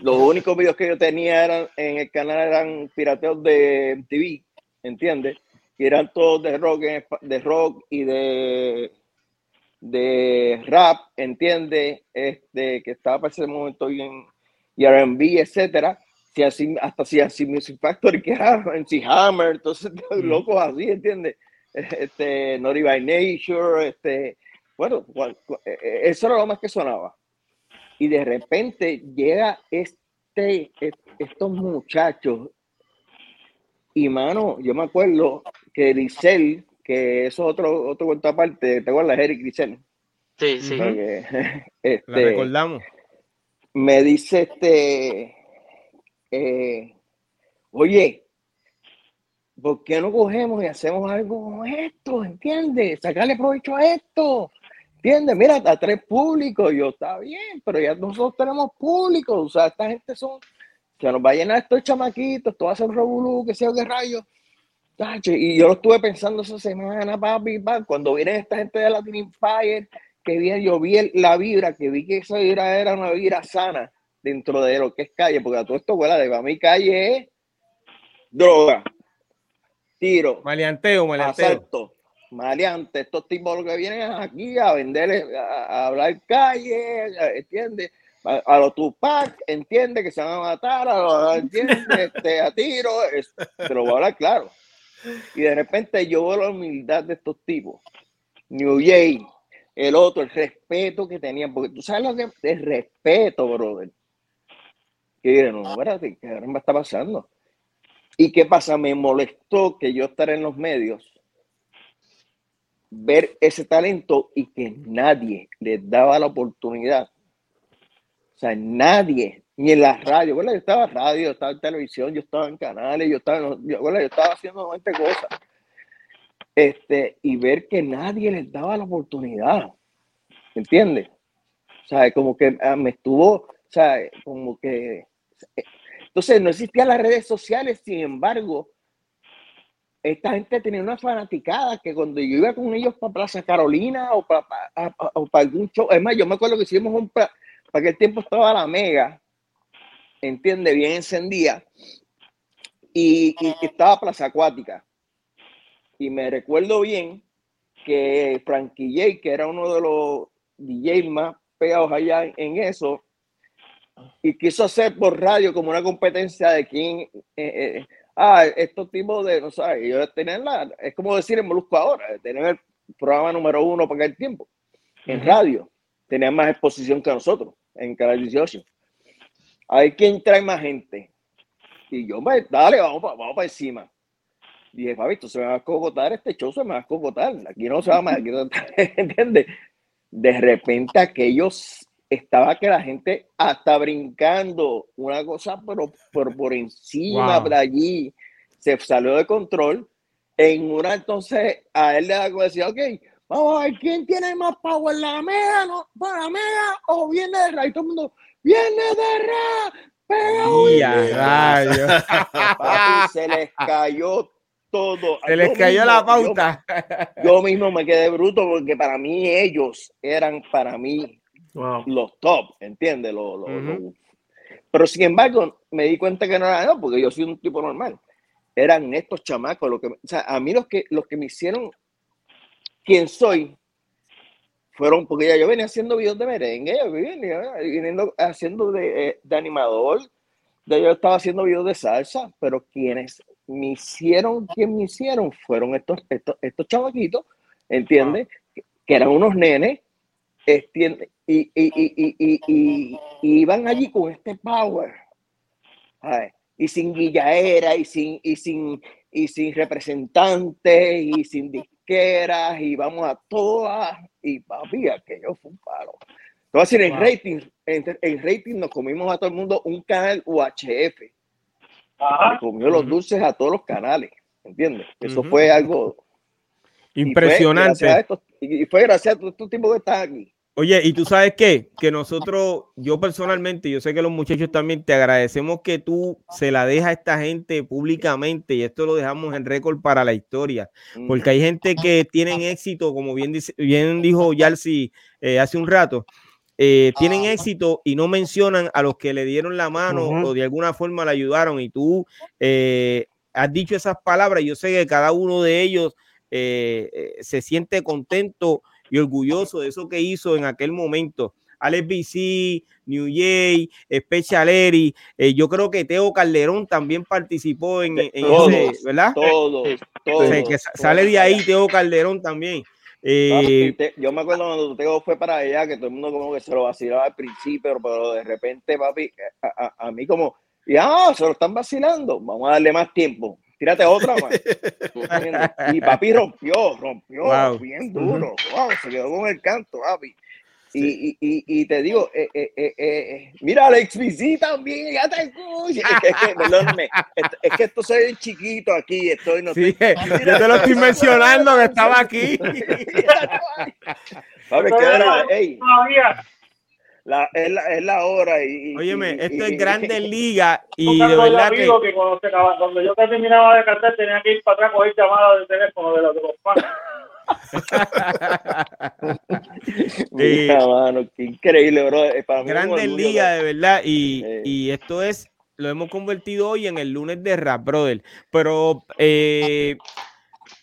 Los únicos videos que yo tenía eran en el canal eran pirateos de MTV, ¿entiendes? Y eran todos de rock, de rock y de, de rap, ¿entiendes? Este, que estaba para ese momento bien, y R&B, etcétera. si así, hasta si así Music Factory, que era MC Hammer, entonces locos así, ¿entiendes? Este, Naughty by Nature, este, bueno, eh, eh, eso era lo más que sonaba. Y de repente llega este, est- estos muchachos, y mano, yo me acuerdo que Grisel, que eso es otro, otro cuento aparte, ¿te acuerdas, Eric Grisel? Sí, sí. Porque, La este, recordamos. me dice este, eh, oye, ¿por qué no cogemos y hacemos algo como esto? ¿Entiendes? Sacarle provecho a esto. ¿Entiendes? Mira, a tres públicos, yo está bien, pero ya nosotros tenemos público, o sea, esta gente son, que nos va a llenar estos chamaquitos, esto va a ser revolú, que sea qué rayos. Tacho, Y yo lo estuve pensando esa semana, papi, pa, cuando viene esta gente de Latin Empire, que bien, yo vi el- la vibra, que vi que esa vibra era una vibra sana dentro de lo que es calle, porque a todo esto, huele de mí calle es droga, tiro, Maleanteo, maleanteo. asalto, maleante, estos tipos lo que vienen aquí a vender, a, a hablar calle, ¿entiendes? A, los Tupac, entiende que se van a matar, a los, entiende, este, a tiro, es- te lo voy a hablar claro. Y de repente yo veo la humildad de estos tipos. New Jay, el otro, el respeto que tenían, porque tú sabes lo que es respeto, brother. Y dije, no, espérate, ¿qué está pasando? ¿Y qué pasa? Me molestó que yo estar en los medios, ver ese talento y que nadie les daba la oportunidad. O sea, nadie, ni en la radio. Bueno, yo estaba en radio, yo estaba en televisión, yo estaba en canales, yo estaba, yo, yo estaba haciendo 20 cosas. Este, y ver que nadie les daba la oportunidad. ¿Entiendes? O sea, como que ah, me estuvo, o sea, como que... Entonces, no existían las redes sociales, sin embargo, esta gente tenía una fanaticada que cuando yo iba con ellos para Plaza Carolina o para, o para algún show, es más, yo me acuerdo que hicimos un, para aquel tiempo estaba la Mega, entiende, bien encendida, y, y estaba Plaza Acuática. Y me recuerdo bien que Frankie J, que era uno de los DJs más pegados allá en eso, y quiso hacer por radio como una competencia de quién, eh, eh, ah, estos tipos de, no sé, ellos tenían la, es como decir en Molusco ahora, tener el programa número uno para aquel tiempo, en radio, tenían más exposición que nosotros, en Canal 18. A ver quién trae más gente. Y yo, pues, dale, vamos para vamos pa encima. Dije, Fabito, se me va a cogotar este show, se me va a cogotar. Aquí no se va a aquí no- ¿entiendes? De repente aquellos estaba que la gente hasta brincando, una cosa pero por, por encima Wow. de allí, se salió de control. En una entonces a él le decía, ok, vamos a ver quién tiene más power, la mega, no, para la mega o viene de ra, y todo el mundo, viene de ra, pegado y Y a rayos. Papi, se les cayó todo. Se les Yo cayó la mismo- pauta. Yo, yo mismo me quedé bruto porque para mí ellos eran para mí Wow. los top, ¿entiendes? Los- los- Ujú. los- Pero sin embargo, me di cuenta que no era no, porque yo soy un tipo normal. Eran estos chamacos, lo que, o sea, a mí los que, los que me hicieron quien soy fueron, porque ya yo venía haciendo videos de merengue, yo venía viniendo haciendo de, eh, de animador, ya yo estaba haciendo videos de salsa, pero quienes me hicieron, quien me hicieron fueron estos, estos, estos chamaquitos, ¿entiendes? Que, que eran unos nenes, entiende- y, y, y, y, y, y- y iban allí con este power, y sin guillaera, y sin, y sin, y sin representantes, y sin disqueras, y vamos a todas, y papi, aquello fue un palo. Decir, en Wow. rating, en, en rating nos comimos a todo el mundo un canal UHF, Ajá. comió los dulces a todos los canales, ¿entiendes? Eso fue algo y fue Impresionante. gracias a estos- y fue gracias a todos estos tipos que están aquí. Oye, y tú sabes qué, que nosotros, yo personalmente, yo sé que los muchachos también te agradecemos que tú se la dejas a esta gente públicamente y esto lo dejamos en récord para la historia, porque hay gente que tienen éxito, como bien, dice, bien dijo Yalsi eh, hace un rato, eh, tienen éxito y no mencionan a los que le dieron la mano o de alguna forma le ayudaron y tú eh, has dicho esas palabras, yo sé que cada uno de ellos eh, eh, se siente contento y orgulloso de eso que hizo en aquel momento. Alex BC, New Jay, Special Eri. eh, yo creo que Teo Calderón también participó en, en Todos, ese, ¿verdad? Todos, O todos. sea, que sa- sale de ahí Teo Calderón también. Eh, Papi, yo me acuerdo cuando Teo fue para allá, que todo el mundo como que se lo vacilaba al principio, pero de repente, papi, a, a- a mí como, ya, se lo están vacilando, vamos a darle más tiempo. Tírate otra más. Y papi rompió, rompió Wow. bien duro. Wow, se quedó con el canto, papi. Y, y, y, y te digo, eh, eh, eh, eh, mira, Alex VC también, ya te escucho. Es que, perdóname, es, es que esto se ve chiquito aquí, estoy, no sí, estoy- yo te lo estoy mencionando que estaba aquí. Papi, que era, ey, Todavía. La, es, la, es la hora. Y, Óyeme, y- esto y- es Grandes Ligas y de verdad que que cuando, se cuando yo terminaba de cantar tenía que ir para atrás a coger llamadas de teléfono de los, de los fans. Mira, mano, qué increíble, bro. Eh, Para Grandes Ligas, de verdad. Y, Eh. y esto es, lo hemos convertido hoy en el lunes de rap, brother. Pero eh,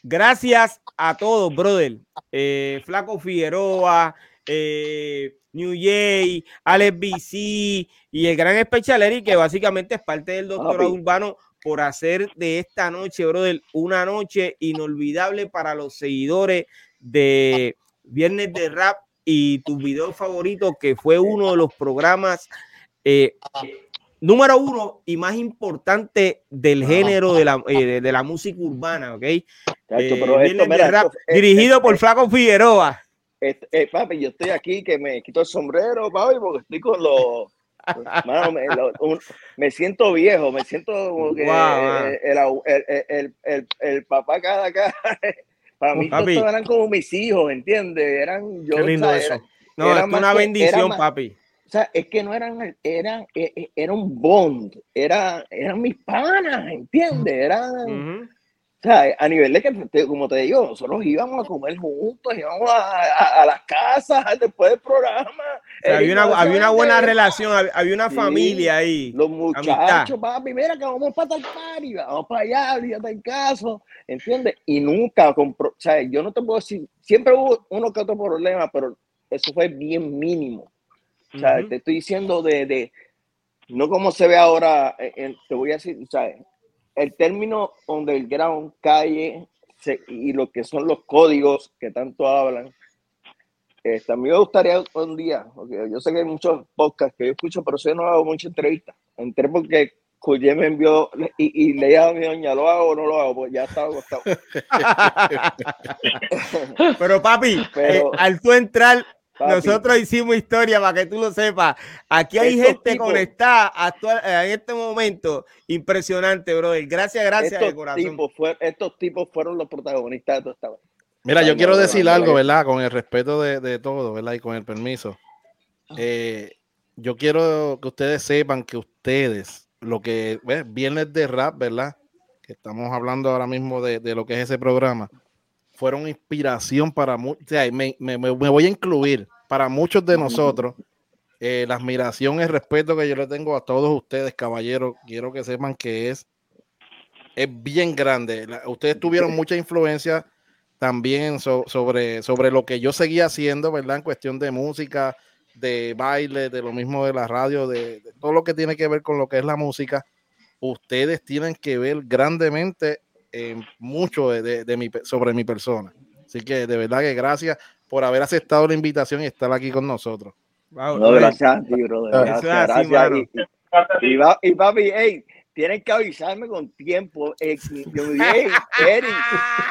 gracias a todos, brother. Eh, Flaco Figueroa, eh, New Jay, Alex BC y el gran Special Eric, que básicamente es parte del doctorado Papi. urbano por hacer de esta noche, brother, una noche inolvidable para los seguidores de Viernes de Rap y tu video favorito, que fue uno de los programas eh, número uno y más importante del género de la, eh, de, de la música urbana, ¿ok? Chacho, pero Viernes esto, de Rap, esto- dirigido por Flaco Figueroa. Eh, eh, papi, yo estoy aquí que me quito el sombrero, papi, porque estoy con los. Mano, me, lo- un- me siento viejo, me siento como que eh, el, el, el, el, papá cada acá. Para mí, Papi. estos eran como mis hijos, ¿entiendes? Eran yo. Qué lindo o sea, eso. era- No, era es una que- bendición, más- papi. O sea, es que no eran, eran, eh, eh, era un bond, era, eran mis panas, ¿entiendes? Eran. O sea, a nivel de que, como te digo, nosotros íbamos a comer juntos, íbamos a, a- a las casas después del programa. O sea, había, una, había una ¿sabes buena relación, había, había una Sí. familia ahí. Los muchachos, papi, mira que vamos para tal party, vamos para allá, olvídate el caso, ¿entiendes? Y nunca compró, o sea, yo no te puedo decir, siempre hubo uno que otro problema, pero eso fue bien mínimo. O sea, te estoy diciendo de, de no como se ve ahora, eh, eh, te voy a decir, sea, el término underground, calle se- y lo que son los códigos que tanto hablan. Este, a mí me gustaría un día, porque yo sé que hay muchos podcasts que yo escucho, pero yo no hago muchas entrevistas. Entré porque Cuyé me envió y, y le dije a mi doña, ¿lo hago o no lo hago? Pues ya estaba acostado. Pero papi, Pero- eh, al tú entrar, Papi. nosotros hicimos historia para que tú lo sepas. Aquí hay Estos gente tipos- conectada actual, eh, en este momento. Impresionante, brother. Gracias, gracias de estos, corazón. tipos fue- estos tipos fueron los protagonistas de toda esta. Mira, yo quiero decir algo. ¿verdad? Con el respeto de, de todo, ¿verdad? Y con el permiso. Eh, yo quiero que ustedes sepan que ustedes, lo que ¿ves? Viernes de Rap, ¿verdad? Que estamos hablando ahora mismo de, de lo que es ese programa, fueron inspiración para muchos, o sea, me, me- me- me voy a incluir para muchos de nosotros. eh, la admiración y el respeto que yo le tengo a todos ustedes, caballeros, quiero que sepan que es es bien grande. La- ustedes tuvieron mucha influencia también so- sobre, sobre lo que yo seguía haciendo, ¿verdad? En cuestión de música, de baile, de lo mismo de la radio, de, de todo lo que tiene que ver con lo que es la música. Ustedes tienen que ver grandemente en mucho de, de- de mi, sobre mi persona. Así que de verdad que gracias por haber aceptado la invitación y estar aquí con nosotros. Wow, No, brother. gracias a ti, brother. Eso Gracias, gracias. Y, papi, hey, tienen que avisarme con tiempo. Eh, yo me dije, hey, Eric,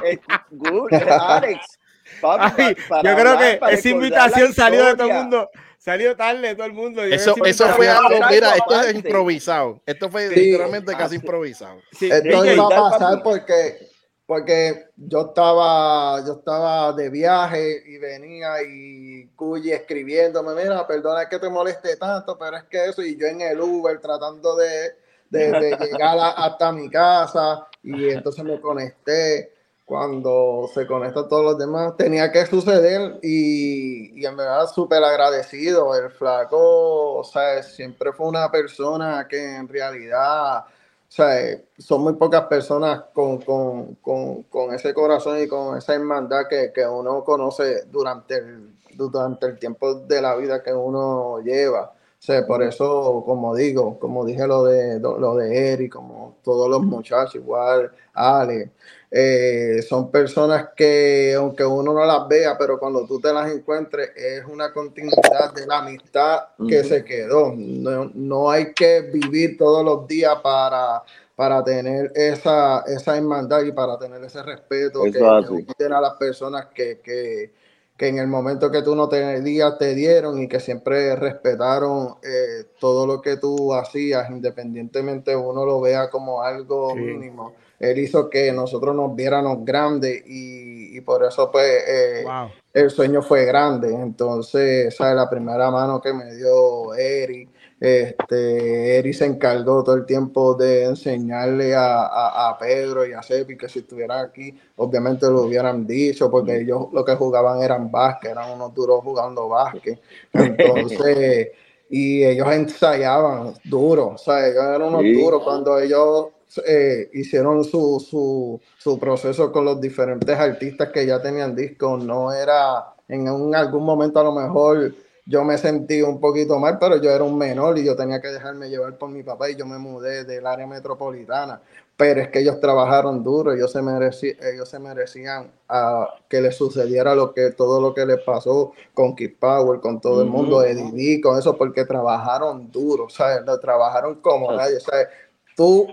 eh, good, Alex. Papi, Ay, pa- para yo creo hablar, que esa invitación salió de todo el mundo. Salió tarde de todo el mundo. Yo Eso, eso fue algo, mira, esto es improvisado. Esto fue Sí. literalmente casi Ah, improvisado. Sí, Esto iba a pasar porque, porque yo estaba, yo estaba de viaje y venía y Cuyi escribiéndome, mira, perdona que te moleste tanto, pero es que eso, y yo en el Uber tratando de, de- de llegar a- hasta mi casa, y entonces me conecté. Cuando se conectan todos los demás, tenía que suceder y, y en verdad súper agradecido. El flaco, o sea, siempre fue una persona que en realidad o sea, son muy pocas personas con, con, con, con ese corazón y con esa hermandad que, que uno conoce durante el, durante el tiempo de la vida que uno lleva. O sea, por eso, como digo, como dije lo de lo de Eric, como todos los muchachos, igual Ale, eh, son personas que aunque uno no las vea, pero cuando tú te las encuentres, es una continuidad de la amistad que se quedó. No, no, hay que vivir todos los días para, para tener esa, esa hermandad y para tener ese respeto que, que tienen a las personas que, que que en el momento que tú no tenías te dieron y que siempre respetaron eh, todo lo que tú hacías, independientemente uno lo vea como algo mínimo. Él hizo que nosotros nos viéramos grandes y, y por eso pues eh, el sueño fue grande. Entonces, ¿sabes? La primera mano que me dio Eric este, Eri se encargó todo el tiempo de enseñarle a, Pedro y a Sepi que si estuvieran aquí, obviamente lo hubieran dicho, porque ellos lo que jugaban eran básquet, eran unos duros jugando básquet. Entonces, y ellos ensayaban duro, o sea, ellos eran unos duros cuando ellos eh, hicieron su, su, su, proceso con los diferentes artistas que ya tenían discos, no era en algún momento a lo mejor yo me sentí un poquito mal, pero yo era un menor y yo tenía que dejarme llevar por mi papá y yo me mudé del área metropolitana. Pero es que ellos trabajaron duro, ellos se, merecían, ellos se merecían a que les sucediera lo que, todo lo que les pasó con Keep Power, con todo el mundo, de Didi, con eso, porque trabajaron duro, ¿sabes? Lo trabajaron como nadie, ¿sabes? Tú,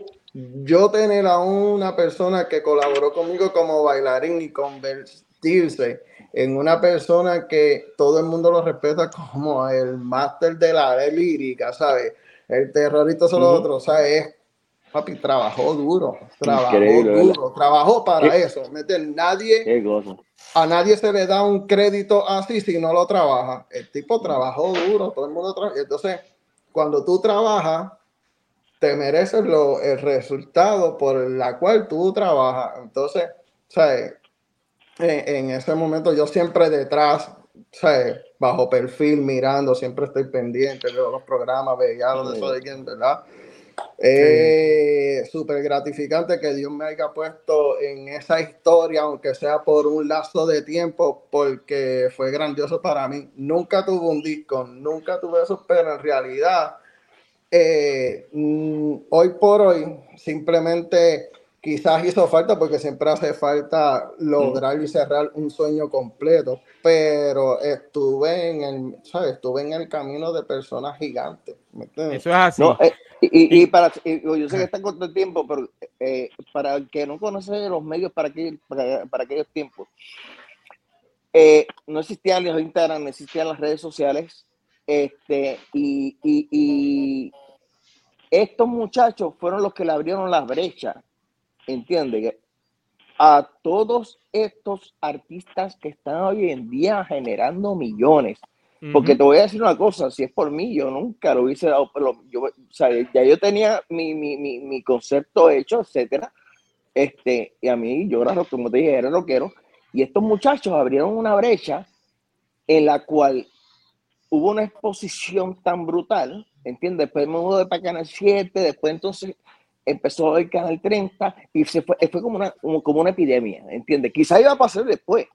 yo tener a una persona que colaboró conmigo como bailarín y convertirse en una persona que todo el mundo lo respeta como el máster de la lírica, ¿sabes? El terrorista son los otros, ¿sabes? Papi, trabajó duro, trabajó duro, trabajó para eso. Nadie, a nadie se le da un crédito así si no lo trabaja. El tipo trabajó duro, todo el mundo trabaja. Entonces, cuando tú trabajas, te mereces lo, el resultado por la cual tú trabajas. Entonces, ¿sabes? en, ese momento yo siempre detrás, bajo perfil, mirando, siempre estoy pendiente, de los programas, veía de eso de quién, ¿verdad? Es súper gratificante que Dios me haya puesto en esa historia, aunque sea por un lazo de tiempo, porque fue grandioso para mí. Nunca tuve un disco, nunca tuve eso, pero en realidad, eh, mm, hoy por hoy, simplemente quizás hizo falta porque siempre hace falta lograr y cerrar un sueño completo, pero estuve en el, ¿sabes? Estuve en el camino de personas gigantes. Eso es así. Eh, y, y, para, yo sé que está corto el tiempo, pero eh, para el que no conoce los medios para, aquel, para, aquellos tiempos, eh, no existían los Instagram, no existían las redes sociales, este, y, y estos muchachos fueron los que le abrieron las brechas entiende a todos estos artistas que están hoy en día generando millones. Porque te voy a decir una cosa, si es por mí, yo nunca lo hubiese dado, pero yo, o sea, ya yo tenía mi, mi, mi, mi, concepto hecho, etcétera. Este, y a mí, yo era, como te dije, era rockero. Y estos muchachos abrieron una brecha en la cual hubo una exposición tan brutal, ¿entiendes? Después me mudé para Canal 7, después entonces empezó el Canal 30 y se fue, fue como, una, como, una epidemia, ¿entiendes? Quizá iba a pasar después,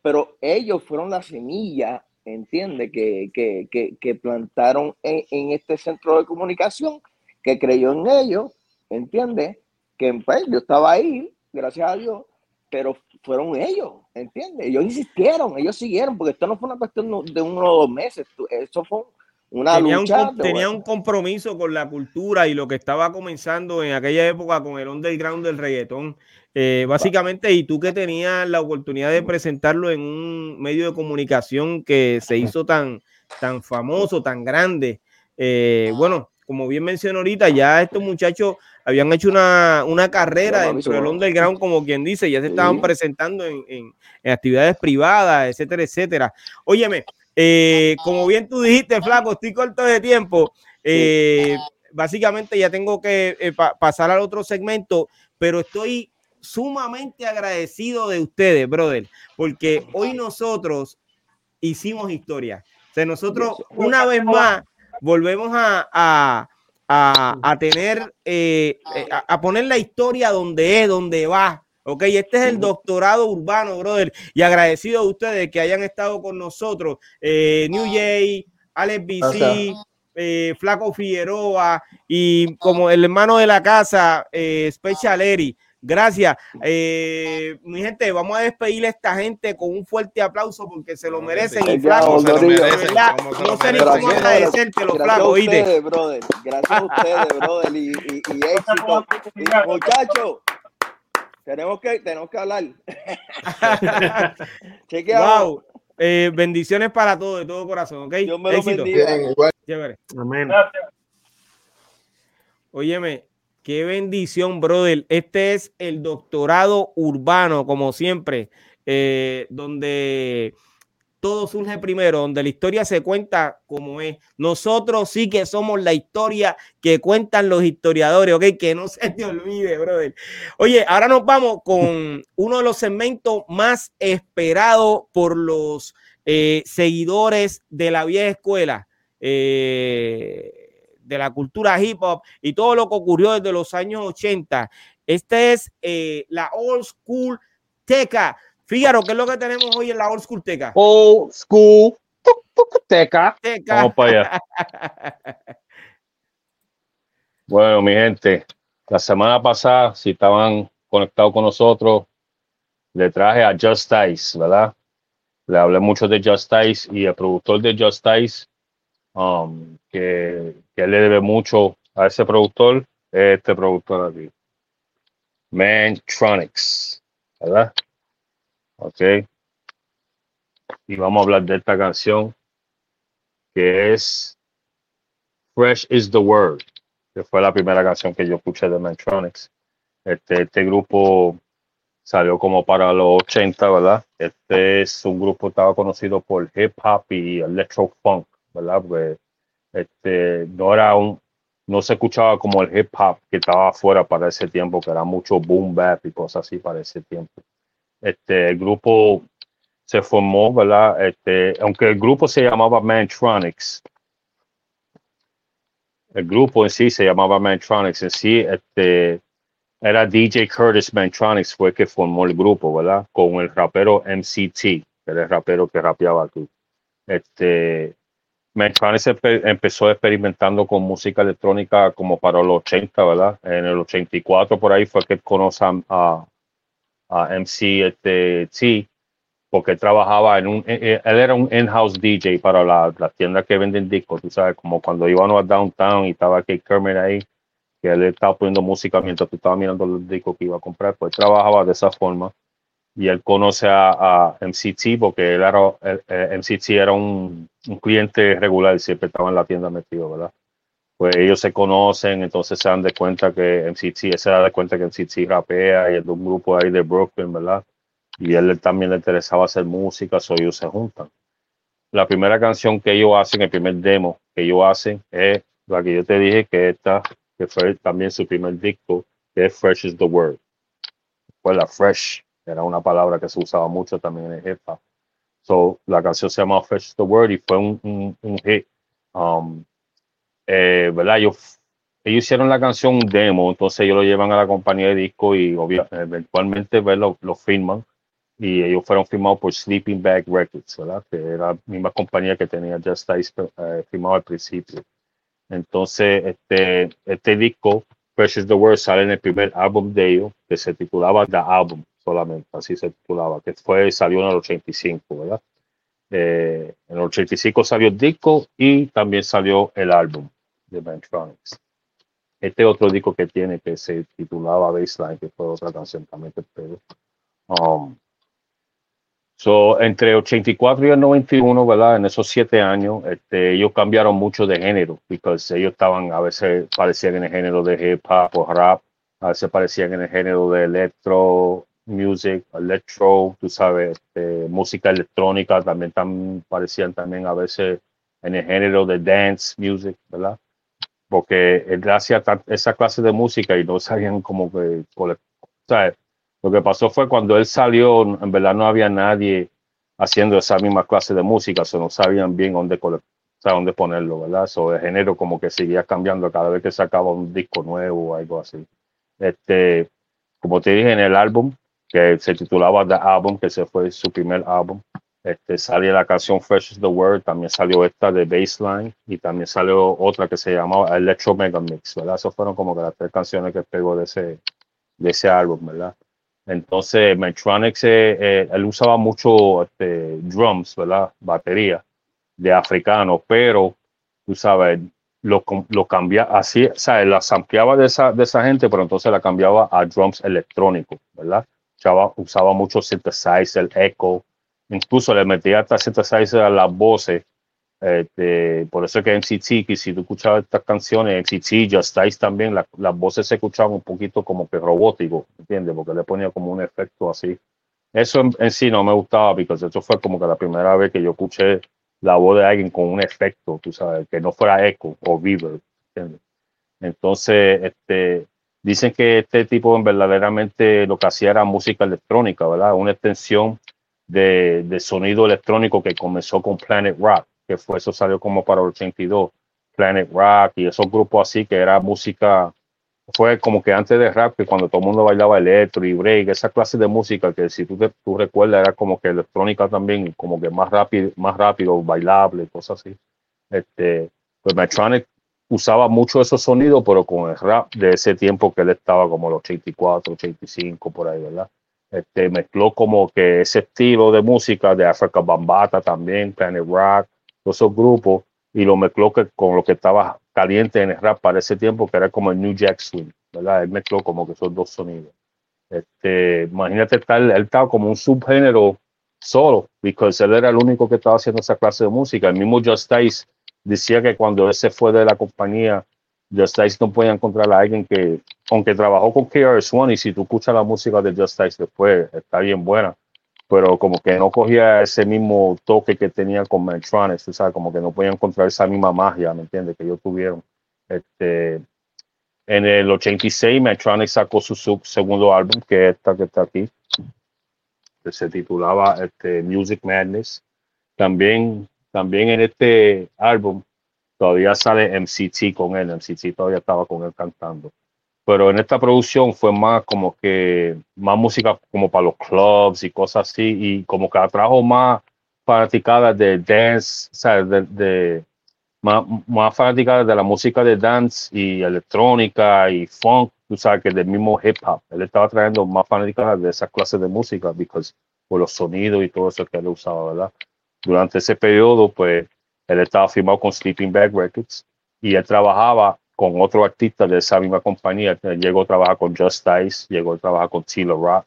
pero ellos fueron la semilla, ¿entiendes? Que, que, que, plantaron en, en, este centro de comunicación, que creyó en ellos, ¿entiendes? Que pues, yo estaba ahí, gracias a Dios, pero fueron ellos, ¿entiendes? Ellos insistieron, ellos siguieron, porque esto no fue una cuestión de uno o dos meses, eso fue tenía, un, tenía un compromiso con la cultura y lo que estaba comenzando en aquella época con el underground del reggaetón. Eh, básicamente, y tú que tenías la oportunidad de presentarlo en un medio de comunicación que se hizo tan, tan famoso, tan grande. Eh, bueno, como bien mencionó ahorita, ya estos muchachos habían hecho una, una carrera dentro del underground, como quien dice, ya se estaban presentando en, en, en actividades privadas, etcétera, etcétera. Óyeme, eh, como bien tú dijiste, Flaco, estoy corto de tiempo. Eh, básicamente ya tengo que eh, pasar al otro segmento, pero estoy sumamente agradecido de ustedes, brother, porque hoy nosotros hicimos historia. O sea, nosotros una vez más volvemos a, a, a tener, eh, eh, a, a poner la historia donde es, donde va. Ok, este es el doctorado urbano, brother. Y agradecido a ustedes que hayan estado con nosotros. Eh, New Jay, Alex BC, eh, Flaco Figueroa y como el hermano de la casa, eh, Special Eri. Gracias. Eh, mi gente, vamos a despedir a esta gente con un fuerte aplauso porque se lo merecen. Y Flaco, se lo merecen, no sé ni cómo agradecértelo, Gracias a ustedes, brother. Gracias a ustedes, brother. Y, y, y éxito. Y, muchachos, tenemos que, tenemos que hablar. Wow. Eh, bendiciones para todos, de todo corazón, ¿ok? Dios me lo Éxito. bendiga. Amén. Gracias. Óyeme, qué bendición, brother. Este es el doctorado urbano, como siempre, eh, donde todo surge primero, donde la historia se cuenta como es. Nosotros sí que somos la historia que cuentan los historiadores, ¿ok? Que no se te olvide, brother. Oye, ahora nos vamos con uno de los segmentos más esperados por los eh, seguidores de la vieja escuela. eh, de la cultura hip hop y todo lo que ocurrió desde los años 80. Esta es eh, la Old School Teca. Fíjaro, ¿qué es lo que tenemos hoy en la Old School Teca? Old school. tuc, tuc, Teca. Teca. Vamos para allá. Bueno, mi gente, la semana pasada, si estaban conectados con nosotros, le traje a Just Dice, ¿verdad? Le hablé mucho de Just Dice y el productor de Just Dice, um, que, que le debe mucho a ese productor, es este productor aquí, Mantronics, ¿verdad? Ok. Y vamos a hablar de esta canción que es Fresh is the Word, que fue la primera canción que yo escuché de Mantronics. Este, este grupo salió como para los 80, ¿verdad? Este es un grupo que estaba conocido por hip hop y electro funk, ¿verdad? Porque este, no era un, no se escuchaba como el hip hop que estaba afuera para ese tiempo, que era mucho boom bap y cosas así para ese tiempo. Este, el grupo se formó, ¿verdad? Este, aunque el grupo se llamaba Mantronics, el grupo en sí se llamaba Mantronics, en sí, este, era DJ Curtis Mantronics fue que formó el grupo, ¿verdad? Con el rapero MCT, que era el rapero que rapeaba aquí. Este, Empe- empezó experimentando con música electrónica como para los 80, ¿verdad? En el 84 por ahí fue que conoce a, a, MC este, T, porque él trabajaba en un, eh, eh, él era un in-house DJ para la- las tiendas que venden discos, tú sabes, como cuando íbamos a Downtown y estaba Kate Kermit ahí, que él estaba poniendo música mientras tú estabas mirando los discos que iba a comprar, pues trabajaba de esa forma. Y él conoce a, a MCT porque él era, el- el MCT era un, un cliente regular, siempre estaba en la tienda metido, ¿verdad? Pues ellos se conocen, entonces se dan de cuenta que MCT, se da de cuenta que MCT rapea y es de un grupo ahí de Brooklyn, ¿verdad? Y él también le interesaba hacer música, so ellos se juntan. La primera canción que ellos hacen, el primer demo que ellos hacen, es la que yo te dije que esta, que fue también su primer disco, que es Fresh is the Word. Pues la Fresh era una palabra que se usaba mucho también en el hip hop. So, la canción se llama is the Word y fue un, un, un hit. Um, eh, ¿verdad? Ellos, hicieron la canción un demo, entonces ellos lo llevan a la compañía de disco y obvia- eventualmente pues, lo, lo firman y ellos fueron firmados por Sleeping Bag Records, ¿verdad? Que era la misma compañía que tenía Just Dice eh, firmado al principio. Entonces, este, este disco, is the Word, sale en el primer álbum de ellos, que se titulaba The Album, solamente, así se titulaba, que fue, salió en el 85, ¿verdad? Eh, en el 85 salió el disco y también salió el álbum de Mantronics. Este otro disco que tiene que se titulaba Baseline, que fue otra canción también pegó. Um, So, entre 84 y el 91, ¿verdad? En esos siete años, este, ellos cambiaron mucho de género, porque ellos estaban, a veces parecían en el género de hip hop o rap, a veces parecían en el género de electro music, electro, tú sabes, este, música electrónica, también tan, parecían también a veces en el género de dance music, ¿verdad? Porque él hacía esa clase de música y no sabían como que, ¿sabes? Lo que pasó fue cuando él salió, en verdad no había nadie haciendo esa misma clase de música, o no sabían bien dónde, sea, dónde ponerlo, ¿verdad? So, el género como que seguía cambiando cada vez que sacaba un disco nuevo o algo así. Este, como te dije en el álbum, que se titulaba The Album, que ese fue su primer álbum, este, salió la canción Fresh is the Word, también salió esta de Baseline y también salió otra que se llamaba Electro Mega Mix, ¿verdad? Esas fueron como que las tres canciones que pegó de ese, de ese álbum, ¿verdad? Entonces, Metronics, eh, eh, él usaba mucho este, drums, ¿verdad? Batería de africano, pero, tú sabes, lo, lo cambiaba así, o sea, la ampliaba de esa, de esa gente, pero entonces la cambiaba a drums electrónicos, ¿verdad? Usaba, usaba mucho synthesizer, echo, incluso le metía hasta synthesizer a las voces. Este, por eso es que en CT, que si tú escuchabas estas canciones, en CT, Just Dice también, las voces se escuchaban un poquito como que robótico, ¿entiendes? Porque le ponía como un efecto así. Eso en, sí no me gustaba, porque eso fue como que la primera vez que yo escuché la voz de alguien con un efecto, tú sabes, que no fuera eco o reverb, ¿entiendes? Entonces, este, dicen que este tipo verdaderamente lo que hacía era música electrónica, ¿verdad? Una extensión de, de, sonido electrónico que comenzó con Planet Rock, que fue eso salió como para el 82, Planet Rock y esos grupos así que era música, fue como que antes de rap, que cuando todo el mundo bailaba electro y break, esa clase de música que si tú, te, tú recuerdas era como que electrónica también, como que más rápido, más rápido, bailable, cosas así. Este, pues Medtronic usaba mucho esos sonidos, pero con el rap de ese tiempo que él estaba como los 84, 85, por ahí, ¿verdad? Este, mezcló como que ese estilo de música de Africa Bambata también, Planet Rock, todos esos grupos, y lo mezcló que, con lo que estaba caliente en el rap para ese tiempo, que era como el New Jack Swing, ¿verdad? Él mezcló como que esos dos sonidos. Este, imagínate, estar, él estaba como un subgénero solo, porque él era el único que estaba haciendo esa clase de música. El mismo Justice decía que cuando él se fue de la compañía, Justice no podía encontrar a alguien que, aunque trabajó con KRS-One, y si tú escuchas la música de Justice después, está bien buena, pero como que no cogía ese mismo toque que tenía con Metronics, o sea, como que no podía encontrar esa misma magia, ¿me entiendes? Que ellos tuvieron. Este, en el 86, Metronics sacó su, su segundo álbum, que es esta que está aquí, que se titulaba este, Music Madness. También, también en este álbum todavía sale MCT con él, MCT todavía estaba con él cantando. Pero en esta producción fue más como que, más música como para los clubs y cosas así, y como que atrajo más fanaticadas de dance, o sea, de, de más, más fanaticadas de la música de dance y electrónica y funk, tú sabes, que del mismo hip hop. Él estaba trayendo más fanaticadas de esas clases de música, because, por los sonidos y todo eso que él usaba, ¿verdad? Durante ese periodo, pues, él estaba firmado con Sleeping Bag Records y él trabajaba con otro artista de esa misma compañía. Llegó a trabajar con Just Dice, llegó a trabajar con Tila Rock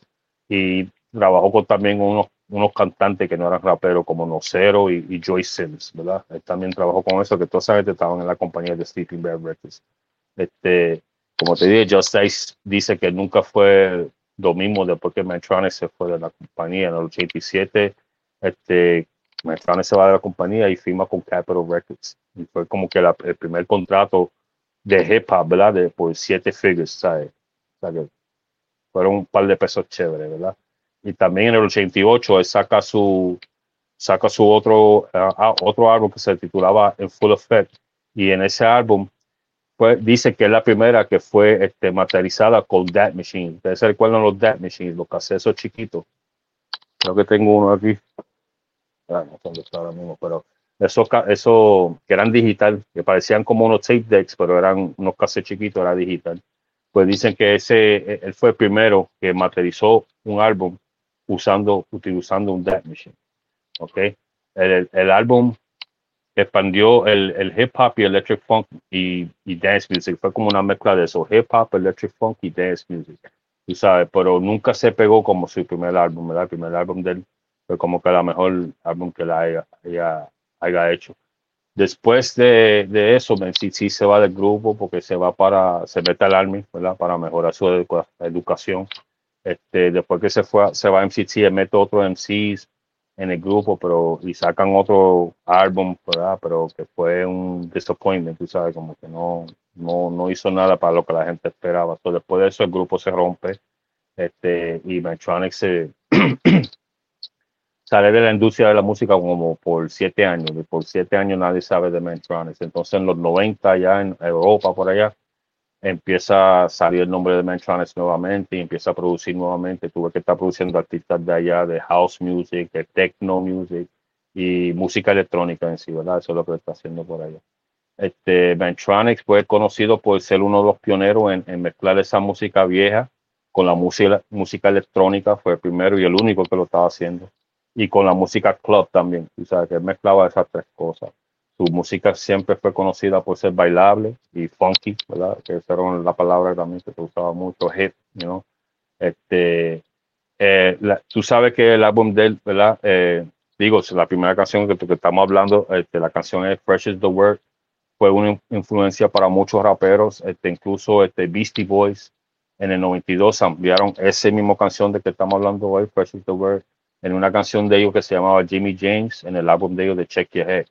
y trabajó con también unos, unos cantantes que no eran raperos como Nocero y, y Joyce Sims, ¿verdad? Él también trabajó con eso, que todos saben que estaban en la compañía de Sleeping Bag Records. Este, como te dije, Just Dice dice que nunca fue lo mismo después que Metronic se fue de la compañía en el 87. Este, Metronic se va de la compañía y firma con Capitol Records. Y fue como que la, el primer contrato de hip hop, ¿verdad? De, por siete figures, ¿sabes? O sea, que fueron un par de pesos chéveres, ¿verdad? Y también en el 88 él saca su, saca su otro, uh, otro álbum que se titulaba En Full Effect. Y en ese álbum pues, dice que es la primera que fue este, materializada con Dat Machine. Ustedes se recuerdan los Dat Machines, los casetos chiquitos. Creo que tengo uno aquí. No está ahora mismo, pero esos eso, que eran digital, que parecían como unos tape decks, pero eran unos cassettes chiquitos, era digital. Pues dicen que ese, él fue el primero que materializó un álbum usando, utilizando un DAT machine. ¿Ok? El, el álbum expandió el, el, hip hop y electric funk y, y, dance music. Fue como una mezcla de eso, hip hop, electric funk y dance music. Tú sabes, pero nunca se pegó como su primer álbum, ¿verdad? El primer álbum de él fue como que la mejor álbum que la haya, haya, haya hecho. Después de, de eso, sí se va del grupo porque se va para, se mete al Army, ¿verdad? Para mejorar su edu educación. Este, después que se fue, se va a MCT, mete otro MCs en el grupo, pero y sacan otro álbum, ¿verdad? Pero que fue un disappointment, tú sabes, como que no, no, no hizo nada para lo que la gente esperaba. Entonces, después de eso, el grupo se rompe este, y Medtronic se, salí de la industria de la música como por siete años. Y por siete años nadie sabe de Mantronics. Entonces en los 90 ya en Europa, por allá, empieza a salir el nombre de Mantronics nuevamente y empieza a producir nuevamente. Tuve que estar produciendo artistas de allá, de house music, de techno music y música electrónica en sí, ¿verdad? Eso es lo que está haciendo por allá. Este, Mantronics fue conocido por ser uno de los pioneros en, en mezclar esa música vieja con la música, música electrónica, fue el primero y el único que lo estaba haciendo. Y con la música club también, o sea, que mezclaba esas tres cosas. Su música siempre fue conocida por ser bailable y funky, ¿verdad? Que esa era la palabra también que se usaba mucho, hip, you know? Este, eh, la- tú sabes que el álbum de él, ¿verdad? Eh, digo, la primera canción que, que estamos hablando, este, la canción es Fresh is the Word, fue una in- influencia para muchos raperos, este, incluso este Beastie Boys en el 92 ampliaron esa misma canción de que estamos hablando hoy, Fresh is the Word, en una canción de ellos que se llamaba Jimmy James, en el álbum de ellos de Check Your Head.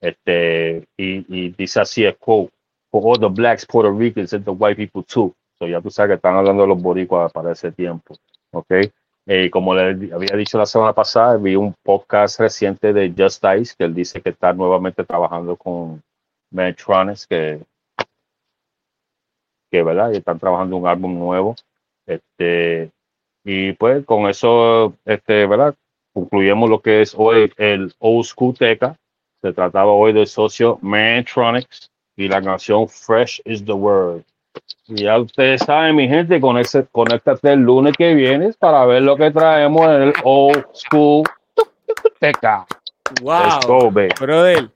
Este, y, y dice así el quote, for all the blacks, Puerto Ricans, and the white people too. So ya tú sabes que están hablando de los boricuas para ese tiempo, ¿ok? Eh, como le había dicho la semana pasada, vi un podcast reciente de Just Ice que él dice que está nuevamente trabajando con Metronics, que, que verdad, y están trabajando un álbum nuevo. Este, y pues con eso, este, ¿verdad? Concluyemos lo que es hoy el Old School Teca. Se trataba hoy del socio Mantronics y la canción Fresh is the Word. Y ya ustedes saben, mi gente, con ese, conéctate el lunes que viene para ver lo que traemos en el Old School Teca. Let's Wow, go, brother.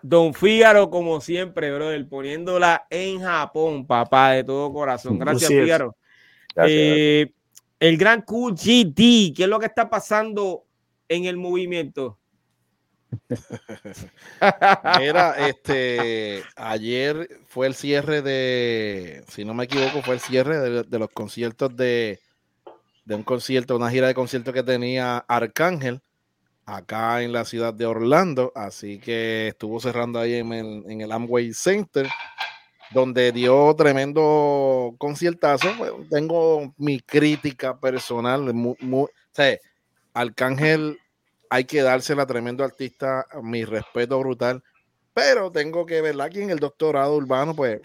Don Fígaro, como siempre, brother, poniéndola en Japón, papá, de todo corazón. Gracias. Fígaro. Gracias, Eh, el gran QGT, ¿qué es lo que está pasando en el movimiento? Mira, este, ayer fue el cierre de, si no me equivoco, fue el cierre de, los conciertos de, de un concierto, una gira de conciertos que tenía Arcángel acá en la ciudad de Orlando. Así que estuvo cerrando ahí en el, en el Amway Center, donde dio tremendo conciertazo. Bueno, tengo mi crítica personal, mu- mu- o Arcángel hay que dársela tremendo artista, mi respeto brutal, pero tengo que verla aquí en el doctorado urbano, pues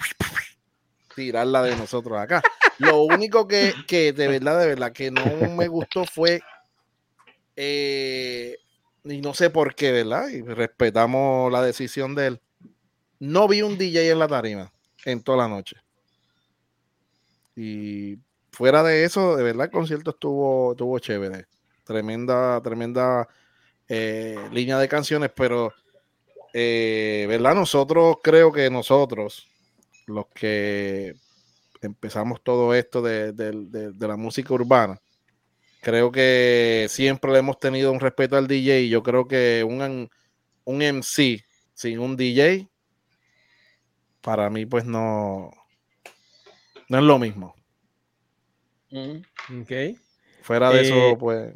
tirarla de nosotros acá. Lo único que, que de verdad, de verdad, que no me gustó fue, eh, y no sé por qué, ¿verdad? Y respetamos la decisión de él. No vi un DJ en la tarima en toda la noche. Y fuera de eso, de verdad, el concierto estuvo, estuvo chévere. Tremenda, tremenda eh, línea de canciones, pero, eh, ¿verdad? Nosotros, creo que nosotros, los que empezamos todo esto de, de- de- la música urbana, creo que siempre le hemos tenido un respeto al DJ yo creo que un, un MC sin un DJ, para mí pues no, no es lo mismo. Ok. Fuera de Eh, eso, pues...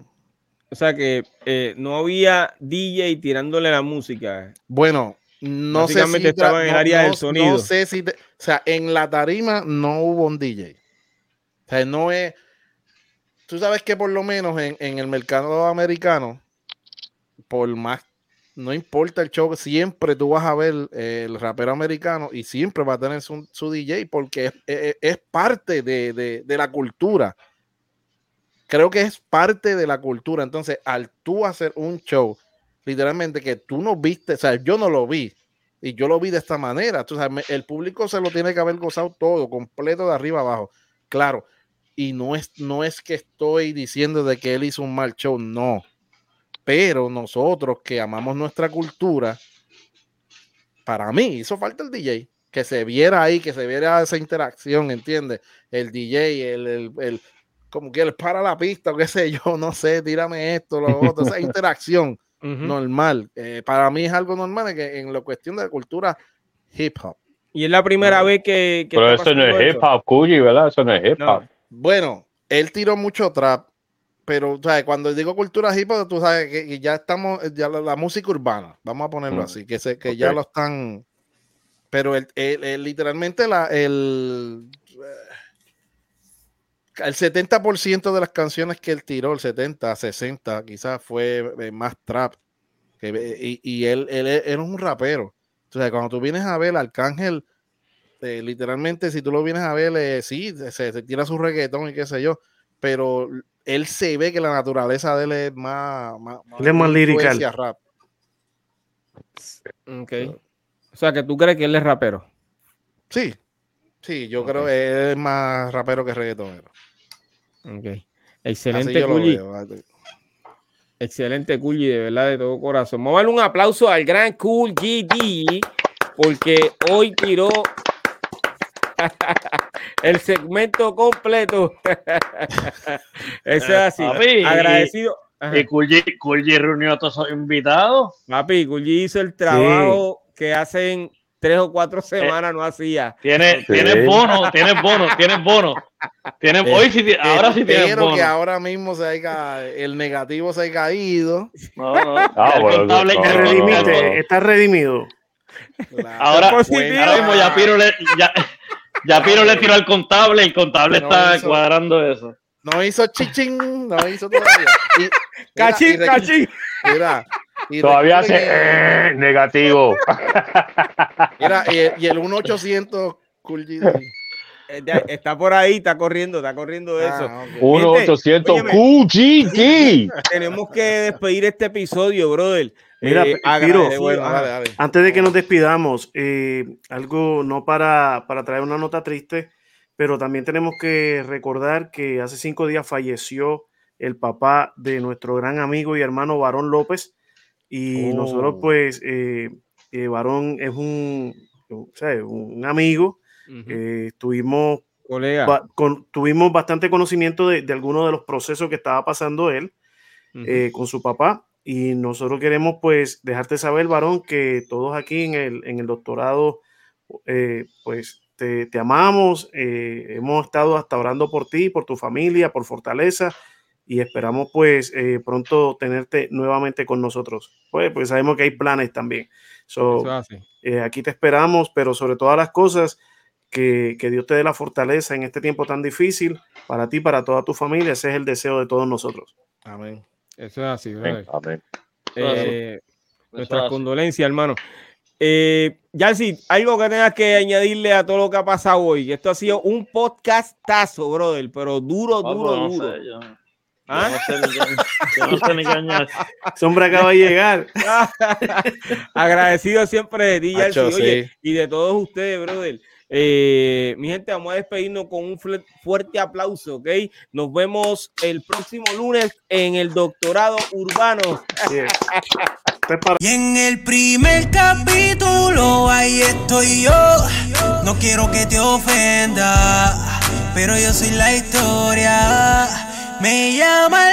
O sea que eh, no había DJ tirándole la música. Bueno, no sé si estaba en el no- área no- del no sonido. sé si, te- o sea, en la tarima no hubo un DJ. O sea, no es. Tú sabes que por lo menos en, en el mercado americano, por más, no importa el show, siempre tú vas a ver eh, el rapero americano y siempre va a tener su, su DJ porque es, parte de, de- de la cultura. Creo que es parte de la cultura. Entonces, al tú hacer un show, literalmente que tú no viste, o sea, yo no lo vi y yo lo vi de esta manera. Me- el público se lo tiene que haber gozado todo, completo de arriba abajo. Claro, y no es, no es que estoy diciendo de que él hizo un mal show, no. Pero nosotros que amamos nuestra cultura, para mí hizo falta el DJ. Que se viera ahí, que se viera esa interacción, ¿entiendes? El DJ, el, el, el- como que él para la pista, o qué sé yo, no sé, tírame esto, lo otro, esa interacción normal. Eh, para mí es algo normal que en la cuestión de la cultura hip hop. Y es la primera vez que. que Pero eso no es hip hop, Cuyi, ¿verdad? Eso no es hip No. hop. Bueno, él tiró mucho trap, pero ¿sabes? cuando digo cultura hip hop, tú sabes que, que ya estamos, ya la, la música urbana, vamos a ponerlo Mm. así, que, se, que ya lo están. Pero él- él literalmente la, el. el 70% de las canciones que él tiró, el 70, 60, quizás fue eh, más trap. Que, eh, y, y él, él, él es un rapero. Sea, cuando tú vienes a ver Arcángel, eh, literalmente, si tú lo vienes a ver, eh, sí, se, se tira su reggaetón y qué sé yo, pero él se ve que la naturaleza de él es más, más, Él es más lirical. rap. Ok. O sea, que tú crees que él es rapero. Sí, sí, yo creo que él es más rapero que reggaetonero. Ok. Excelente, Culli. Excelente, Culli, de verdad, de todo corazón. Vamos a darle un aplauso al gran Cool GD, porque hoy tiró el segmento completo. Eso es así. Papi, Agradecido. Ajá. Y Kulji, Kulji reunió a todos esos invitados. Papi, Culli hizo el trabajo que hacen tres o cuatro Eh, semanas no hacía. Tienes, Sí. tienes bono, tienes bono, tienes bono. Tienes, Eh, hoy sí, ti- ahora sí tienes bono. que ahora mismo se haya, el negativo se haya ido. No, no, Ah, el bueno, contable- no, Te el no, no, redimiste, contable- no. estás redimido. Ahora, ahora mismo ya Piro le, ya, ya Piro le tiró al contable, el contable No está hizo- cuadrando eso. No hizo chichín, no hizo todavía. Y, mira, Cachín, cachín. Mira, y Todavía hace eh, negativo. Mira, y, el- y el 1800 Cool GD. Eh, Está por ahí, está corriendo, está corriendo eso. Ah, ok. 1 Gente, 800 óyeme. QGT. Tenemos que despedir este episodio, brother. Mira, Eh, Piro, Bueno, dale, dale. Antes de que nos despidamos, eh, algo no para, para traer una nota triste, pero también tenemos que recordar que hace cinco días falleció el papá de nuestro gran amigo y hermano Varón López. Y Oh. nosotros, pues, eh, eh, Varón es un, o sea, un amigo. Eh, tuvimos, Colega. ba- con- tuvimos bastante conocimiento de, de algunos de los procesos que estaba pasando él eh, con su papá. Y nosotros queremos pues dejarte saber, varón, que todos aquí en el, en el doctorado, eh, pues te, te amamos, eh, hemos estado hasta orando por ti, por tu familia, por fortaleza y esperamos pues eh, pronto tenerte nuevamente con nosotros. Pues, pues sabemos que hay planes también. So, eh, aquí te esperamos, pero sobre todas las cosas, que, que Dios te dé la fortaleza en este tiempo tan difícil para ti, para toda tu familia. Ese es el deseo de todos nosotros. Amén. Eso es así, brother. Amén. Eh, nuestras así. condolencias, hermano. Eh, Yancy, algo que tengas que añadirle a todo lo que ha pasado hoy. Esto ha sido un podcastazo, brother, pero duro, Ah, duro, no duro. sé, yo, yo ¿Ah? no sé yo no sé ni qué añadir. Sombra acaba de llegar. Agradecido siempre de ti, Yancy, Hacho, oye, sí. y de todos ustedes, brother. Eh, mi gente, vamos a despedirnos con un fuerte aplauso, ¿ok? Nos vemos el próximo lunes en el doctorado urbano. Y en el primer capítulo ahí estoy yo. No quiero que te ofenda, pero yo soy la historia. Me llama